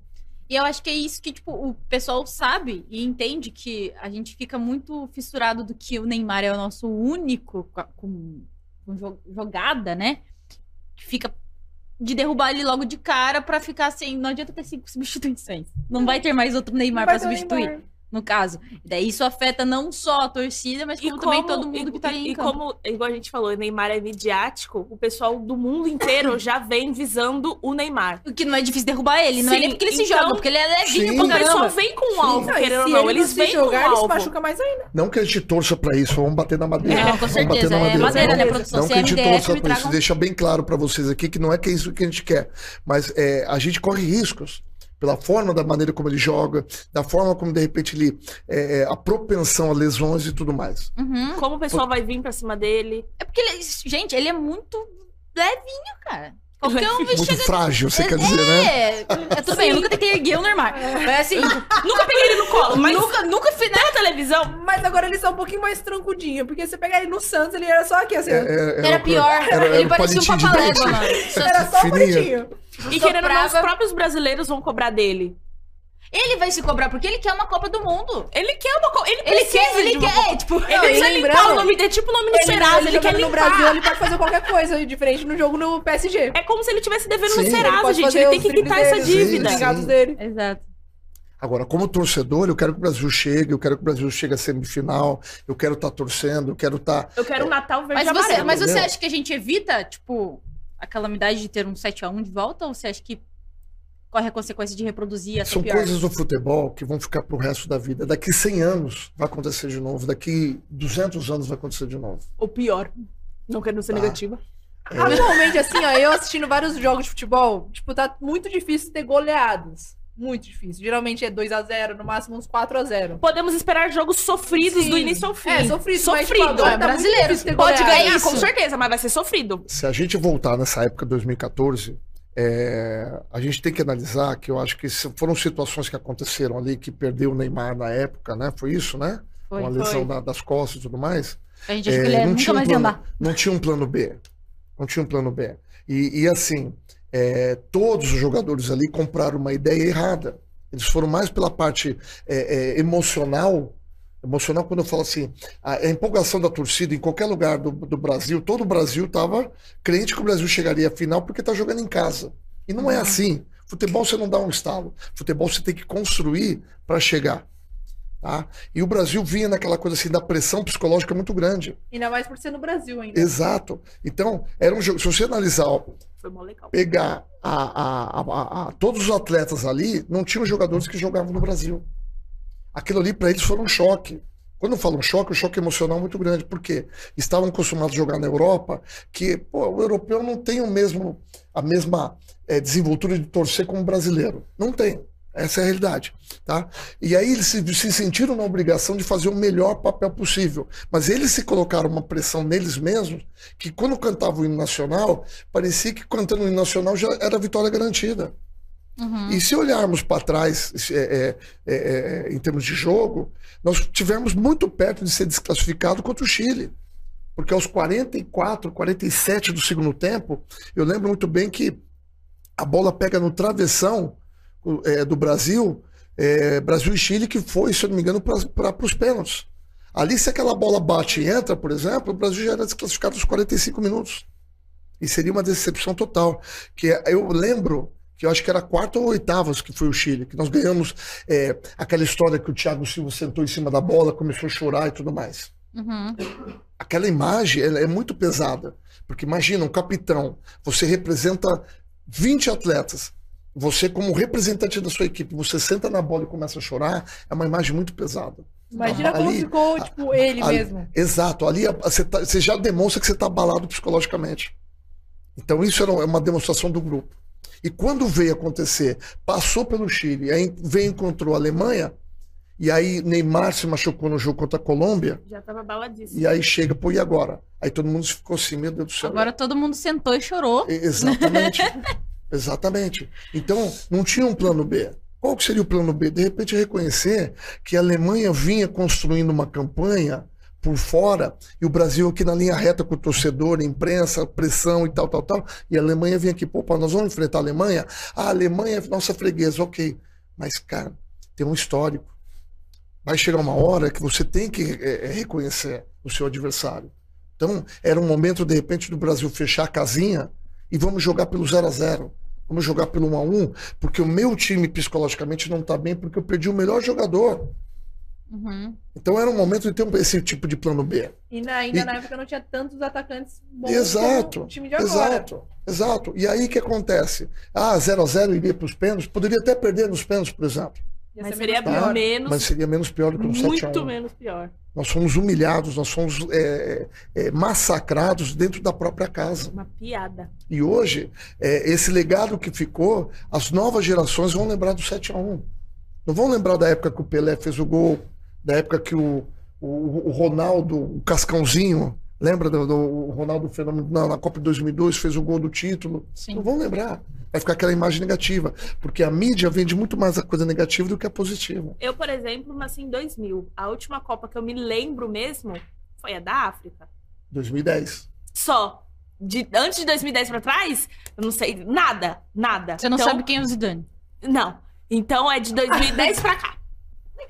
S1: E eu acho que é isso que, tipo, o pessoal sabe e entende que a gente fica muito fissurado do que o Neymar é o nosso único com, com- com jo- jogada, né? Que fica de derrubar ele logo de cara pra ficar assim, não adianta ter cinco [laughs] substituições. Não vai ter mais outro Neymar
S3: o
S1: substituir,
S3: Neymar.
S1: No caso. Daí isso afeta não só a torcida, mas como, também todo mundo
S2: e,
S1: que tá ali
S2: e,
S1: em
S2: e
S1: campo.
S2: como, igual a gente falou, o Neymar é midiático, o pessoal do mundo inteiro [coughs] já vem visando o Neymar.
S1: O que não é difícil derrubar ele, não é
S2: Sim,
S1: nem porque ele se
S2: então-
S1: joga, porque ele é levinho
S4: Sim.
S1: pra
S2: O pessoal
S1: caramba.
S2: vem com um alvo,
S3: Não,
S2: querendo ou
S3: se
S2: não.
S3: ele
S2: Eles
S3: se
S2: vêm com
S3: jogar,
S2: um
S3: ele se
S2: alvo.
S3: machuca mais ainda.
S4: Não que a gente torça pra isso, vamos bater na madeira.
S1: Não, com
S4: Vamos
S1: certeza.
S4: bater na
S1: É
S4: madeira.
S1: madeira, né,
S3: Beleza.
S1: produção?
S4: Não
S1: Se
S4: que
S1: é
S4: a gente
S1: MDF,
S4: torça pra isso. Deixa bem claro pra vocês aqui que não é que é isso que a gente quer. Mas é, a gente corre riscos pela forma da maneira como ele joga, da forma como de repente ele. é, é, a propensão a lesões e tudo mais.
S1: Uhum.
S2: Como o pessoal vai vir pra cima dele.
S1: É porque, ele, gente, ele é muito levinho, cara. Qualquer um
S4: Muito
S1: chegar...
S4: frágil, você quer dizer, né?
S1: É, é tudo bem, eu nunca tentei erguer o Neymar. Mas assim,
S2: Nunca peguei ele no colo, mas
S1: nunca, nunca fiz nada.
S2: na televisão.
S3: Mas agora eles são um pouquinho mais trancudinhos, porque você pegar ele no Santos, ele era só aqui, assim.
S4: É, é,
S1: Era pior.
S4: era- era
S1: ele parecia um papalégua, mano.
S3: era só um.
S2: E querendo ou não, os próprios brasileiros vão cobrar dele.
S1: Ele vai se cobrar porque ele quer uma Copa do Mundo.
S2: Ele quer uma co... Ele
S1: Ele quer, ele quer,
S2: Copa.
S1: tipo...
S2: Ele
S3: Não,
S2: precisa
S3: lembrando-
S2: limpar o nome dele, tipo o nome do Serasa, ele, quer
S3: jogando no
S2: limpar.
S3: Brasil, ele pode fazer qualquer coisa diferente no jogo no PSG.
S2: É como se ele tivesse devendo
S4: Sim.
S2: no
S4: Ele
S2: Serasa,
S3: pode
S2: gente. Ele tem que quitar
S3: dribles
S2: essa
S3: dele,
S2: dívida.
S4: Sim.
S3: ligados dele.
S1: Exato.
S4: Agora, como torcedor, eu quero que o Brasil chegue, eu quero que o Brasil chegue à semifinal, eu quero estar torcendo, eu quero estar.
S2: Eu quero um Natal verde
S1: Mas você,
S2: amarelo.
S1: mas você
S4: entendeu?
S1: acha que a gente evita, tipo... a calamidade de ter um 7x1 de volta? Ou você acha que corre a consequência de reproduzir essa
S4: São
S1: pior?
S4: coisas do futebol que vão ficar pro resto da vida. Daqui 100 anos vai acontecer de novo, daqui 200 anos vai acontecer de novo.
S2: Ou pior. Não querendo ser
S4: Tá.
S2: negativa.
S3: Atualmente, assim, ó, eu assistindo vários jogos de futebol, tipo, tá muito difícil ter goleadas. Muito difícil. Geralmente é 2x0, no máximo uns 4x0.
S2: Podemos esperar jogos sofridos
S3: Sim.
S2: do início ao fim.
S3: É, sofrido, mas, tipo,
S2: Sofrido.
S3: agora
S1: é
S3: tá
S1: brasileiro.
S2: Pode ganhar,
S1: isso.
S2: com certeza, mas vai ser sofrido.
S4: Se a gente voltar nessa época, 2014, é, a gente tem que analisar que eu acho que foram situações que aconteceram ali que perdeu o Neymar na época, né? Foi isso, né?
S1: Foi,
S4: Com a lesão da- das costas e tudo mais.
S1: A gente
S4: É,
S1: é, nunca
S4: tinha um
S1: mais
S4: plano,
S1: andar.
S4: não tinha um plano B. Não tinha um plano B. E, e, assim, é, todos os jogadores ali compraram uma ideia errada. Eles foram mais pela parte é, é, emocional. Emocional, quando eu falo assim, a, a empolgação da torcida em qualquer lugar do, do Brasil, todo o Brasil estava crente que o Brasil chegaria à final porque está jogando em casa. E não é assim. Futebol você não dá um estalo. Futebol você tem que construir para chegar. Tá? E o Brasil vinha naquela coisa assim da pressão psicológica muito grande.
S3: Ainda mais por ser no Brasil ainda.
S4: Exato. Então, era um jogo. Se você analisar, pegar a- a- a- a- todos os atletas ali, não tinham jogadores que jogavam no Brasil. Aquilo ali para eles foi um choque. Quando eu falo um choque, um choque emocional muito grande, porque estavam acostumados a jogar na Europa, que pô, o europeu não tem o mesmo, a mesma eh, desenvoltura de torcer como o brasileiro. Não tem. Essa é a realidade. Tá? E aí eles se, se sentiram na obrigação de fazer o melhor papel possível. Mas eles se colocaram uma pressão neles mesmos, que quando cantavam o hino nacional, parecia que cantando o hino nacional já era vitória garantida.
S1: Uhum.
S4: E se olharmos para trás, é, é, é, é, em termos de jogo, nós tivemos muito perto de ser desclassificado contra o Chile. Porque aos 44, 47 do segundo tempo, eu lembro muito bem que a bola pega no travessão é, do Brasil, é, Brasil e Chile, que foi, se eu não me engano, para os pênaltis. Ali, se aquela bola bate e entra, por exemplo, o Brasil já era desclassificado aos 45 minutos. E seria uma decepção total. Que eu lembro que eu acho que era quarta ou oitavas que foi o Chile, que nós ganhamos é, aquela história que o Thiago Silva sentou em cima da bola, começou a chorar e tudo mais.
S1: Uhum.
S4: Aquela imagem é muito pesada. Porque imagina, um capitão, você representa 20 atletas. Você, como representante da sua equipe, você senta na bola e começa a chorar, é uma imagem muito pesada.
S3: Imagina como
S4: Ali-
S3: ficou, tipo, ele
S4: ali-
S3: mesmo.
S4: Exato, ali a- você, tá- você já demonstra que você está abalado psicologicamente. Então isso era uma demonstração do grupo. E quando veio acontecer, passou pelo Chile, aí veio e encontrou a Alemanha, e aí Neymar se machucou no jogo contra a Colômbia,
S2: Já tava baladíssimo.
S4: e aí chega, pô, e agora? Aí todo mundo ficou assim, meu Deus do céu.
S1: Agora todo mundo sentou e chorou.
S4: Exatamente. [laughs] Exatamente. Então, não tinha um plano B. Qual que seria o plano B? De repente reconhecer que a Alemanha vinha construindo uma campanha por fora e o Brasil aqui na linha reta com o torcedor, imprensa, pressão e tal, tal, tal. E a Alemanha vinha aqui, pô, pá, nós vamos enfrentar a Alemanha? A Alemanha é nossa freguesa, ok. Mas, cara, tem um histórico. Vai chegar uma hora que você tem que é, é, reconhecer o seu adversário. Então, era um momento, de repente, do Brasil fechar a casinha e vamos jogar pelo 0 a 0 Vamos jogar pelo 1 a 1 porque o meu time psicologicamente não está bem, porque eu perdi o melhor jogador.
S1: Uhum.
S4: Então era um momento de ter um- esse tipo de plano B.
S3: E na- ainda
S4: E-
S3: na época não tinha tantos atacantes bons
S4: Exato,
S3: como o time de agora.
S4: exato, exato. E aí o que acontece? Ah, 0 a 0 iria para os pênaltis, poderia até perder nos pênaltis, por exemplo.
S2: Mas
S3: ser
S2: seria
S3: menos pior.
S2: menos,
S4: Mas seria menos pior do que um 7 a 1
S2: muito menos pior.
S4: Nós fomos humilhados, nós fomos é, é, massacrados dentro da própria casa.
S2: Uma piada.
S4: E hoje, é, esse legado que ficou, as novas gerações vão lembrar do 7 a 1 Não vão lembrar da época que o Pelé fez o gol, da época que o, o, o Ronaldo, o Cascãozinho, lembra do, do o Ronaldo Fenômeno na, na Copa de 2002, fez o gol do título?
S1: Sim.
S4: Não vão lembrar. Vai ficar aquela imagem negativa. Porque a mídia vende muito mais a coisa negativa do que a positiva.
S2: Eu, por exemplo, nasci em 2000. A última Copa que eu me lembro mesmo foi a da África.
S4: 2010.
S2: Só. De, antes de 2010 pra trás, eu não sei nada, nada.
S1: Você não
S2: Então,
S1: sabe quem é o Zidane.
S2: Não. Então é de 2010 pra cá.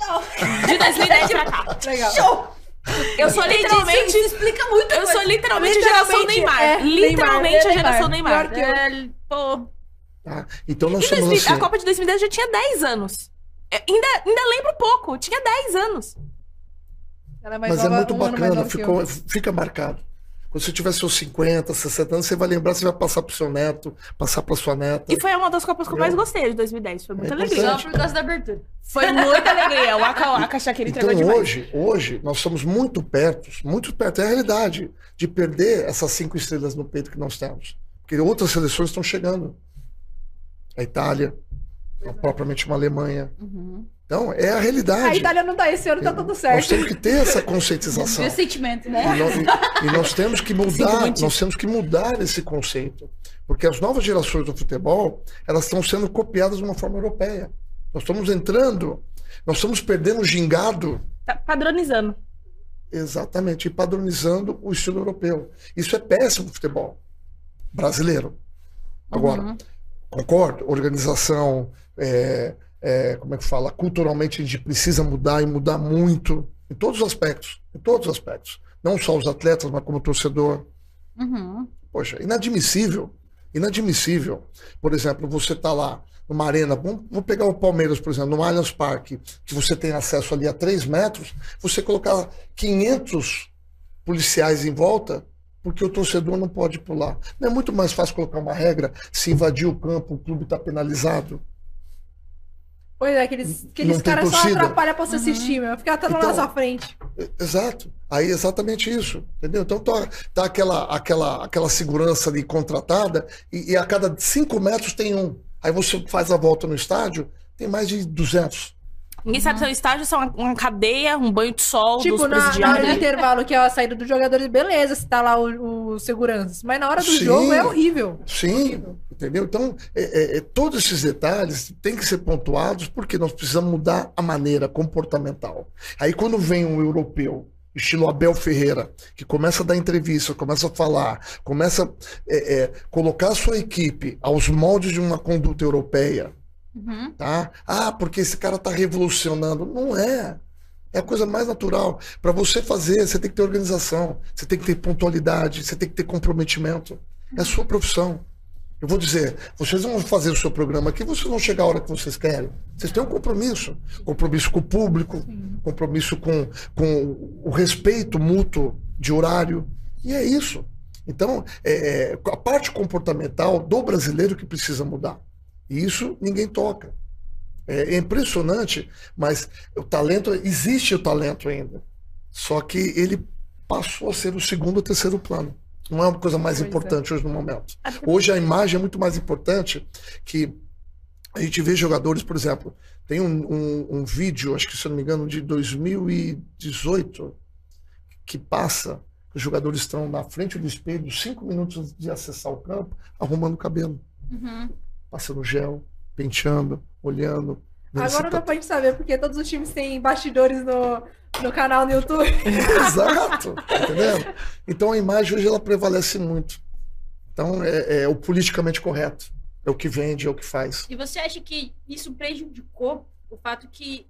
S2: Legal. De 2010 pra cá. [laughs]
S3: Legal.
S2: Eu sou literalmente.
S1: explica muito.
S2: Eu sou literalmente a geração
S3: Literalmente,
S2: Neymar.
S3: é,
S2: literalmente
S3: Neymar,
S2: a geração
S3: Neymar.
S1: É, pô,
S4: Tá? Então nós somos
S2: 2000
S4: assim.
S2: A Copa de 2010 eu já tinha 10 anos. É, ainda, ainda lembro pouco, tinha 10 anos.
S3: Ela é mais
S4: Mas é
S3: nova,
S4: muito
S3: um
S4: bacana, ficou, fica marcado. Quando você tiver seus 50, 60 anos, você vai lembrar, você vai passar pro seu neto, passar pra sua neta.
S2: E foi uma das Copas que eu mais gostei de 2010. Foi muita
S4: É
S2: alegria.
S1: Só por causa da abertura.
S2: Foi muita alegria. O Waka Waka Shakira
S4: Então
S2: entregou demais.
S4: hoje, hoje, nós estamos muito perto, muito perto, é a realidade, de perder essas cinco estrelas no peito que nós temos. Porque outras seleções estão chegando. A Itália, propriamente uma Alemanha.
S1: Uhum.
S4: Então, é a realidade.
S3: A Itália não tá esse ano, tá tudo
S4: Nós
S3: certo.
S4: temos que ter essa [laughs] conscientização.
S1: Sentimento,
S4: E
S1: né?
S4: nós, e nós temos que mudar, nós temos que mudar esse conceito. Porque as novas gerações do futebol, elas estão sendo copiadas de uma forma europeia. Nós estamos entrando, nós estamos perdendo o gingado
S2: Tá padronizando.
S4: exatamente e padronizando o estilo europeu. Isso é péssimo pro futebol brasileiro. Agora,
S1: Uhum.
S4: concordo, organização, é, é, como é que fala? Culturalmente a gente precisa mudar e mudar muito em todos os aspectos, em todos os aspectos. Não só os atletas, mas como torcedor.
S1: Uhum.
S4: Poxa, inadmissível. Inadmissível. Por exemplo, você tá lá numa arena, vamos, vamos pegar o Palmeiras, por exemplo, no Allianz Parque, que você tem acesso ali a 3 metros, você colocar 500 policiais em volta, porque o torcedor não pode pular. Não é muito mais fácil colocar uma regra, se invadir o campo, o clube está penalizado.
S3: Pois é, aqueles, aqueles caras só atrapalham pra você assistir, meu. Ficar até lá
S4: Então-
S3: na sua frente.
S4: Exato. Aí é exatamente isso, entendeu? Então tá, tá aquela, aquela, aquela segurança ali contratada e, e a cada cinco metros tem um. Aí você faz a volta no estádio, tem mais de 200.
S2: Ninguém sabe se é um estágio, se é uma, uma cadeia, um banho de sol
S3: Tipo,
S2: dos
S3: na, na hora do
S2: presidiários.
S3: intervalo, que é a saída dos jogadores, beleza, se tá lá o, o segurança. Mas na hora do
S4: Sim.
S3: jogo é horrível.
S4: Sim, entendeu? Então, é, é, é, todos esses detalhes têm que ser pontuados porque nós precisamos mudar a maneira comportamental. Aí quando vem um europeu, estilo Abel Ferreira, que começa a dar entrevista, começa a falar, começa a é, é, colocar a sua equipe aos moldes de uma conduta europeia,
S1: Uhum.
S4: tá? Ah, porque esse cara tá revolucionando. Não é. É a coisa mais natural. Para você fazer, você tem que ter organização, você tem que ter pontualidade, você tem que ter comprometimento. É a sua profissão. Eu vou dizer, vocês vão fazer o seu programa aqui, vocês vão chegar a hora que vocês querem. Vocês têm um compromisso. Compromisso com o público, compromisso com, com o respeito mútuo de horário. E é isso. Então, é, é, a parte comportamental do brasileiro que precisa mudar. E isso ninguém toca. É, é impressionante, mas o talento, existe o talento ainda. Só que ele passou a ser o segundo ou terceiro plano. Não é uma coisa mais
S3: Pois é.
S4: importante hoje no momento. Hoje a imagem é muito mais importante que a gente vê jogadores, por exemplo, tem um, um, um vídeo, acho que se eu não me engano, de 2018, que passa, os jogadores estão na frente do espelho, cinco minutos antes de acessar o campo, arrumando o cabelo,
S1: Uhum.
S4: Passando gel, penteando, olhando.
S3: Agora
S4: tá
S3: dá pra gente saber, porque todos os times têm bastidores no, no canal no YouTube. [laughs]
S4: Exato, tá entendendo? Então a imagem hoje ela prevalece muito. Então é, é o politicamente correto. É o que vende, é o que faz.
S1: E você acha que isso prejudicou o fato que,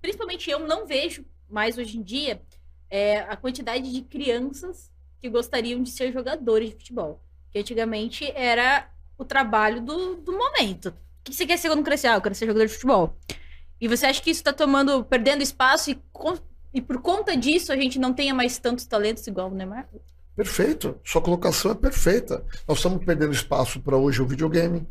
S1: principalmente eu não vejo mais hoje em dia, é, a quantidade de crianças que gostariam de ser jogadores de futebol? Que antigamente era o trabalho do, do momento. O que você quer ser quando crescer? Ah, eu quero ser jogador de futebol. E você acha que isso tá tomando, perdendo espaço e, e por conta disso a gente não tenha mais tantos talentos igual o Neymar?
S4: Perfeito. Sua colocação é perfeita. Nós estamos perdendo espaço para hoje o videogame.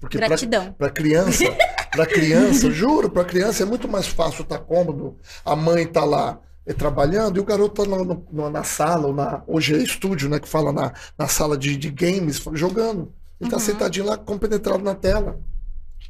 S4: Porque. Para criança, para criança, juro, para criança é muito mais fácil estar cômodo. A mãe tá lá eh, trabalhando e o garoto tá no- no- na sala, ou na, hoje é estúdio, né, que fala na, na sala de, de games, jogando. Ele tá
S1: Uhum.
S4: sentadinho lá, compenetrado na tela.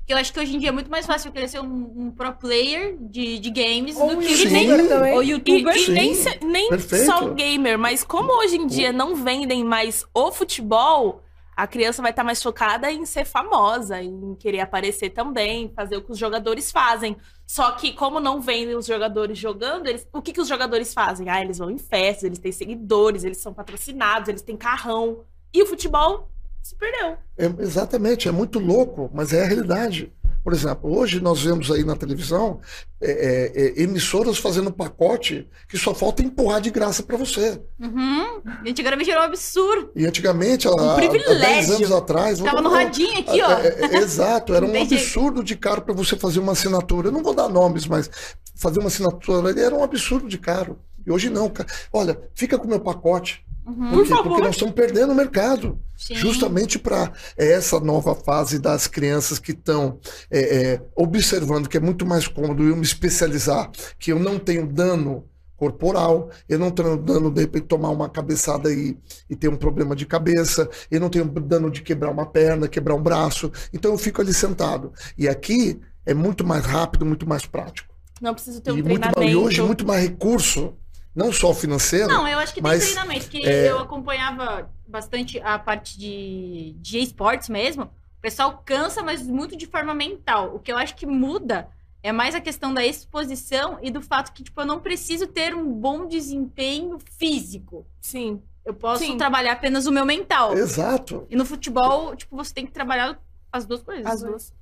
S1: Eu acho que hoje em dia é muito mais fácil eu querer ser um, um pro player de, de games
S3: Ou
S1: do que
S4: Sim.
S3: também.
S1: ou
S2: E,
S1: youtuber.
S2: e
S4: Sim,
S2: nem, nem
S4: perfeito.
S2: só o gamer, mas como hoje em dia não vendem mais o futebol, a criança vai estar mais focada em ser famosa, em querer aparecer também, fazer o que os jogadores fazem. Só que, como não vendem os jogadores jogando, eles, o que, que os jogadores fazem? Ah, eles vão em festas, eles têm seguidores, eles são patrocinados, eles têm carrão. E o futebol se perdeu.
S4: É, exatamente, é muito louco, mas é a realidade. Por exemplo, hoje nós vemos aí na televisão é, é, é, emissoras fazendo pacote que só falta empurrar de graça para você.
S1: Uhum. E Antigamente era um absurdo.
S4: E antigamente, há, há 10
S1: privilégio.
S4: anos atrás.
S1: Tava no radinho aqui, ó.
S4: é, é, exato, era um absurdo de caro para você fazer uma assinatura. Eu não vou dar nomes, mas fazer uma assinatura era um absurdo de caro. E hoje não. ca- Olha, fica com o meu pacote.
S1: Uhum.
S4: Por quê?
S2: favor.
S4: Porque nós estamos perdendo o mercado.
S1: Sim.
S4: Justamente para essa nova fase das crianças que estão é, é, observando que é muito mais cômodo eu me especializar, que eu não tenho dano corporal, eu não tenho dano de repente tomar uma cabeçada e, e ter um problema de cabeça, eu não tenho dano de quebrar uma perna, quebrar um braço, então eu fico ali sentado. E aqui é muito mais rápido, muito mais prático.
S2: Não preciso ter um
S4: e, mais-
S2: treinamento.
S4: e hoje muito mais recurso, não só financeiro,
S1: Não, eu acho que
S4: Mas,
S1: tem treinamento, que
S4: é-
S1: eu acompanhava bastante a parte de, de esportes mesmo. O pessoal cansa, mas muito de forma mental. O que eu acho que muda é mais a questão da exposição e do fato que, tipo, eu não preciso ter um bom desempenho físico.
S2: Sim.
S1: Eu posso
S2: Sim.
S1: trabalhar apenas o meu mental.
S4: exato.
S1: E no futebol, tipo, você tem que trabalhar as duas coisas.
S2: As
S1: né?
S2: duas.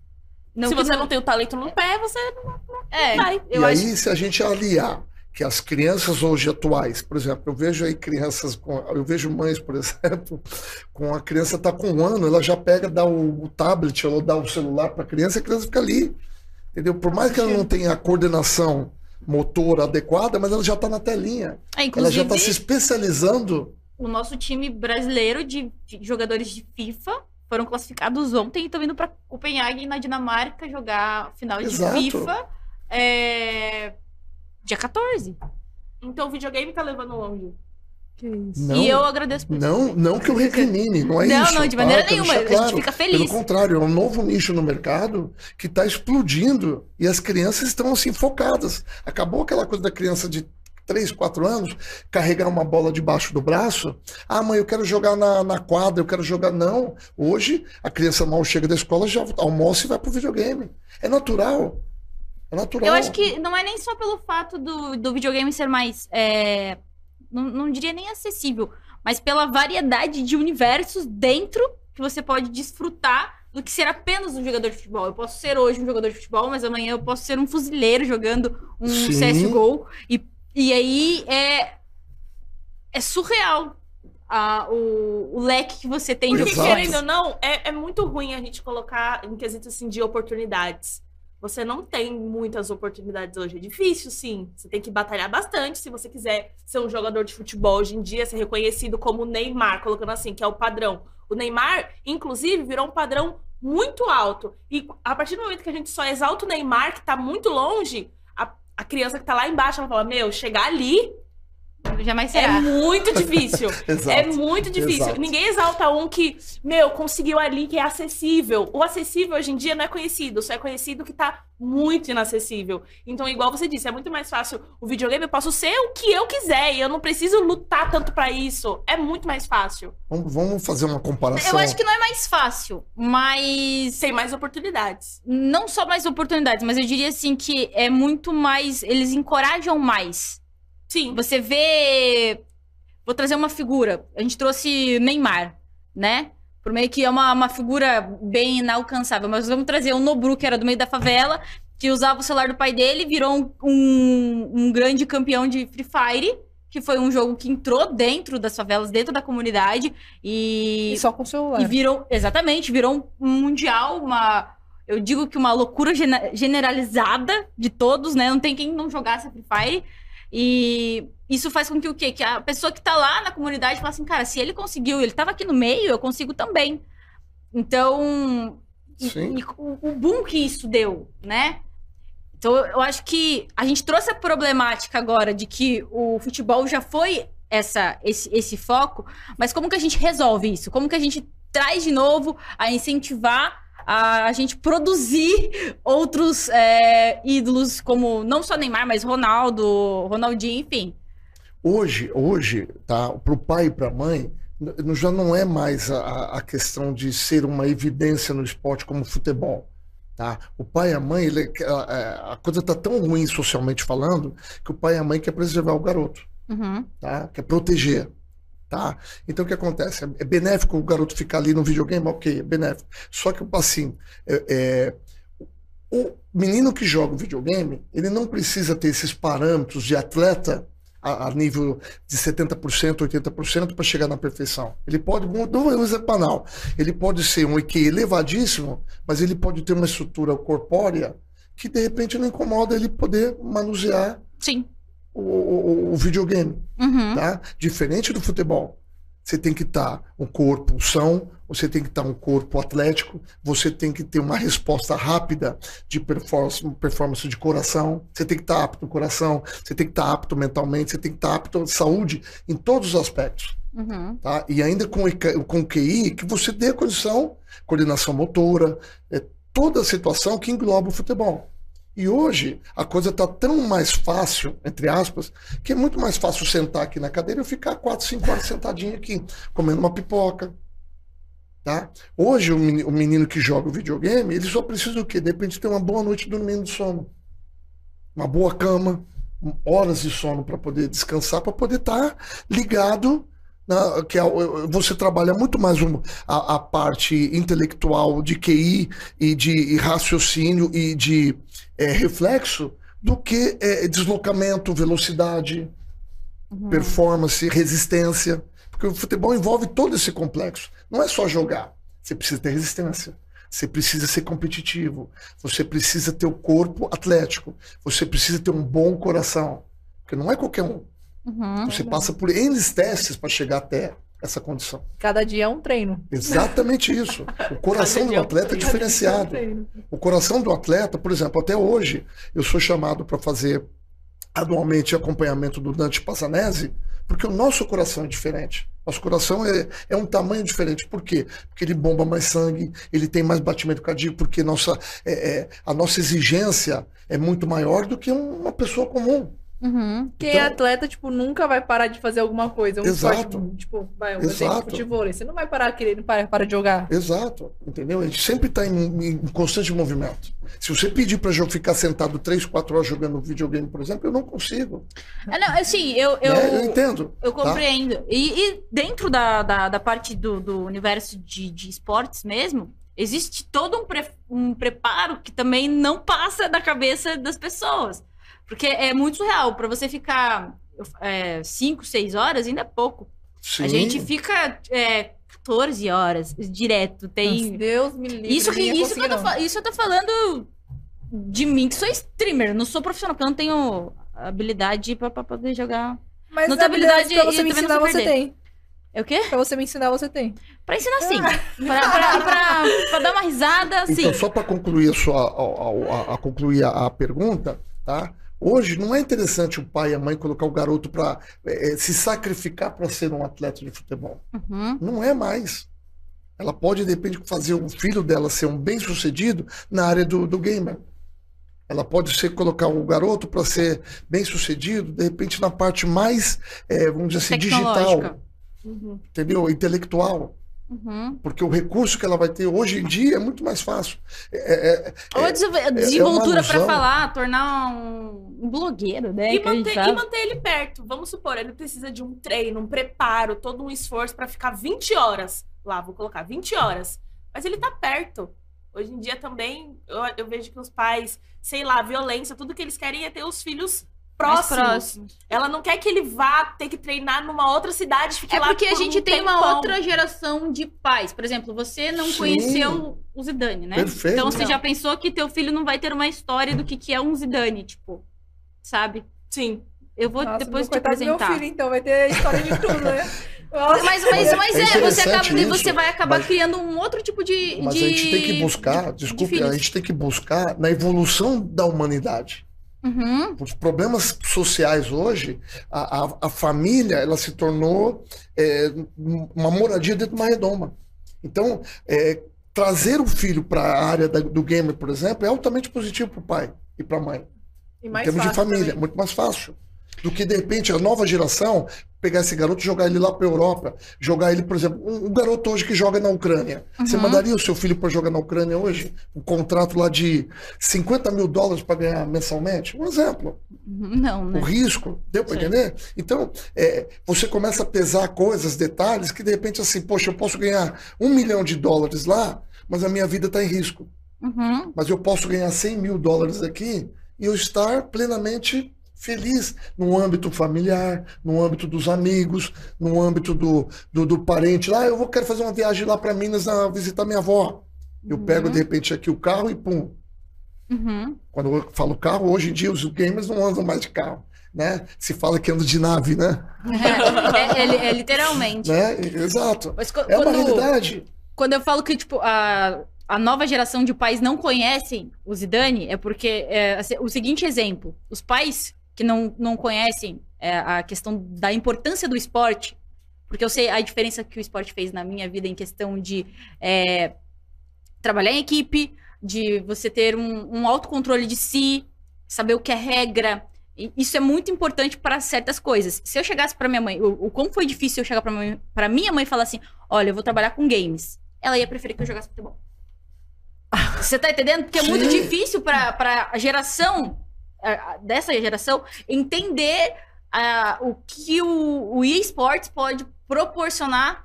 S1: Não
S2: Se você não tem o talento no pé, você
S1: É,
S2: vai.
S1: eu
S4: e
S1: acho
S4: aí, se a gente aliar que as crianças hoje atuais, por exemplo, eu vejo aí crianças, com, eu vejo mães, por [laughs] exemplo, com a criança tá com um ano, ela já pega, dá o, o tablet ou dá o celular para a criança, e a criança fica ali, entendeu? Por mais que ela não tenha a coordenação motora adequada, mas ela já está na telinha,
S1: É,
S4: ela já está se especializando.
S1: o nosso time brasileiro de de jogadores de FIFA foram classificados ontem e estão indo para Copenhague, na Dinamarca, jogar final de
S4: Exato.
S1: FIFA. é, Dia 14.
S2: Então o videogame tá levando longe.
S3: Que isso.
S4: Não,
S1: E eu agradeço por isso.
S4: não, não que eu recrimine, não é
S1: Não,
S4: isso.
S1: não, de
S4: tá?
S1: maneira
S4: Quero
S1: nenhuma.
S4: deixar
S1: A gente
S4: claro.
S1: fica
S4: Pelo
S1: feliz.
S4: contrário, é um novo nicho no mercado que está explodindo e as crianças estão assim focadas. Acabou aquela coisa da criança de 3, 4 anos carregar uma bola debaixo do braço. Ah, mãe, eu quero jogar na, na quadra, eu quero jogar. Não. Hoje, a criança mal chega da escola, já almoça e vai pro videogame. É natural. É natural.
S1: Eu acho que não é nem só pelo fato do, do videogame ser mais. é, não, não diria nem acessível, mas pela variedade de universos dentro que você pode desfrutar do que ser apenas um jogador de futebol. Eu posso ser hoje um jogador de futebol, mas amanhã eu posso ser um fuzileiro jogando um
S4: Sim.
S1: CSGO. E, e aí é, é surreal a- o, o leque que você tem de
S2: Porque, querendo ou não, é, é muito ruim a gente colocar em quesito assim, de oportunidades. Você não tem muitas oportunidades hoje. É difícil, sim. Você tem que batalhar bastante se você quiser ser um jogador de futebol hoje em dia, ser reconhecido como Neymar, colocando assim, que é o padrão. O Neymar, inclusive, virou um padrão muito alto. E a partir do momento que a gente só exalta o Neymar, que tá muito longe, a, a criança que tá lá embaixo, ela fala: Meu, chegar ali
S1: Jamais
S2: é
S1: será.
S2: muito [laughs] difícil. É muito difícil.
S4: Exato.
S2: Ninguém exalta um que, meu, conseguiu ali que é acessível. O acessível hoje em dia não é conhecido, só é conhecido que tá muito inacessível. Então, igual você disse, é muito mais fácil o videogame, eu posso ser o que eu quiser e eu não preciso lutar tanto pra isso. É muito mais fácil.
S4: Vamos, vamos fazer uma comparação.
S1: Eu acho que não é mais fácil, mas
S2: Tem mais oportunidades.
S1: não só mais oportunidades, mas eu diria assim que é muito mais. Eles encorajam mais.
S2: Sim.
S1: Você vê. Vou trazer uma figura. A gente trouxe Neymar, né? Por meio que é uma, uma figura bem inalcançável. Mas vamos trazer o Nobru, que era do meio da favela, que usava o celular do pai dele, virou um, um, um grande campeão de Free Fire, que foi um jogo que entrou dentro das favelas, dentro da comunidade. E,
S3: E só com o celular.
S1: e virou, exatamente, virou um mundial, uma. Eu digo que uma loucura generalizada de todos, né? Não tem quem não jogasse Free Fire. E isso faz com que o quê? Que a pessoa que tá lá na comunidade fala assim, cara, se ele conseguiu, ele tava aqui no meio, eu consigo também. Então, e- e o, o boom que isso deu, né? Então, eu acho que a gente trouxe a problemática agora de que o futebol já foi essa, esse, esse foco, mas como que a gente resolve isso? Como que a gente traz de novo a incentivar a, a gente produzir outros é, ídolos como não só Neymar, mas Ronaldo, Ronaldinho, enfim.
S4: Hoje, hoje, tá, para o pai e para a mãe, já não é mais a, a questão de ser uma evidência no esporte como o futebol. Tá? O pai e a mãe, ele- a, a coisa está tão ruim socialmente falando que o pai e a mãe quer preservar o garoto,
S1: Uhum.
S4: tá? quer proteger. Tá? Então o que acontece? É benéfico o garoto ficar ali no videogame? Ok, é benéfico. Só que assim, é- é, o menino que joga videogame, ele não precisa ter esses parâmetros de atleta a, a nível de 70%, 80% para chegar na perfeição. Ele pode, dou um exemplo banal, ele pode ser um IQ elevadíssimo, mas ele pode ter uma estrutura corpórea que de repente não incomoda ele poder manusear
S1: Sim.
S4: O, o- o videogame
S1: Uhum.
S4: tá? Diferente do futebol. você tem que estar um corpo são, você tem que estar um corpo atlético, você tem que ter uma resposta rápida de performance, performance de coração, você tem que estar apto no coração, você tem que estar apto mentalmente, você tem que estar apto à saúde em todos os aspectos.
S1: Uhum.
S4: Tá? E ainda com, com QI, que você dê a condição, coordenação motora, é, toda a situação que engloba o futebol. E hoje a coisa está tão mais fácil, entre aspas, que é muito mais fácil sentar aqui na cadeira e ficar 4, 5 horas sentadinho aqui, comendo uma pipoca. Tá? Hoje o meni- o menino que joga o videogame, ele só precisa do quê? De repente ter uma boa noite dormindo de sono. Uma boa cama, horas de sono para poder descansar, para poder estar ligado na- que é o- você trabalha muito mais um- a, a parte intelectual de QI e de raciocínio e de é, reflexo do que é, deslocamento, velocidade, performance, resistência. Porque o futebol envolve todo esse complexo. Não é só jogar. Você precisa ter resistência. Você precisa ser competitivo. Você precisa ter o corpo atlético. Você precisa ter um bom coração. Porque não é qualquer um.
S1: Uhum.
S4: Você passa por N testes para chegar até essa condição.
S3: Cada dia é um treino.
S4: Exatamente isso. O coração do atleta é diferenciado.
S3: treino.
S4: O coração do atleta, por exemplo, até hoje, eu sou chamado para fazer anualmente acompanhamento do Dante Passanese, porque o nosso coração é diferente. Nosso coração é, é um tamanho diferente. Por quê? Porque ele bomba mais sangue, ele tem mais batimento cardíaco, porque nossa, é, é, a nossa exigência é muito maior do que uma pessoa comum.
S1: Uhum.
S3: Quem
S4: Então-
S3: é atleta, tipo, nunca vai parar de fazer alguma coisa. Um
S4: Exato.
S3: esporte, tipo, vai, um exemplo,
S4: Exato.
S3: futebol. Você não vai parar querendo para, para de jogar.
S4: Exato, entendeu? A gente sempre está em, em constante movimento. Se você pedir para eu ficar sentado 3, 4 horas jogando videogame, por exemplo, eu não consigo.
S1: É, não, assim, eu, eu,
S4: né? eu entendo.
S1: eu
S4: tá?
S1: compreendo. E, e dentro da, da, da parte do, do universo de, de esportes mesmo, existe todo um, pre- um preparo que também não passa da cabeça das pessoas. Porque é muito surreal. Para você ficar 5, 6 horas, ainda é pouco.
S4: Sim.
S1: A gente fica é, 14 horas direto. Tem.
S3: Nossa, Deus me livre.
S1: Isso, que, isso, que eu tô, isso eu tô falando de mim, que sou streamer, não sou profissional, porque eu não tenho habilidade pra, pra poder jogar.
S3: Mas
S1: não tem habilidade
S3: pra você me ensinar, você
S1: perder.
S3: tem.
S1: É o quê?
S3: Pra você me ensinar, você tem.
S1: Pra ensinar sim. pra, pra, pra, pra dar uma risada, sim.
S4: Então, só para concluir a sua a, a- a concluir a, a pergunta, tá? Hoje não é interessante o pai e a mãe colocar o garoto para se sacrificar para ser um atleta de futebol.
S1: Uhum.
S4: Não é mais. Ela pode, de repente, fazer o filho dela ser um bem-sucedido na área do, do gamer. Ela pode ser colocar o garoto para ser bem-sucedido, de repente, na parte mais, eh, vamos dizer assim, digital,
S2: Uhum.
S4: entendeu? Intelectual.
S1: Uhum.
S4: Porque o recurso que ela vai ter hoje em dia é muito mais fácil. É- é-
S1: Ou a desenvol- a desenvoltura pra
S4: ilusão.
S1: falar, tornar um, blogueiro, né?
S2: E manter, e manter ele perto. Vamos supor, ele precisa de um treino, um preparo, todo um esforço pra ficar 20 horas lá, vou colocar 20 horas. Mas ele tá perto. Hoje em dia também, eu, eu vejo que os pais, sei lá, violência, tudo que eles querem é ter os filhos Próximos. Ela não quer que ele vá ter que treinar numa outra cidade, fique
S1: É
S2: lá
S1: porque a
S2: por
S1: gente
S2: um
S1: tem uma
S2: tempão.
S1: outra geração de pais. Por exemplo, você não
S4: Sim.
S1: conheceu o Zidane, né?
S4: Perfeito.
S1: Então você
S2: Não.
S1: já pensou que teu filho não vai ter uma história do que, que é um Zidane, tipo, sabe?
S2: Sim.
S1: Eu vou
S3: Nossa,
S1: depois
S3: meu
S1: te
S3: do meu
S1: apresentar.
S3: filho, então, vai ter história de tudo, né? [laughs] Nossa.
S1: Mas, mas, mas
S4: É
S1: é, você, acaba,
S4: isso,
S1: você vai acabar
S4: mas-
S1: criando um outro tipo de.
S4: Mas
S1: de-
S4: a gente tem que buscar,
S1: de- de
S4: desculpe,
S1: filhos.
S4: a gente tem que buscar na evolução da humanidade.
S1: Uhum.
S4: Os problemas sociais hoje, a, a, a família, ela se tornou é, uma moradia dentro de uma redoma. Então, é, trazer o filho para a área da- do gamer, por exemplo, é altamente positivo para o pai e para a mãe.
S3: E
S4: Em termos de família,
S3: também.
S4: muito mais fácil. Do que, de repente, a nova geração pegar esse garoto e jogar ele lá para Europa. Jogar ele, por exemplo, um, um garoto hoje que joga na Ucrânia. Você
S1: Uhum.
S4: mandaria o seu filho para jogar na Ucrânia hoje? Um contrato lá de 50 mil dólares para ganhar mensalmente? Um exemplo.
S1: Uhum. Não, né?
S4: O risco, deu para entender? Então, é, você começa a pesar coisas, detalhes, que de repente, assim, poxa, eu posso ganhar um milhão de dólares lá, mas a minha vida está em risco.
S1: Uhum.
S4: Mas eu posso ganhar 100 mil dólares aqui e eu estar plenamente feliz no âmbito familiar, no âmbito dos amigos, no âmbito do, do, do parente. Lá, eu vou quero fazer uma viagem lá para Minas a visitar minha avó. Eu pego, de repente, aqui o carro e pum.
S1: Uhum.
S4: Quando eu falo carro, hoje em dia os gamers não andam mais de carro. né? Se fala que ando de nave, né?
S1: É, é- é- é literalmente.
S4: né? Exato.
S1: Mas co-
S4: É uma
S1: quando-
S4: realidade.
S1: quando eu falo que, tipo, a, a nova geração de pais não conhecem o Zidane, é porque é, assim, o seguinte exemplo: os pais que não, não conhecem é, a questão da importância do esporte, porque eu sei a diferença que o esporte fez na minha vida em questão de é, trabalhar em equipe, de você ter um, um autocontrole de si, saber o que é regra. E Isso é muito importante para certas coisas. Se eu chegasse para minha mãe, o, o como foi difícil eu chegar para minha mãe e falar assim: "Olha, eu vou trabalhar com games". Ela ia preferir que eu jogasse futebol. Você tá entendendo? Porque é muito difícil para a geração dessa geração entender ah, o que o, o eSports pode proporcionar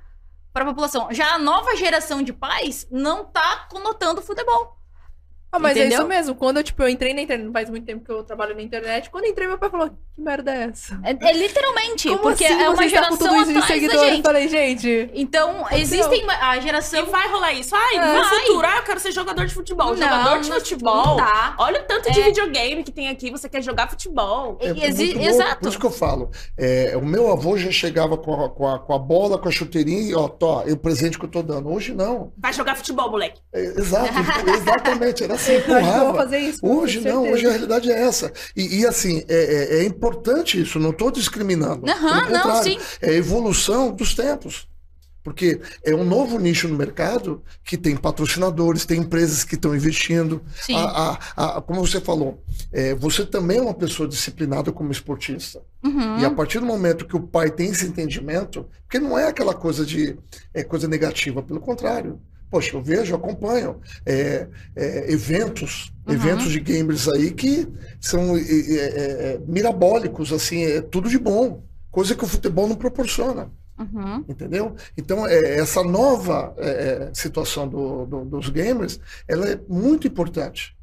S1: para a população. Já a nova geração de pais não tá conotando futebol.
S3: Ah, mas é
S1: Entendeu?
S3: isso mesmo. Quando eu, tipo, eu entrei na internet, não faz muito tempo que eu trabalho na internet. Quando eu entrei, meu pai falou: que merda é essa?
S1: É, é literalmente,
S3: Como
S1: porque
S3: assim
S1: é uma geração
S3: com tudo isso de
S1: atrás da
S3: seguidor? Eu
S1: gente.
S3: falei, gente.
S1: Então, existem a
S2: E
S1: geração
S2: vai rolar isso. Ai, no
S3: É.
S1: Vai.
S2: futuro, ah, eu quero ser jogador de futebol.
S1: Não,
S2: jogador de
S1: não-
S2: futebol.
S1: não tá.
S2: Olha o tanto de
S1: É.
S2: videogame que tem aqui, você quer jogar futebol.
S4: É
S1: Exi- exato.
S4: Por isso que eu falo. é, o meu avô já chegava com a, com, a, com a bola, com a chuteirinha e, ó, tó, é o presente que eu tô dando. Hoje não.
S2: Vai jogar futebol, moleque.
S4: É, exato, exatamente. Era empurrava.
S3: fazer isso.
S4: Hoje não, hoje a realidade é essa. E, e, assim, é, é- é importante isso, não estou discriminando. Pelo
S1: não, sim.
S4: É a evolução dos tempos. Porque é um novo nicho no mercado que tem patrocinadores, tem empresas que estão investindo. A- a- a- como você falou, é, você também é uma pessoa disciplinada como esportista.
S1: Uhum.
S4: E a partir do momento que o pai tem esse entendimento, porque não é aquela coisa de é, coisa negativa, pelo contrário. Poxa, eu vejo, acompanho é, é, eventos,
S1: Uhum.
S4: eventos de gamers aí que são é, é, é, mirabólicos, assim, é tudo de bom, coisa que o futebol não proporciona,
S1: Uhum.
S4: entendeu? Então, é, essa nova é, é, situação do- do- dos gamers, ela é muito importante,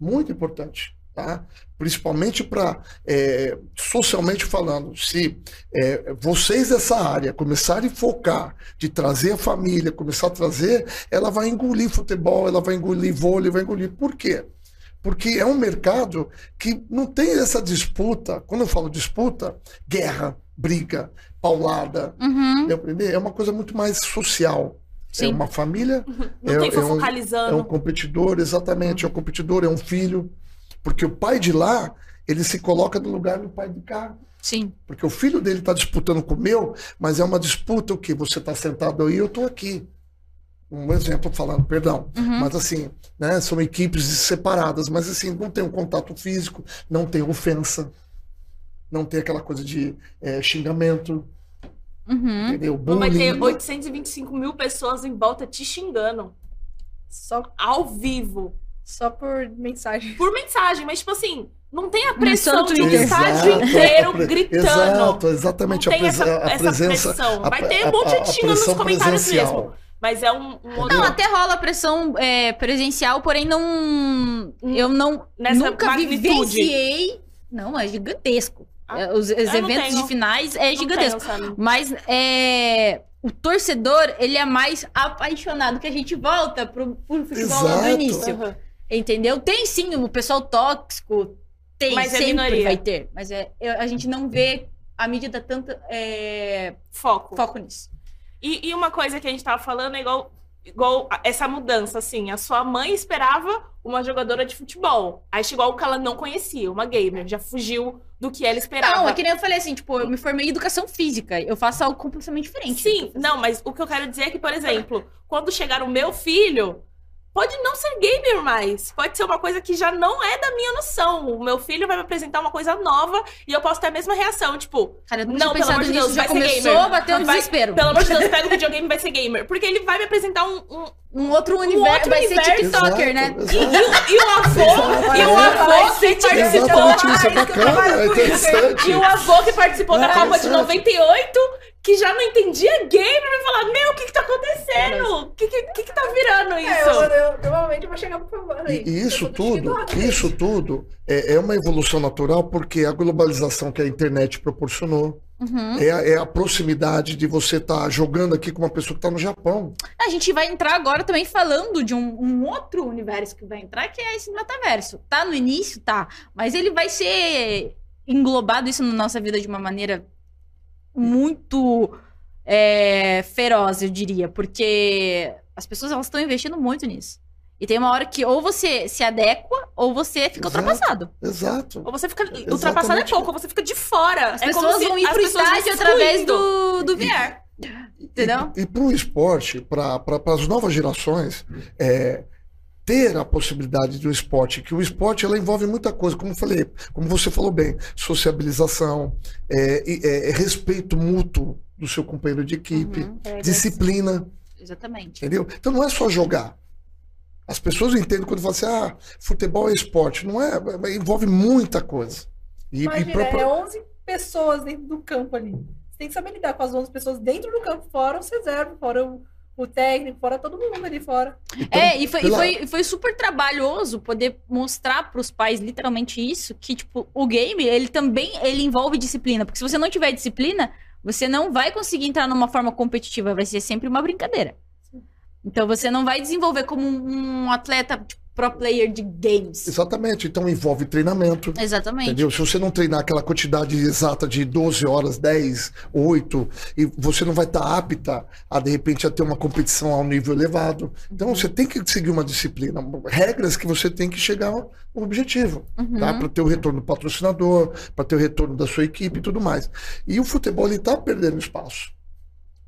S4: muito importante, tá? Principalmente para, socialmente falando, se é, vocês dessa área começarem a focar de trazer a família, começar a trazer, ela vai engolir futebol, ela vai engolir vôlei, vai engolir. Por quê? Porque é um mercado que não tem essa disputa. Quando eu falo disputa, guerra, briga, paulada.
S1: Uhum.
S4: Entender? É uma coisa muito mais social. É
S1: Sim.
S4: uma família,
S2: Não
S4: É-
S2: tem
S4: é um-
S2: focalizando.
S4: é um competidor, exatamente, é um competidor, é um filho. Porque o pai de lá, ele se coloca no lugar do pai de cá.
S1: Sim.
S4: Porque o filho dele está disputando com o meu, mas é uma disputa o que você está sentado aí, eu estou aqui. Um exemplo falando, perdão.
S1: Uhum.
S4: Mas assim, né, são equipes separadas, mas assim, não tem um contato físico, não tem ofensa, não tem aquela coisa de eh, xingamento,
S1: Uhum.
S4: entendeu?
S2: Não vai ter
S4: Bullying.
S2: 825 mil pessoas em volta te xingando.
S3: Só,
S2: Ao vivo.
S3: Só por mensagem.
S2: Por mensagem, mas tipo assim, não tem a pressão
S1: só no
S2: de um estádio
S4: Exato,
S2: inteiro
S4: a [laughs] pre-
S2: gritando.
S4: Exato, exatamente.
S2: Não
S4: A,
S2: tem
S4: presen-
S2: essa-
S4: a
S2: essa
S4: presença.
S2: pressão.
S4: a-
S2: Vai ter
S4: a-
S2: um monte de
S4: a- a
S2: xinga nos
S4: pressão
S2: comentários
S4: presencial.
S2: mesmo. Mas é um, um outro.
S1: Não, até rola pressão é, presencial, porém não. Eu não.
S2: Nessa
S1: nunca
S2: magnitude.
S1: vivenciei. Não, é gigantesco.
S2: Ah,
S1: É, Os, os eventos
S2: tenho.
S1: de finais é
S2: Não
S1: gigantesco.
S2: tenho?
S1: Mas é, o torcedor, ele é mais apaixonado, que a gente volta pro, pro futebol lá do
S4: Exato.
S1: início.
S2: Aham.
S1: Entendeu? Tem sim o pessoal tóxico, tem,
S2: Mas é
S1: sempre
S2: minoria.
S1: vai ter. Mas é, a gente não vê a mídia dá tanto é,
S2: Foco.
S1: foco nisso.
S2: E, e uma coisa que a gente tava falando é igual, igual essa mudança, assim. A sua mãe esperava uma jogadora de futebol. Aí chegou algo que ela não conhecia, uma gamer. Já fugiu do que ela esperava.
S1: Não, é que nem eu falei assim, tipo, eu me formei em educação física. Eu faço algo completamente diferente.
S2: Sim, não, mas o que eu quero dizer é que, por exemplo, quando chegar o meu filho, pode não ser gamer mais. Pode ser uma coisa que já não é da minha noção. O meu filho vai me apresentar uma coisa nova e eu posso ter a mesma reação. Tipo,
S1: Cara, eu
S2: Não, pelo
S1: pensado
S2: amor de Deus, vai ser gamer.
S1: a bater um
S2: Vai-
S1: desespero.
S2: pelo amor de Deus, pega o videogame e vai ser gamer. Porque ele vai me apresentar um. um-
S1: Um outro universo,
S2: outro
S1: vai
S2: universo.
S1: ser TikToker, né?
S4: Exato,
S2: E,
S4: exato.
S2: e o, e o avô, e o avô que participou.
S4: Exatamente isso, é bacana, é interessante.
S2: E o avô que participou da Copa de
S4: certo.
S2: 98, que já não entendia game, vai falar: Meu, o que que tá acontecendo? O que, que, que que tá virando isso?
S3: É, eu, eu, provavelmente vou chegar pro favor aí.
S4: E, e isso
S3: Eu
S4: tudo, isso tudo é, é uma evolução natural porque a globalização que a internet proporcionou
S1: Uhum.
S4: é, a- é a proximidade de você estar jogando aqui com uma pessoa que está no Japão.
S1: A gente vai entrar agora também falando de um, um outro universo que vai entrar, que é esse metaverso. Tá no início, tá. Mas ele vai ser englobado isso na nossa vida de uma maneira muito é, feroz, eu diria, porque as pessoas elas estão investindo muito nisso. E tem uma hora que ou você se adequa ou você fica
S4: Exato.
S1: ultrapassado.
S4: Exato.
S2: Ou você fica. Ultrapassado é pouco, ou você fica de fora.
S1: As
S2: é
S1: pessoas
S2: como se
S1: vão ir
S2: as
S1: pro
S2: pessoas
S1: estádio através do, do VR. Entendeu?
S4: E, e para o esporte, para as novas gerações, é, ter a possibilidade de um esporte, que o esporte ela envolve muita coisa, como eu falei, como você falou bem, sociabilização, é, e- é, é respeito mútuo do seu companheiro de equipe,
S1: Uhum,
S2: É,
S4: disciplina,
S1: exatamente.
S4: entendeu? Então não é só jogar. As pessoas entendem quando falam assim, ah, futebol é esporte. Não é, é- envolve muita coisa. E, e
S3: Imagina,
S4: pra-
S3: é 11 pessoas dentro do campo ali. Você tem que saber lidar com as 11 pessoas dentro do campo, fora os reservas, fora o, o técnico, fora todo mundo ali fora.
S4: então,
S1: É, e foi, e foi, foi super trabalhoso poder mostrar pros pais literalmente isso, que, tipo, o game, ele também, ele envolve disciplina, porque se você não tiver disciplina, você não vai conseguir entrar numa forma competitiva, vai ser sempre uma brincadeira. Então você não vai desenvolver como um, um atleta, tipo, pro player de games.
S4: Exatamente. Então envolve treinamento.
S1: Exatamente.
S4: Entendeu? Se você não treinar aquela quantidade exata de 12 horas, 10, 8, e você não vai estar apta a, de repente, a ter uma competição a um nível elevado. Então,
S1: Uhum.
S4: você tem que seguir uma disciplina, regras que você tem que chegar ao objetivo,
S1: Uhum.
S4: tá? Para ter o retorno do patrocinador, para ter o retorno da sua equipe e tudo mais. E o futebol, ele está perdendo espaço.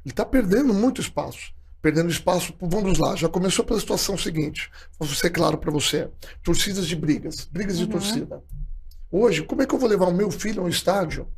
S4: Ele está perdendo muito espaço. Perdendo espaço, vamos lá, já começou pela situação seguinte. Vou ser claro para você. Torcidas de brigas, brigas de
S1: Uhum.
S4: torcida. Hoje, como é que eu vou levar o meu filho a um estádio,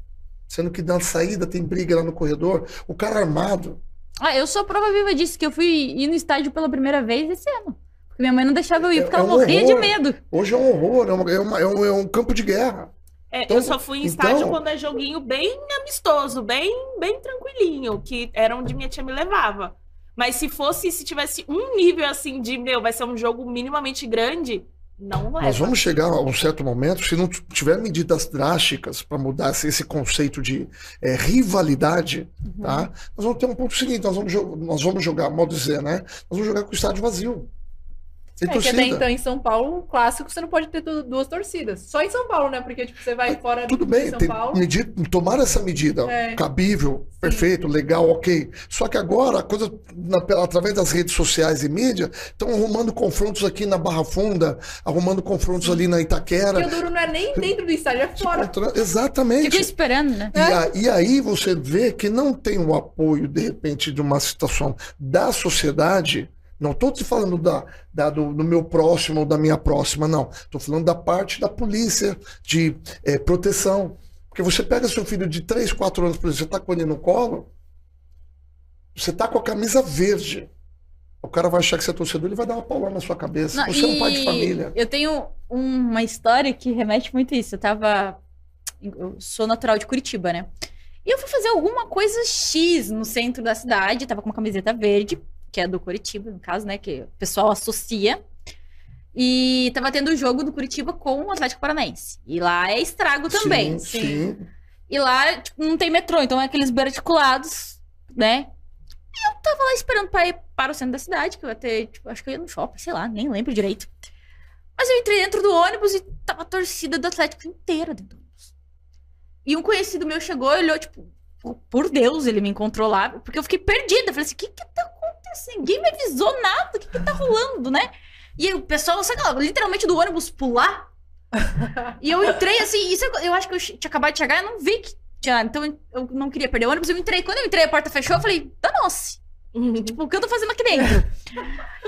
S4: sendo que na saída tem briga lá no corredor, o cara armado?
S1: Ah, eu sou prova viva disso, que eu fui ir no estádio pela primeira vez esse ano. Porque minha mãe não deixava eu ir,
S4: É-
S1: porque
S4: é
S1: ela
S4: um
S1: morria de
S4: horror.
S1: medo.
S4: Hoje é um horror, é, uma- é uma- é um, é um campo de guerra.
S2: É,
S4: Então-
S2: eu só fui em
S4: então-
S2: estádio quando é joguinho bem amistoso, bem, bem tranquilinho, que era onde minha tia me levava. Mas se fosse, se tivesse um nível assim de, meu, vai ser um jogo minimamente grande, não leva.
S4: Nós vamos chegar a um certo momento, se não tiver medidas drásticas para mudar esse, conceito de é, rivalidade,
S1: Uhum.
S4: tá? Nós vamos ter um ponto seguinte, nós vamos, nós vamos jogar, modo dizer, né? Nós vamos jogar com o estádio vazio. Sem
S3: É que até
S4: torcida.
S3: então em São Paulo, clássico, você não pode ter du- duas torcidas. Só em São Paulo, né? Porque tipo, você vai fora
S4: Tudo
S3: de
S4: bem,
S3: São
S4: tem,
S3: Paulo.
S4: medir, tomar essa medida
S3: É.
S4: cabível, perfeito, legal, ok. Só que agora, a coisa, na- através das redes sociais e mídia, estão arrumando confrontos aqui na Barra Funda, arrumando confrontos ali na Itaquera.
S3: E o duro não é nem dentro do estádio, é fora.
S4: Contra- Exatamente.
S1: Fica esperando, né?
S4: E, a- e aí você vê que não tem o apoio, de repente, de uma situação da sociedade. Não estou te falando da, da- do, do meu próximo ou da minha próxima, não. Estou falando da parte da polícia, de eh, proteção. Porque você pega seu filho de 3, 4 anos, por exemplo, você está com ele no colo, você está com a camisa verde. O cara vai achar que você é torcedor, ele vai dar uma paulada na sua cabeça.
S1: Não,
S4: você é um pai de família.
S1: Eu tenho uma história que remete muito a isso. Eu tava. Eu sou natural de Curitiba, né? E eu fui fazer alguma coisa X no centro da cidade. Tava com uma camiseta verde, que é do Curitiba, no caso, né? Que o pessoal associa. E tava tendo o jogo do Curitiba com o Atlético Paranaense. E lá é estrago também.
S4: Sim, sim.
S1: E lá, tipo, não tem metrô, então é aqueles beira articulados, né? E eu tava lá esperando pra ir para o centro da cidade, que eu ia ter, tipo, acho que eu ia no shopping, sei lá, nem lembro direito. Mas eu entrei dentro do ônibus e tava a torcida do Atlético inteira dentro do ônibus. E um conhecido meu chegou e olhou, tipo, por- por Deus, ele me encontrou lá, porque eu fiquei perdida. Eu falei assim, o que que tá acontecendo? Ninguém me avisou nada, o que que tá rolando, né? E o pessoal, sei lá, literalmente do ônibus pular. [laughs] E eu entrei assim, isso eu, eu acho que eu tinha acabado de chegar, eu não vi que tinha. Então eu não queria perder o ônibus, eu entrei. Quando eu entrei, a porta fechou, eu falei, danou-se. Tipo, o que eu tô fazendo aqui dentro?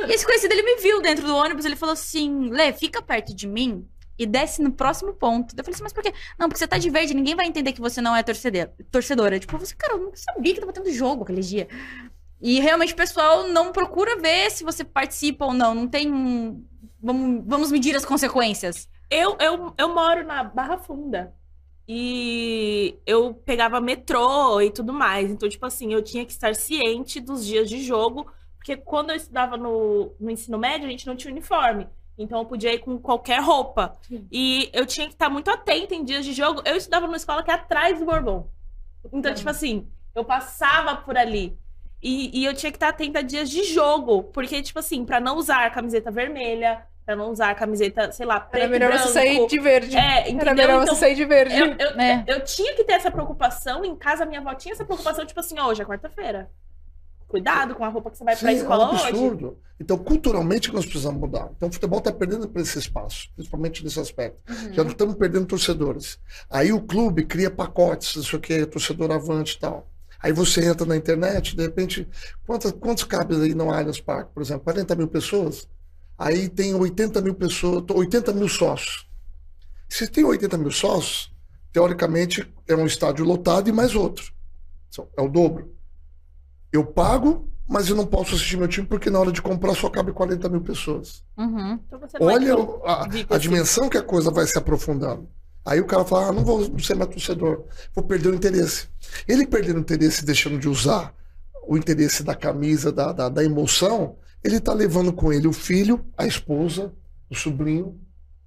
S1: e esse conhecido, ele me viu dentro do ônibus, ele falou assim: Lê, fica perto de mim e desce no próximo ponto. Eu falei assim, mas por quê? Não, porque você tá de verde, ninguém vai entender que você não é torcedor, torcedora. Tipo, você, cara, eu não sabia que tava tendo jogo aquele dia. E realmente o pessoal não procura ver se você participa ou não. Não tem um. Vamos, vamos medir as consequências.
S2: Eu, eu, eu moro na Barra Funda. E eu pegava metrô e tudo mais. Então, tipo assim, eu tinha que estar ciente dos dias de jogo. Porque quando eu estudava no, no ensino médio, a gente não tinha uniforme. Então eu podia ir com qualquer roupa. E eu tinha que estar muito atenta em dias de jogo. Eu estudava numa escola que é atrás do Bourbon. Então, tipo assim, eu passava por ali. E, e eu tinha que estar atenta a dias de jogo. Porque, tipo assim, pra não usar camiseta vermelha, Pra não usar a camiseta, sei lá, preto
S3: Era melhor
S2: branco.
S3: você sair de verde.
S2: É, entendeu?
S3: Era melhor
S2: Então,
S3: você sair de verde.
S2: eu, eu,
S1: É.
S2: eu tinha que ter essa preocupação. Em casa, minha avó tinha essa preocupação, tipo assim, hoje é quarta-feira. Cuidado com a roupa que você vai pra
S4: Sim,
S2: escola
S4: é um
S2: hoje.
S4: absurdo. Então, culturalmente, nós precisamos mudar. Então, o futebol está perdendo para esse espaço, principalmente nesse aspecto.
S1: Uhum.
S4: Já não estamos perdendo torcedores. Aí o clube cria pacotes, isso aqui, torcedor avante e tal. Aí você entra na internet, de repente, quantos, quantos cabe aí no Allianz Parque, por exemplo? 40 mil pessoas? Aí tem 80 mil pessoas, 80 mil sócios. Se tem 80 mil sócios, teoricamente é um estádio lotado e mais outro. É o dobro. Eu pago, mas eu não posso assistir meu time porque na hora de comprar só cabe 40 mil pessoas.
S1: Uhum.
S2: Então vai
S4: Olha a, a
S2: assim.
S4: dimensão que a coisa vai se aprofundando. Aí o cara fala, ah, não vou ser mais torcedor, vou perder o interesse. Ele perdendo o interesse, deixando de usar o interesse da camisa, da, da, da emoção, ele está levando com ele o filho, a esposa, o sobrinho,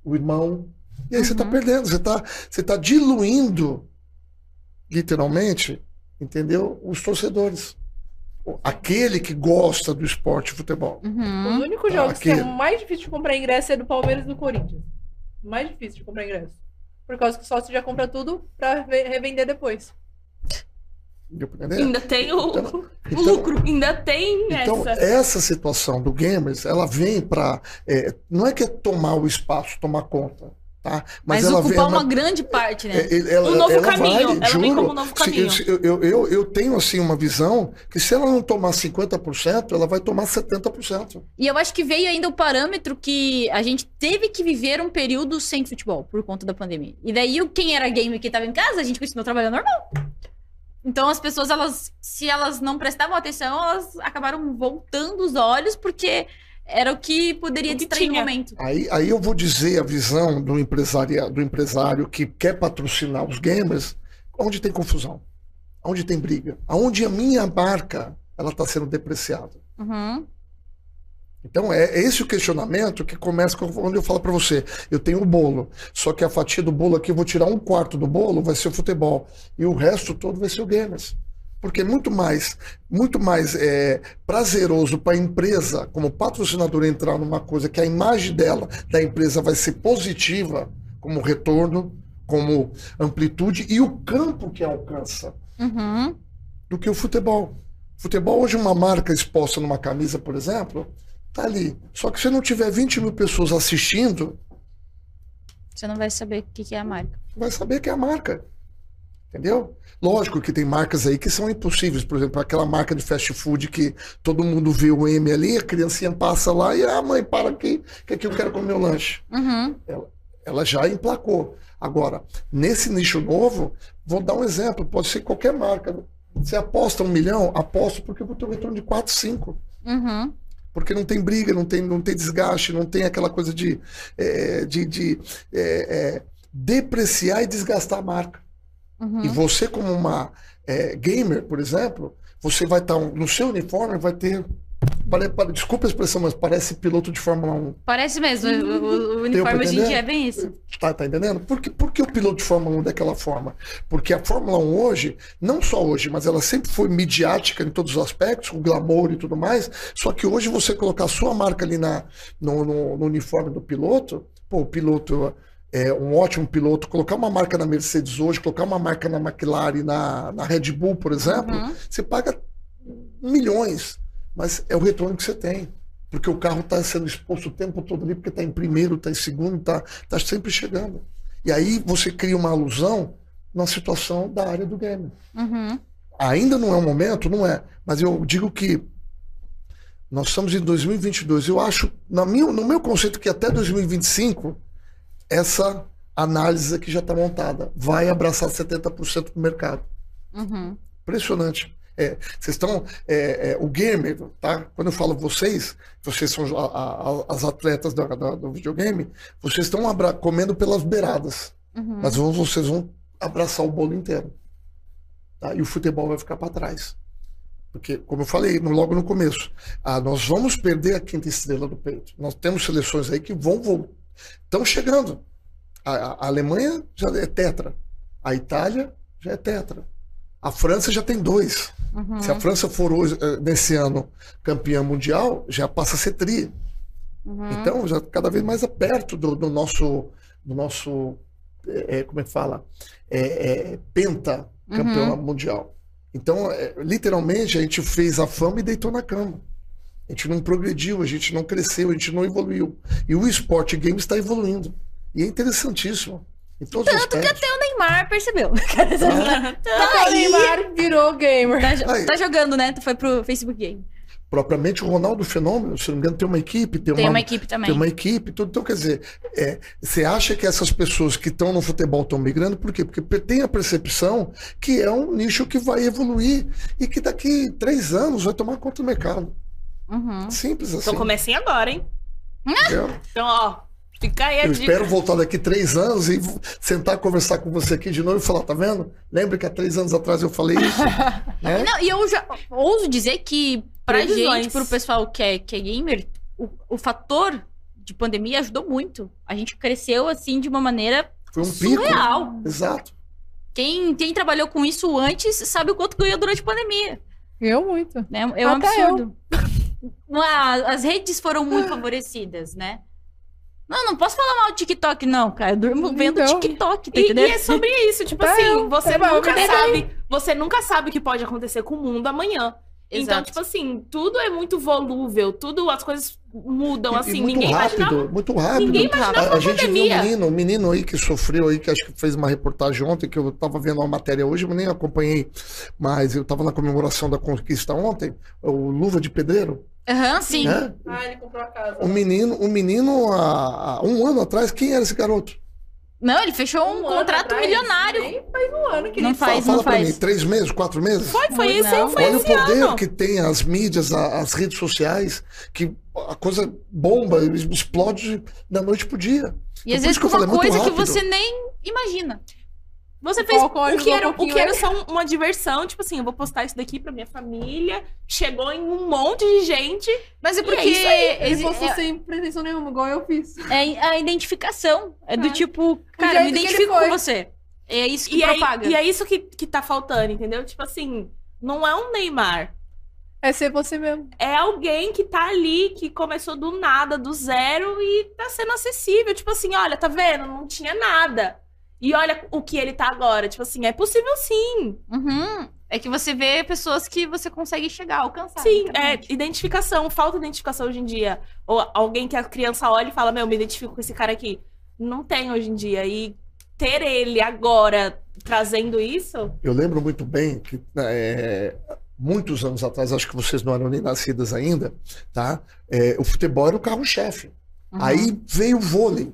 S4: o irmão. E aí você está
S1: Uhum.
S4: perdendo, você está você tá diluindo, literalmente, entendeu? Os torcedores. Aquele que gosta do esporte de futebol.
S3: Os
S1: Uhum.
S3: únicos
S4: Tá,
S3: jogos que é mais difícil de comprar ingresso é do Palmeiras e do Corinthians. Mais difícil de comprar ingresso. Por causa que o sócio já compra tudo pra re- revender depois.
S4: Deu pra entender?
S2: Ainda tem o,
S4: Então-
S2: o
S4: então-
S2: lucro, ainda tem
S4: Então,
S2: essa.
S4: essa situação do gamers, ela vem para. não é que é tomar o espaço, tomar conta, tá?
S1: Mas,
S4: ela
S1: ocupar uma grande parte, né?
S4: é- ela,
S2: Um novo
S4: ela
S2: caminho,
S4: vai,
S2: ela
S4: juro,
S2: vem como um novo caminho.
S4: se- eu, eu, eu, tenho assim uma visão que se ela não tomar 50%, ela vai tomar 70%.
S1: E eu acho que veio ainda o parâmetro que a gente teve que viver um período sem futebol por conta da pandemia. E daí, quem era gamer que tava em casa, a gente continuou trabalhando normal. Então, as pessoas, elas, se elas não prestavam atenção, elas acabaram voltando os olhos porque era o que poderia
S2: O que
S1: distrair no
S2: tinha.
S1: momento.
S4: Aí, aí eu vou dizer a visão do empresário, do empresário que quer patrocinar os gamers, onde tem confusão, onde tem briga, aonde a minha marca ela está sendo depreciada.
S1: Uhum.
S4: Então é esse o questionamento que começa com- onde eu falo para você, eu tenho o bolo, só que a fatia do bolo aqui eu vou tirar um quarto do bolo, vai ser o futebol e o resto todo vai ser o gamers. Porque é muito mais, muito mais é, prazeroso para a empresa, como patrocinador, entrar numa coisa que a imagem dela, da empresa, vai ser positiva, como retorno, como amplitude e o campo que alcança
S1: Uhum.
S4: do que o futebol. Futebol, hoje, uma marca exposta numa camisa, por exemplo, tá ali. Só que se não tiver 20 mil pessoas assistindo,
S1: Você não vai saber o que que é a marca.
S4: vai saber que é a marca. Entendeu? Lógico que tem marcas aí que são impossíveis. Por exemplo, aquela marca de fast food que todo mundo vê o M ali, a criancinha passa lá e a mãe para aqui, que aqui eu quero comer o lanche.
S1: Uhum.
S4: ela já emplacou. Agora, nesse nicho novo, vou dar um exemplo, pode ser qualquer marca. Você aposta um milhão, aposto porque eu vou ter um retorno de 4, 5.
S1: Uhum.
S4: Porque não tem briga, não tem, não tem desgaste, não tem aquela coisa de, é, de, de é, é, depreciar e desgastar a marca.
S1: Uhum.
S4: E você, como uma é, gamer, por exemplo, você vai estar no seu uniforme, vai ter. pare- pare- desculpa a expressão, mas parece piloto de Fórmula 1.
S1: Parece mesmo. O, o- o uniforme hoje em dia é bem isso.
S4: Tá, tá entendendo? Por que, por que o piloto de Fórmula 1 daquela forma? Porque a Fórmula 1 hoje, não só hoje, mas ela sempre foi midiática em todos os aspectos, com glamour e tudo mais. Só que hoje você colocar a sua marca ali na, no, no- no uniforme do piloto, pô, o piloto é um ótimo piloto, colocar uma marca na Mercedes hoje, colocar uma marca na McLaren, na, na Red Bull, por exemplo,
S1: Uhum.
S4: você paga milhões, mas é o retorno que você tem. Porque o carro está sendo exposto o tempo todo ali, porque está em primeiro, está em segundo, está tá sempre chegando. E aí você cria uma alusão na situação da área do game.
S1: Uhum.
S4: Ainda não é o momento, não é. Mas eu digo que nós estamos em 2022. Eu acho, na minha, no meu conceito, que até 2025, essa análise aqui já está montada. Vai abraçar 70% do mercado.
S1: Uhum.
S4: Impressionante. É, vocês estão. é, é, o gamer, tá? Quando eu falo vocês, vocês são a- a- as atletas da- da- do videogame, vocês estão comendo pelas beiradas.
S1: Uhum.
S4: Mas vão- vocês vão abraçar o bolo inteiro. Tá? E o futebol vai ficar para trás. Porque, como eu falei no- logo no começo, ah, nós vamos perder a quinta estrela do peito. Nós temos seleções aí que vão voltar. Estão chegando. A, a- Alemanha já é tetra. A Itália já é tetra. A França já tem dois.
S1: Uhum.
S4: Se a França for hoje, eh, nesse ano campeã mundial, já passa a ser tri.
S1: Uhum.
S4: Então, já cada vez mais é perto do, do nosso, do nosso é, como é que fala? É, é, penta campeão
S1: Uhum.
S4: mundial. Então, literalmente, a gente fez a fama e deitou na cama. A gente não progrediu, a gente não cresceu, a gente não evoluiu. E o esporte game está evoluindo. E é interessantíssimo.
S1: Tanto que até o Neymar percebeu. [laughs]
S4: Ah,
S1: tá
S3: O Neymar virou gamer.
S1: Tá, tá jogando, né? Foi pro Facebook Game.
S4: propriamente o Ronaldo Fenômeno, se não me engano, tem uma equipe, tem,
S1: Tem
S4: uma,
S1: uma equipe também.
S4: tem uma equipe, tudo. Então, quer dizer, é, você acha que essas pessoas que estão no futebol estão migrando, por quê? Porque tem a percepção que é um nicho que vai evoluir e que daqui três anos vai tomar conta do mercado.
S1: Uhum.
S4: Simples assim.
S2: Então comecem agora, hein?
S4: entendeu?
S2: Então, ó, fica aí a
S4: Eu
S2: dica.
S4: espero voltar daqui três anos e sentar conversar com você aqui de novo e falar, tá vendo? Lembra que há três anos atrás eu falei isso? [laughs] né?
S1: Não, e eu já ouso dizer que pra
S2: Previsões.
S1: gente, pro pessoal que é, que é gamer, o, o fator de pandemia ajudou muito. A gente cresceu assim de uma maneira
S4: Foi um pico.
S1: surreal.
S4: Exato.
S1: Quem, quem trabalhou com isso antes sabe o quanto ganhou durante a pandemia.
S3: Eu muito.
S1: Né? É um
S3: Até
S1: absurdo. Ah, As redes foram muito favorecidas, né? Não, não posso falar mal do TikTok, não, cara. Eu durmo vendo
S3: Então.
S1: TikTok, tá
S2: E,
S1: entendendo?
S2: e é sobre isso, tipo
S3: Tá,
S2: assim,
S3: eu-
S2: você
S3: eu
S2: nunca
S3: me
S2: sabe, você nunca sabe o que pode acontecer com o mundo amanhã. Então,
S1: Exato.
S2: tipo assim, tudo é muito volúvel, tudo, as coisas mudam,
S4: E- e
S2: assim,
S4: muito
S2: ninguém
S4: rápido,
S2: imaginava.
S4: muito rápido.
S2: Ninguém imaginava
S4: a, a gente viu um menino, um menino aí que sofreu aí, que acho que fez uma reportagem ontem, que eu tava vendo uma matéria hoje, mas nem acompanhei. Mas eu tava na comemoração da conquista ontem, o Luva de Pedreiro,
S1: Aham, sim.
S4: né?
S3: Ah, ele comprou a casa.
S4: O menino, o menino há, há um ano atrás, quem era esse garoto?
S1: Não, ele fechou um,
S3: ano
S1: contrato
S3: atrás,
S1: milionário.
S3: Nem faz um ano que
S1: Não
S3: ele
S1: faz,
S4: Fala
S1: não
S4: pra
S1: faz.
S4: mim, três meses, quatro meses?
S2: Foi, foi
S1: Não,
S2: isso,
S1: não.
S2: foi
S4: Olha o poder
S2: ano.
S4: que tem as mídias, a- as redes sociais, que a coisa bomba, explode da noite pro dia.
S1: E às
S4: Então, por
S1: vezes com
S4: eu falei,
S1: uma
S4: é
S1: coisa que você nem imagina.
S2: Você fez o que era,
S3: um
S2: o que era só um- uma diversão, tipo assim, eu vou postar isso daqui pra minha família. Chegou em um monte de gente.
S1: Mas é porque
S2: é
S3: Ele postou
S1: é,
S3: sem pretensão nenhuma, igual eu fiz.
S1: é a identificação. É do
S3: É.
S1: tipo, cara, me
S3: que ele
S1: identifico com você. É isso que
S2: E,
S1: propaga.
S2: e é isso que, que tá faltando, entendeu? Tipo assim, não é um Neymar.
S3: É ser você mesmo.
S2: É alguém que tá ali, que começou do nada, do zero, e tá sendo acessível. Tipo assim, olha, tá vendo? Não tinha nada. E olha o que ele tá agora. Tipo assim, é possível sim.
S1: Uhum. É que você vê pessoas que você consegue chegar, alcançar.
S2: Sim, é identificação, falta identificação hoje em dia. Ou alguém que a criança olha e fala, meu, me identifico com esse cara aqui. Não tem hoje em dia. E ter ele agora trazendo isso.
S4: Eu lembro muito bem que é, muitos anos atrás, acho que vocês não eram nem nascidas ainda, tá? É, o futebol era o carro-chefe.
S1: Uhum.
S4: Aí veio o vôlei,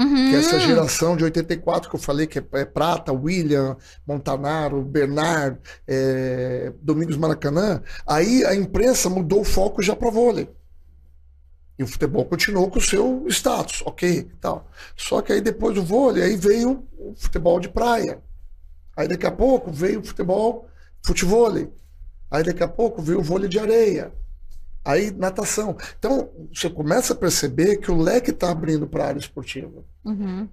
S1: Uhum.
S4: que é essa geração de 84 que eu falei, que é, é Prata, William, Montanaro, Bernard, é, Domingos Maracanã. Aí a imprensa mudou o foco já para vôlei. E o futebol continuou com o seu status, ok, tal. Só que aí depois do vôlei, aí veio o futebol de praia. Aí daqui a pouco veio o futebol, futevôlei. Aí daqui a pouco veio o vôlei de areia. Aí natação. Então, você começa a perceber que o leque está abrindo para a área esportiva.
S1: Uhum.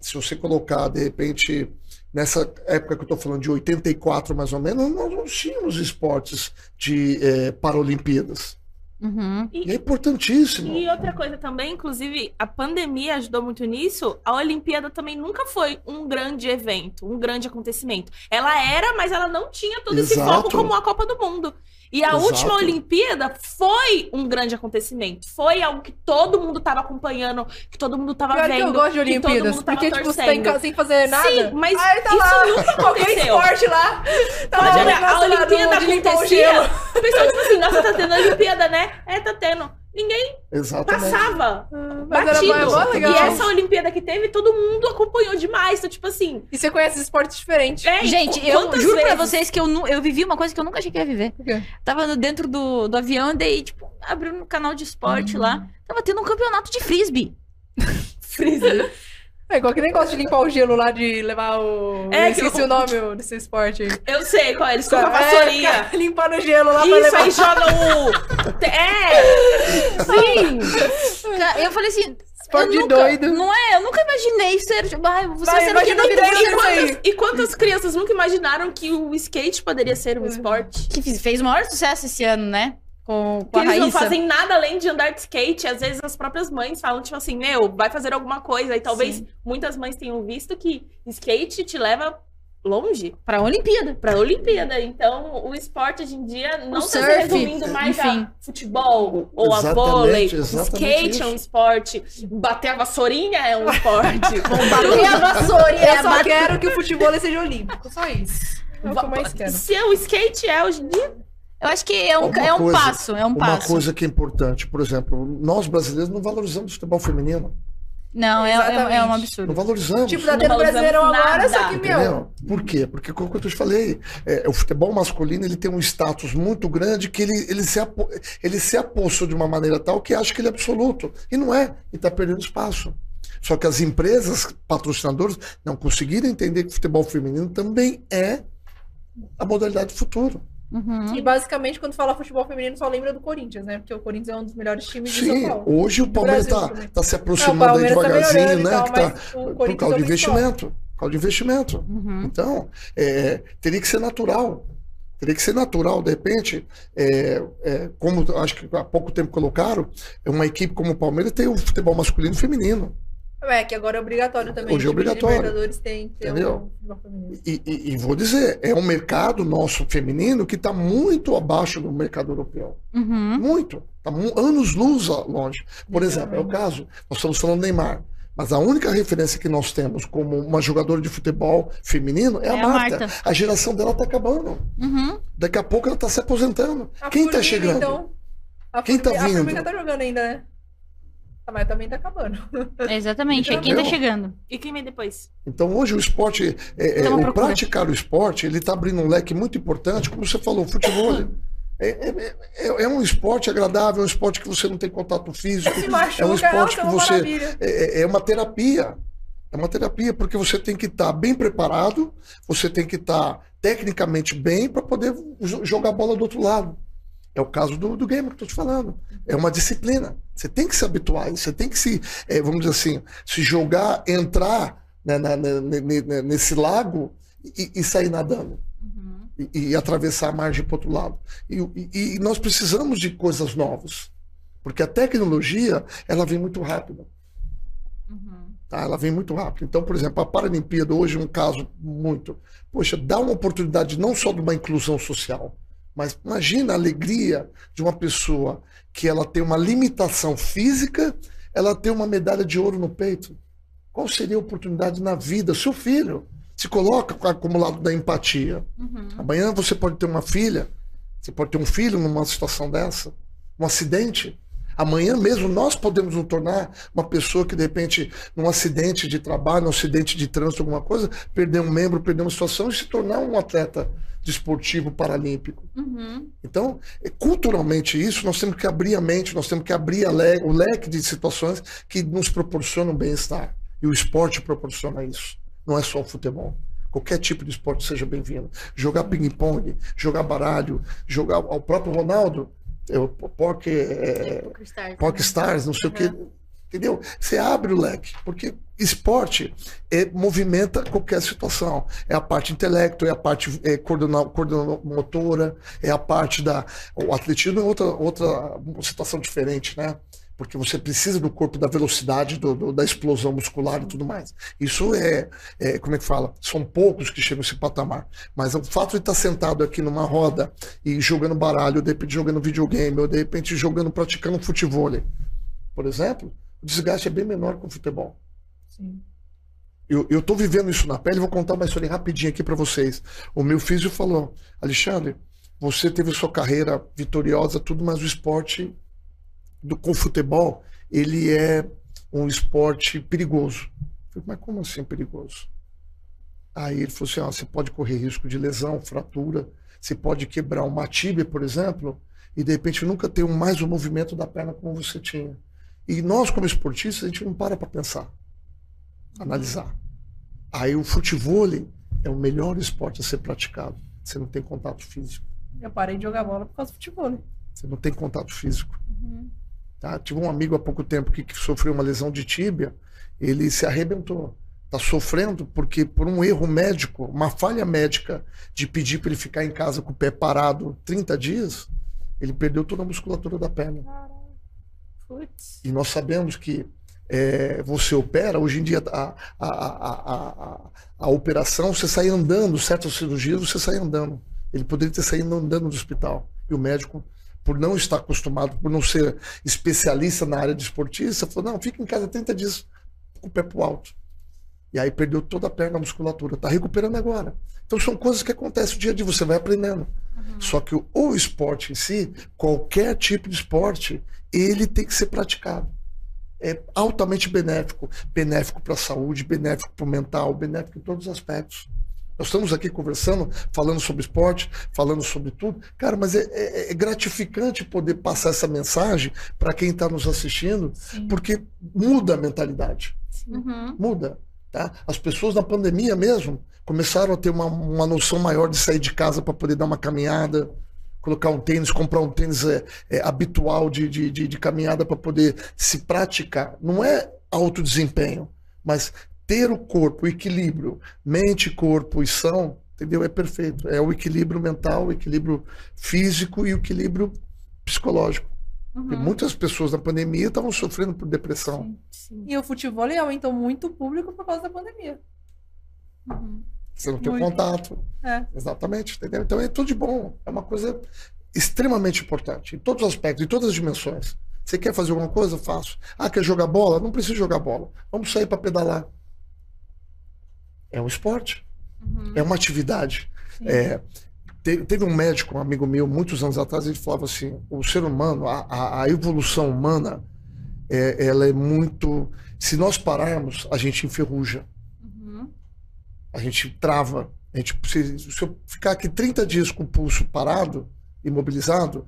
S4: Se você colocar, de repente, nessa época que eu estou falando de 84 mais ou menos, nós não tínhamos esportes de eh, Paralimpíadas.
S1: Uhum.
S4: E é importantíssimo.
S2: E outra coisa também, inclusive, a pandemia ajudou muito nisso. A Olimpíada também nunca foi um grande evento, um grande acontecimento. Ela era, mas ela não tinha todo esse
S4: Exato.
S2: foco como a Copa do Mundo. E a
S4: Exato.
S2: última Olimpíada foi um grande acontecimento. Foi algo que todo mundo tava acompanhando, que todo mundo tava
S3: Pior que
S2: vendo.
S3: eu gosto de
S2: que
S3: Olimpíadas, porque, tipo, você tá em casa sem fazer nada.
S2: Sim, mas
S3: Aí tá
S2: isso
S3: lá,
S2: nunca [laughs]
S3: qualquer
S2: aconteceu.
S3: esporte lá. Tá
S2: Pode
S3: lá,
S2: a Olimpíada acontecia. O pessoal, tipo assim, nossa, tá tendo Olimpíada, né? É, tá tendo. Ninguém
S4: Exatamente.
S2: passava.
S3: Mas era
S2: batido.
S3: mó legal.
S2: E essa Olimpíada que teve, todo mundo acompanhou demais. Então, tipo assim.
S3: E você conhece esportes diferentes.
S2: É,
S1: Gente, eu juro pra
S2: vezes?
S1: vocês que eu, eu vivi uma coisa que eu nunca achei que ia viver. Tava no- dentro do, do avião, daí, tipo, abriu no canal de esporte lá. Tava tendo um campeonato de frisbee.
S2: Freezer. [laughs]
S3: É igual que nem gosta de limpar o gelo lá, de levar o...
S2: É,
S3: eu esqueci
S2: que-
S3: o nome desse esporte aí.
S2: Eu sei qual é. Eles colocam a
S3: É,
S2: vassourinha.
S3: ficar limpando o gelo lá pra
S2: Isso,
S3: levar.
S2: aí joga o. [laughs] É! Sim!
S1: Eu falei assim.
S3: Esporte
S1: nunca,
S3: doido.
S1: Não é? Eu nunca imaginei ser. Tipo, ai, você
S3: Vai,
S1: vai ser daqui
S3: imagina
S1: na vida
S3: o treino
S1: inteira.
S3: disso aí.
S2: Quantas- e quantas crianças nunca imaginaram que o skate poderia ser um esporte?
S1: Que fez o maior sucesso esse ano, né? Com, com a
S2: eles não
S1: Raíssa.
S2: fazem nada além de andar de skate. Às vezes as próprias mães falam, tipo assim, meu, vai fazer alguma coisa. E talvez
S1: Sim.
S2: muitas mães tenham visto que skate te leva longe
S1: Pra Olimpíada.
S2: pra Olimpíada. Então, o esporte hoje em dia não
S1: O
S2: está se resumindo mais
S1: enfim.
S2: a futebol ou a
S4: Exatamente,
S2: vôlei.
S4: exatamente
S2: Skate é um
S4: isso.
S2: esporte. Bater a vassourinha é um esporte. [laughs]
S1: Bater a vassoura
S3: Eu
S1: é
S3: só
S1: bater...
S3: quero que o futebol seja olímpico. Só isso. É o que eu mais quero.
S2: Se o skate é hoje em dia,
S1: Eu acho que é um,
S4: Uma
S1: é um
S4: coisa-
S1: passo, é um
S4: Uma
S1: passo.
S4: coisa que é importante, por exemplo, nós brasileiros não valorizamos o futebol feminino.
S1: Não, é, é, é um absurdo.
S4: Não valorizamos.
S3: Tipo, tá tendo Brasileirão agora, só que, meu.
S4: Entendeu? Por quê? Porque, como eu te falei, é, o futebol masculino ele tem um status muito grande que ele, ele, se, apo, ele se apossou de uma maneira tal que acha que ele é absoluto. E não é. E está perdendo espaço. Só que as empresas patrocinadoras não conseguiram entender que o futebol feminino também é a modalidade do futuro.
S1: Uhum.
S3: E basicamente, quando fala futebol feminino, só lembra do Corinthians, né? Porque o Corinthians é um dos melhores times de São
S4: Sim,
S3: Paulo.
S4: hoje o Palmeiras está tá se aproximando aí
S3: Palmeiras tá
S4: devagarzinho,
S3: e
S4: né?
S3: tal,
S4: que tá, por causa
S3: é
S4: de
S3: principal.
S4: investimento. Por causa de investimento.
S1: Uhum.
S4: Então, é, teria que ser natural. Teria que ser natural, de repente, é, é, como acho que há pouco tempo colocaram, uma equipe como o Palmeiras tem o futebol masculino e feminino.
S3: É, que agora é obrigatório também.
S4: Hoje é
S3: de
S4: obrigatório.
S3: Libertadores tem que ter
S4: Entendeu?
S3: feminino.
S4: E, e- e vou dizer, é um mercado nosso feminino que está muito abaixo do mercado europeu.
S1: Uhum.
S4: Muito. Está anos luz a- longe. Por exemplo, é o caso, nós estamos falando do Neymar. Mas a única referência que nós temos como uma jogadora de futebol feminino é,
S1: É
S4: a
S1: a
S4: Marta.
S1: Marta.
S4: A geração dela está acabando.
S1: Uhum.
S4: Daqui a pouco ela está se aposentando.
S3: A
S4: Quem está chegando?
S3: Então, a
S4: Quem tá
S3: Formiga-
S4: vindo?
S3: A Formiga tá jogando ainda, né? Ah, mas também tá acabando.
S1: Exatamente, é quem tá chegando.
S2: e quem vem depois?
S4: Então hoje o esporte, é, é, o praticar o esporte, ele está abrindo um leque muito importante, como você falou, o futebol. É, é- é- é um esporte agradável, é um esporte que você não tem contato físico,
S3: Se
S4: é um
S3: machuca,
S4: esporte
S3: é
S4: que
S3: uma
S4: você. É, é uma terapia. É uma terapia, porque você tem que estar bem preparado, você tem que estar tecnicamente bem para poder jo- jogar bola do outro lado. É o caso do, do game que eu estou te falando. É uma disciplina. Você tem que se habituar, você tem que se, é, vamos dizer assim, se jogar, entrar né, na- na- ne- ne- nesse lago e, e sair nadando.
S1: Uhum.
S4: E, e atravessar a margem para outro lado. E, e- nós precisamos de coisas novas. Porque a tecnologia, ela vem muito rápida.
S1: Uhum.
S4: Tá? Ela vem muito rápido. Então, por exemplo, a Paralimpíada hoje é um caso muito. Poxa, dá uma oportunidade não só de uma inclusão social, mas imagina a alegria de uma pessoa que ela tem uma limitação física, ela tem uma medalha de ouro no peito. Qual seria a oportunidade na vida? Seu filho se coloca com o acumulado da empatia.
S1: Uhum.
S4: Amanhã você pode ter uma filha, você pode ter um filho numa situação dessa, um acidente. Amanhã mesmo nós podemos nos tornar uma pessoa que, de repente, num acidente de trabalho, num acidente de trânsito, alguma coisa, perder um membro, perder uma situação e se tornar um atleta desportivo paralímpico.
S1: Uhum.
S4: Então, culturalmente isso, nós temos que abrir a mente, nós temos que abrir le- o leque de situações que nos proporcionam bem-estar. E o esporte proporciona isso. Não é só o futebol. Qualquer tipo de esporte seja bem-vindo. Jogar ping-pong, jogar baralho, jogar o próprio Ronaldo, o Poké, é, Poké
S1: né?
S4: Stars, não sei o que. Entendeu? Você abre o leque, porque esporte é, movimenta qualquer situação. É a parte intelecto, é a parte é, coordena- coordenamotora, é a parte da. O atletismo é outra, outra situação diferente, né? Porque você precisa do corpo, da velocidade, do- do- da explosão muscular e tudo mais. Isso é, é, como é que fala? São poucos que chegam a esse patamar. Mas o fato de estar sentado aqui numa roda e jogando baralho, ou de repente jogando videogame, ou de repente jogando, praticando futebol, por exemplo, o desgaste é bem menor que o futebol.
S3: Sim.
S4: Eu, tô vivendo isso na pele, vou contar uma história rapidinho aqui para vocês. O meu físico falou, Alexandre, você teve sua carreira vitoriosa, tudo, mas o esporte do, com futebol, ele é um esporte perigoso. Eu falei, mas como assim perigoso? Aí ele falou assim, ó, você pode correr risco de lesão, fratura, você pode quebrar uma tíbia, por exemplo, e de repente nunca ter mais o movimento da perna como você tinha. E nós, como esportistas, a gente não para para pensar, analisar. Aí o futebol é o melhor esporte a ser praticado. Você não tem contato físico.
S3: Eu parei de jogar bola por causa do futebol, né?
S4: Você não tem contato físico.
S1: Uhum.
S4: Tá? Tive um amigo há pouco tempo que, que sofreu uma lesão de tíbia, ele se arrebentou. Está sofrendo porque, por um erro médico, uma falha médica de pedir para ele ficar em casa com o pé parado 30 dias, Ele perdeu toda a musculatura da perna. E nós sabemos que é, você opera, hoje em dia a, a, a, a, operação, você sai andando, certas cirurgias você sai andando. Ele poderia ter saído andando do hospital. E o médico, por não estar acostumado, por não ser especialista na área de esportista, falou: não, fica em casa 30 dias com o pé pro alto. E aí perdeu toda a perna, a musculatura. Está recuperando agora. Então são coisas que acontecem o dia a dia, você vai aprendendo. Só que o, o esporte em si, qualquer tipo de esporte, ele tem que ser praticado. É altamente benéfico. Benéfico para a saúde, benéfico para o mental, benéfico em todos os aspectos. Nós estamos aqui conversando, falando sobre esporte, falando sobre tudo. Cara, mas é, é- é gratificante poder passar essa mensagem para quem está nos assistindo, porque muda a mentalidade
S1: Uhum.
S4: muda. Tá? As pessoas na pandemia mesmo começaram a ter uma, uma noção maior de sair de casa para poder dar uma caminhada, colocar um tênis, comprar um tênis é, é, habitual de, de, de, de caminhada para poder se praticar. Não é alto desempenho, mas ter o corpo, o equilíbrio, mente, corpo e são, entendeu? É perfeito. É o equilíbrio mental, o equilíbrio físico e o equilíbrio psicológico.
S1: Uhum.
S4: muitas pessoas na pandemia estavam sofrendo por depressão.
S2: Sim.
S3: E o futebol aumentou muito o público por causa da pandemia.
S1: Uhum.
S4: Você não tem
S3: Muito.
S4: contato.
S3: É.
S4: Exatamente, entendeu? Então é tudo de bom. É uma coisa extremamente importante, em todos os aspectos, em todas as dimensões. Você quer fazer alguma coisa? Faço. Ah, quer jogar bola? Não precisa jogar bola. Vamos sair para pedalar. É um esporte.
S1: Uhum.
S4: É uma atividade. É, te- teve um médico, um amigo meu, muitos anos atrás, ele falava assim: o ser humano, a, a- evolução humana, é, ela é muito. Se nós pararmos, a gente enferruja. A gente trava. A gente, se, se eu ficar aqui 30 dias com o pulso parado, imobilizado,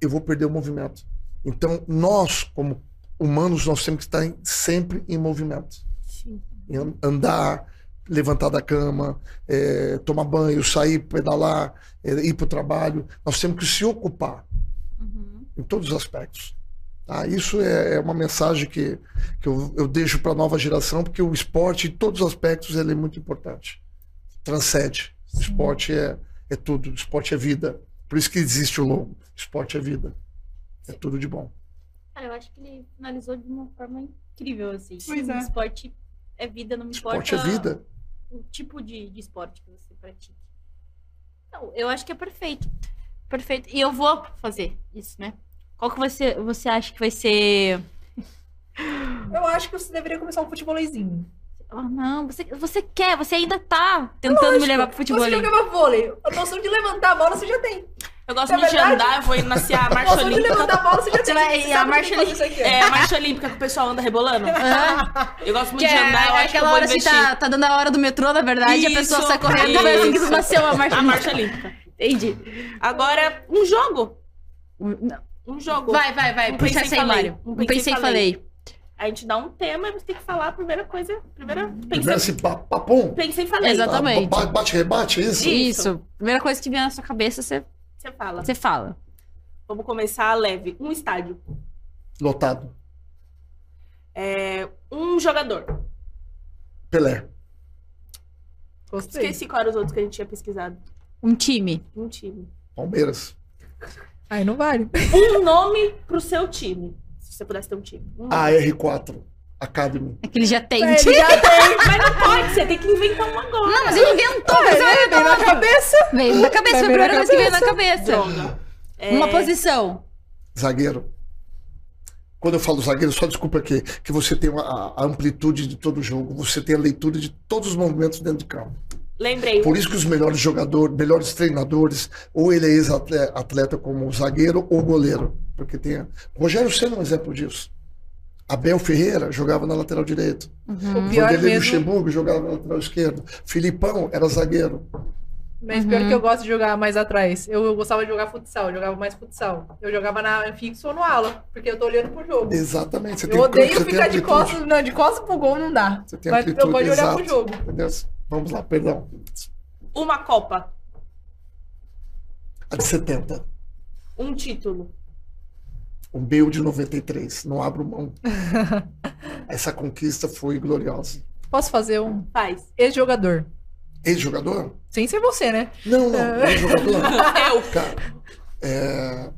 S4: eu vou perder o movimento. Então, nós, como humanos, nós temos que estar em- sempre em movimento.
S2: Sim.
S4: Andar, levantar da cama, eh, tomar banho, sair, pedalar, eh, ir para o trabalho. Nós temos que se ocupar
S1: Uhum.
S4: em todos os aspectos. Tá? Isso é, é uma mensagem que, que eu, eu deixo para a nova geração, porque o esporte, em todos os aspectos, ele é muito importante. Transcende. O esporte é, é tudo. O esporte é vida. Por isso que existe o logo. Esporte é vida. É tudo de bom.
S1: Cara, eu acho que ele finalizou de uma forma incrível, assim.
S3: Pois é.
S1: Esporte é vida, não me importa
S4: Esporte é vida.
S1: o tipo de, de esporte que você pratica. Então, eu acho que é perfeito. Perfeito. E eu vou fazer isso, né? Qual que você, você acha que vai ser...
S3: Eu acho que você deveria começar um futebolzinho.
S1: Oh, não, você, você quer, você ainda tá tentando me levar pro futebol.
S3: Você jogava vôlei. A noção de levantar a bola você já tem.
S2: Eu gosto
S3: É
S2: muito de
S3: verdade?
S2: andar, eu vou indo nascer a marcha [laughs]
S3: noção de
S2: olímpica.
S3: levantar a bola você já
S1: Você
S3: tem.
S1: vai-
S3: Você
S1: e a
S3: sabe
S1: marcha
S3: isso aqui.
S2: É a marcha olímpica que o pessoal anda rebolando.
S1: Ah, [laughs]
S2: Eu gosto muito
S1: que
S2: de
S1: é
S2: andar, eu acho que eu
S1: aquela
S2: vou
S1: hora assim, tá, tá dando a hora do metrô, na verdade, e a pessoa
S2: Isso,
S1: sai correndo e vai assim que
S2: isso.
S1: nasceu a marcha.
S2: A marcha olímpica.
S1: Entendi.
S2: Agora, um jogo.
S1: Não.
S2: Um jogo.
S1: Vai, vai, vai.
S2: Um
S1: Puxa
S2: pensei, falei.
S1: Mário.
S2: Um
S1: Um
S2: pensei,
S1: pensei e
S2: falei.
S1: falei.
S2: A gente dá um tema e você tem que falar a primeira coisa. Primeira.
S4: Primeiro
S2: Pensei,
S4: assim, pa- papum.
S2: pensei e falei.
S1: Exatamente.
S4: Ba- Bate, rebate, é isso?
S2: Isso.
S1: Isso. Primeira coisa que vier na sua cabeça, você,
S2: Você fala.
S1: você fala.
S2: Vamos começar leve. Um estádio.
S4: Lotado.
S2: É, um jogador.
S4: Pelé.
S3: Gostei.
S2: Esqueci qual eram os outros que a gente tinha pesquisado.
S1: Um time.
S2: Um time.
S4: Palmeiras.
S3: Aí não vale.
S2: Um nome pro seu time. Se você pudesse ter um time. Um nome.
S4: AR4. Academy.
S1: É que ele já tem.
S3: É, ele já tem.
S2: Mas não pode, você tem que inventar um agora.
S1: Não, mas ele inventou.
S3: É,
S1: Você vai
S3: veio na cabeça.
S1: Veio na cabeça, foi a primeira coisa que veio na cabeça.
S2: É,
S1: Uma posição.
S4: Zagueiro. Quando eu falo zagueiro, só desculpa aqui, que você tem a amplitude de todo o jogo, você tem a leitura de todos os movimentos dentro de campo.
S2: Lembrei.
S4: Por isso que os melhores jogadores, melhores treinadores, ou ele é ex-atleta como zagueiro ou goleiro. Porque tem. a- Rogério Senna é um exemplo disso. Abel Ferreira jogava na lateral direita.
S3: O
S1: Uhum.
S3: pior
S4: Vanderlei
S3: mesmo.
S4: Luxemburgo jogava na lateral esquerda. Filipão era zagueiro.
S3: Mas pior
S1: Uhum.
S3: que eu gosto de jogar mais atrás. Eu, eu gostava de jogar futsal, eu jogava mais futsal. Eu jogava na fixo ou no ala, porque eu tô olhando pro jogo.
S4: Exatamente. Você
S3: Eu
S4: tem,
S3: odeio
S4: você tem
S3: ficar de costas, não, de costas pro gol não dá.
S4: Você tem
S3: Mas eu
S4: amplitude,
S3: gosto de olhar pro jogo.
S4: Entendeu? Vamos lá, perdão.
S2: Uma Copa.
S4: A de 70.
S2: Um título.
S4: O meu de 93. Não abro mão. [laughs] Essa conquista foi gloriosa.
S3: Posso fazer um
S2: Faz.
S3: ex-jogador?
S4: Ex-jogador?
S3: Sem ser você, né?
S4: Não, não. [laughs] Ex-jogador? [laughs]
S2: Eu.
S4: Cara, é,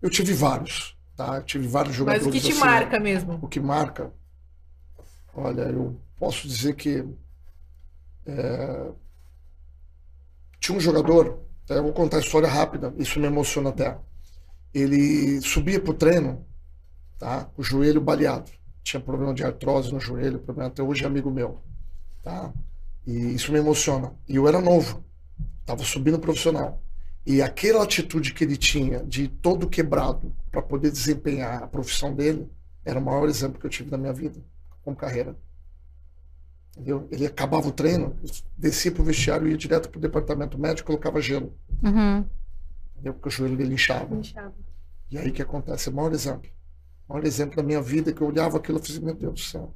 S4: Eu tive vários, tá? Eu tive vários
S3: Mas
S4: jogadores
S3: o que te
S4: assim,
S3: marca mesmo?
S4: O que marca, olha, eu posso dizer que é, tinha um jogador, tá? eu vou contar a história rápida, isso me emociona até. Ele subia pro treino, tá? O joelho baleado. Tinha problema de artrose no joelho, problema até hoje é amigo meu, tá? E isso me emociona. E eu era novo, tava subindo profissional. E aquela atitude que ele tinha de todo quebrado para poder desempenhar a profissão dele era o maior exemplo que eu tive na minha vida como carreira. Entendeu? Ele acabava o treino, descia pro vestiário, ia direto pro departamento médico, colocava gelo,
S1: Uhum.
S4: entendeu? Porque o joelho dele inchava. E aí o que acontece? É o maior exemplo. O maior exemplo da minha vida que eu olhava aquilo e falei, meu Deus do céu.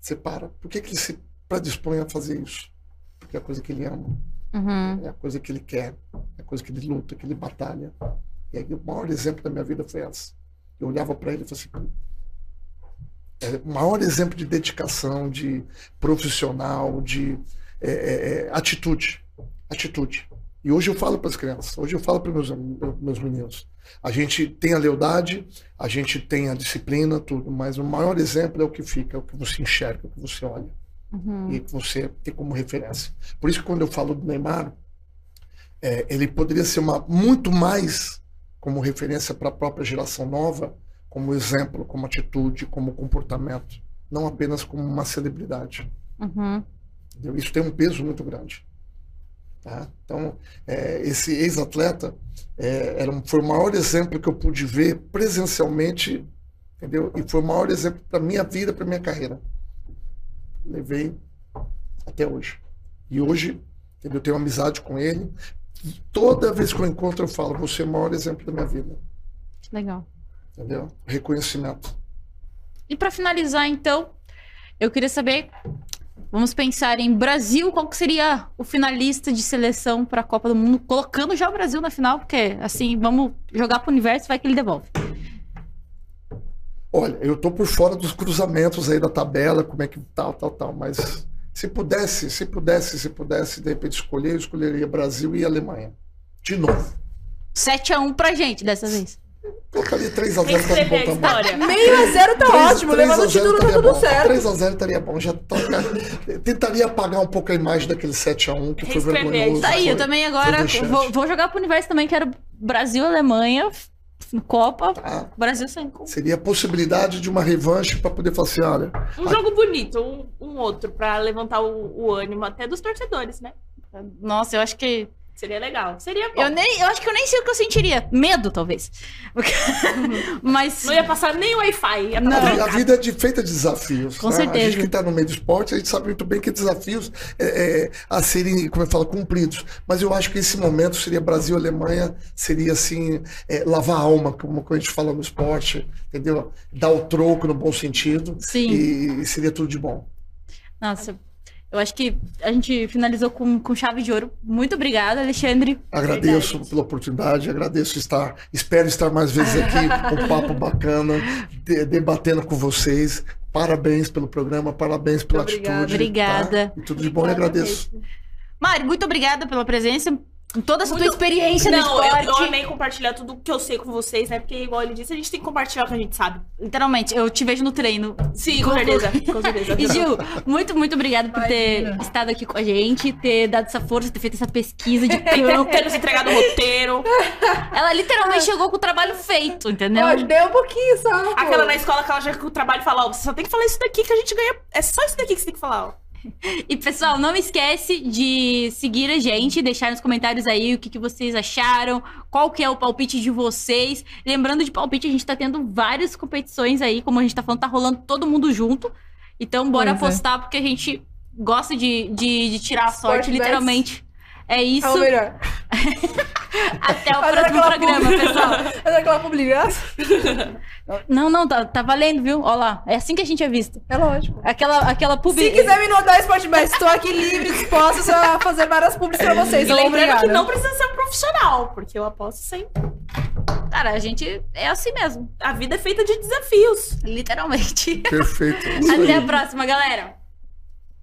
S4: Você para. Por que, que ele se predispõe a fazer isso? Porque é a coisa que ele ama,
S1: Uhum.
S4: é a coisa que ele quer, é a coisa que ele luta, que ele batalha. E aí o maior exemplo da minha vida foi essa. Eu olhava para ele e falei assim, é o maior exemplo de dedicação, de profissional, de é, é, é, atitude. Atitude. E hoje eu falo para as crianças, hoje eu falo para meus meus meninos. A gente tem a lealdade, a gente tem a disciplina, tudo, mas o maior exemplo é o que fica, é o que você enxerga, é o que você olha
S1: Uhum.
S4: e que você tem como referência. Por isso que quando eu falo do Neymar, é, ele poderia ser uma, muito mais como referência para a própria geração nova, como exemplo, como atitude, como comportamento, não apenas como uma celebridade.
S1: Uhum.
S4: Isso tem um peso muito grande. Tá? Então, é, esse ex-atleta é, era foi o maior exemplo que eu pude ver presencialmente, entendeu? E foi o maior exemplo para minha vida, para minha carreira. Levei até hoje. E hoje, entendeu? eu tenho amizade com ele. E toda vez que eu encontro, eu falo: você é o maior exemplo da minha vida.
S1: Legal.
S4: Entendeu? Reconhecimento.
S1: E pra finalizar, então, eu queria saber. Vamos pensar em Brasil, qual que seria o finalista de seleção para a Copa do Mundo, colocando já o Brasil na final, porque assim, vamos jogar pro universo, vai que ele devolve.
S4: Olha, eu tô por fora dos cruzamentos aí da tabela, como é que tal, tal, tal, mas se pudesse, se pudesse, se pudesse, de repente escolher, eu escolheria Brasil e Alemanha. De novo.
S1: 7x1 pra gente dessa vez.
S4: Colocaria 3x0
S2: Quem
S4: tá de bom tamanho.
S2: história?
S3: Meio a zero tá ótimo, levando o título tá tudo certo.
S4: 3x0 estaria bom. Já toca... Tentaria apagar um pouco a imagem daquele 7x1, que foi
S2: Reescrever
S4: vergonhoso.
S1: Tá aí,
S4: foi-
S1: eu também agora vou, vou jogar pro universo também, quero Brasil, Alemanha, Copa,
S4: Ah,
S1: Brasil sem.
S4: seria a possibilidade de uma revanche para poder falar assim, olha,
S2: Um jogo bonito, um, um outro, pra levantar o, o ânimo até dos torcedores, né?
S1: Nossa, eu acho que.
S2: Seria legal. Seria bom.
S1: Eu, nem, eu acho que eu nem sei o que eu sentiria. Medo, talvez. [laughs] Mas.
S2: Não ia passar nem o Wi-Fi.
S1: Não.
S4: A vida é de, feita de desafios.
S1: Com
S4: né? A
S1: certeza.
S4: gente que está no meio do esporte, a gente sabe muito bem que desafios é, é, a serem, como eu falo, cumpridos. Mas eu acho que esse momento seria Brasil e Alemanha, seria assim, é, lavar a alma, como a gente fala no esporte, entendeu? Dar o troco no bom sentido.
S1: Sim.
S4: E, e seria tudo de bom.
S1: Nossa, eu acho que a gente finalizou com, com chave de ouro. Muito obrigada, Alexandre.
S4: Agradeço pela oportunidade, agradeço estar, espero estar mais vezes aqui, [laughs] um papo bacana, de- debatendo com vocês. Parabéns pelo programa, parabéns pela
S3: Muito
S4: atitude.
S1: Obrigada.
S4: tá? E tudo de bom e agradeço.
S1: Mari, muito obrigada pela presença. Com toda essa tua experiência no
S2: Não, eu,
S1: esporte.
S2: eu amei compartilhar tudo que eu sei com vocês, né? Porque, igual ele disse, a gente tem que compartilhar o que a gente sabe.
S1: Literalmente, eu te vejo no treino.
S2: Sim, com certeza. Com certeza. [laughs]
S1: E Gil, muito, muito obrigada por ter estado aqui com a gente, ter dado essa força, ter feito essa pesquisa de [laughs] campo.
S2: Ter nos entregado o roteiro.
S1: Ela literalmente chegou com o trabalho feito, entendeu?
S3: Pode, deu um pouquinho só.
S2: Aquela na escola que ela já com o trabalho e fala, ó, você só tem que falar isso daqui que a gente ganha. É só isso daqui que você tem que falar, ó. [laughs]
S1: E pessoal, não esquece de seguir a gente, deixar nos comentários aí o que, que vocês acharam, qual que é o palpite de vocês. Lembrando de palpite, a gente tá tendo várias competições aí, como a gente tá falando, tá rolando todo mundo junto. Então bora
S3: Pois é.
S1: apostar, porque a gente gosta de, de, de tirar a sorte,
S3: bets.
S1: literalmente. É isso.
S3: É o melhor. [laughs]
S1: Até o
S3: Fazer
S1: próximo programa,
S3: publi-
S1: pessoal. [laughs]
S3: Fazer aquela publicação. [laughs]
S1: Não, não, tá, tá valendo, viu? Ó lá. É assim que a gente é visto.
S3: É lógico.
S1: Aquela, aquela publi...
S3: Se quiser me notar Sport Bet, estou aqui livre, disposta a fazer várias publis pra vocês.
S2: E
S3: Então,
S2: lembrando
S3: obrigada.
S2: que não precisa ser um profissional, porque eu aposto sempre.
S1: Cara, a gente é assim mesmo.
S2: A vida é feita de desafios.
S1: Literalmente.
S4: Perfeito. Isso
S1: Até a próxima, galera.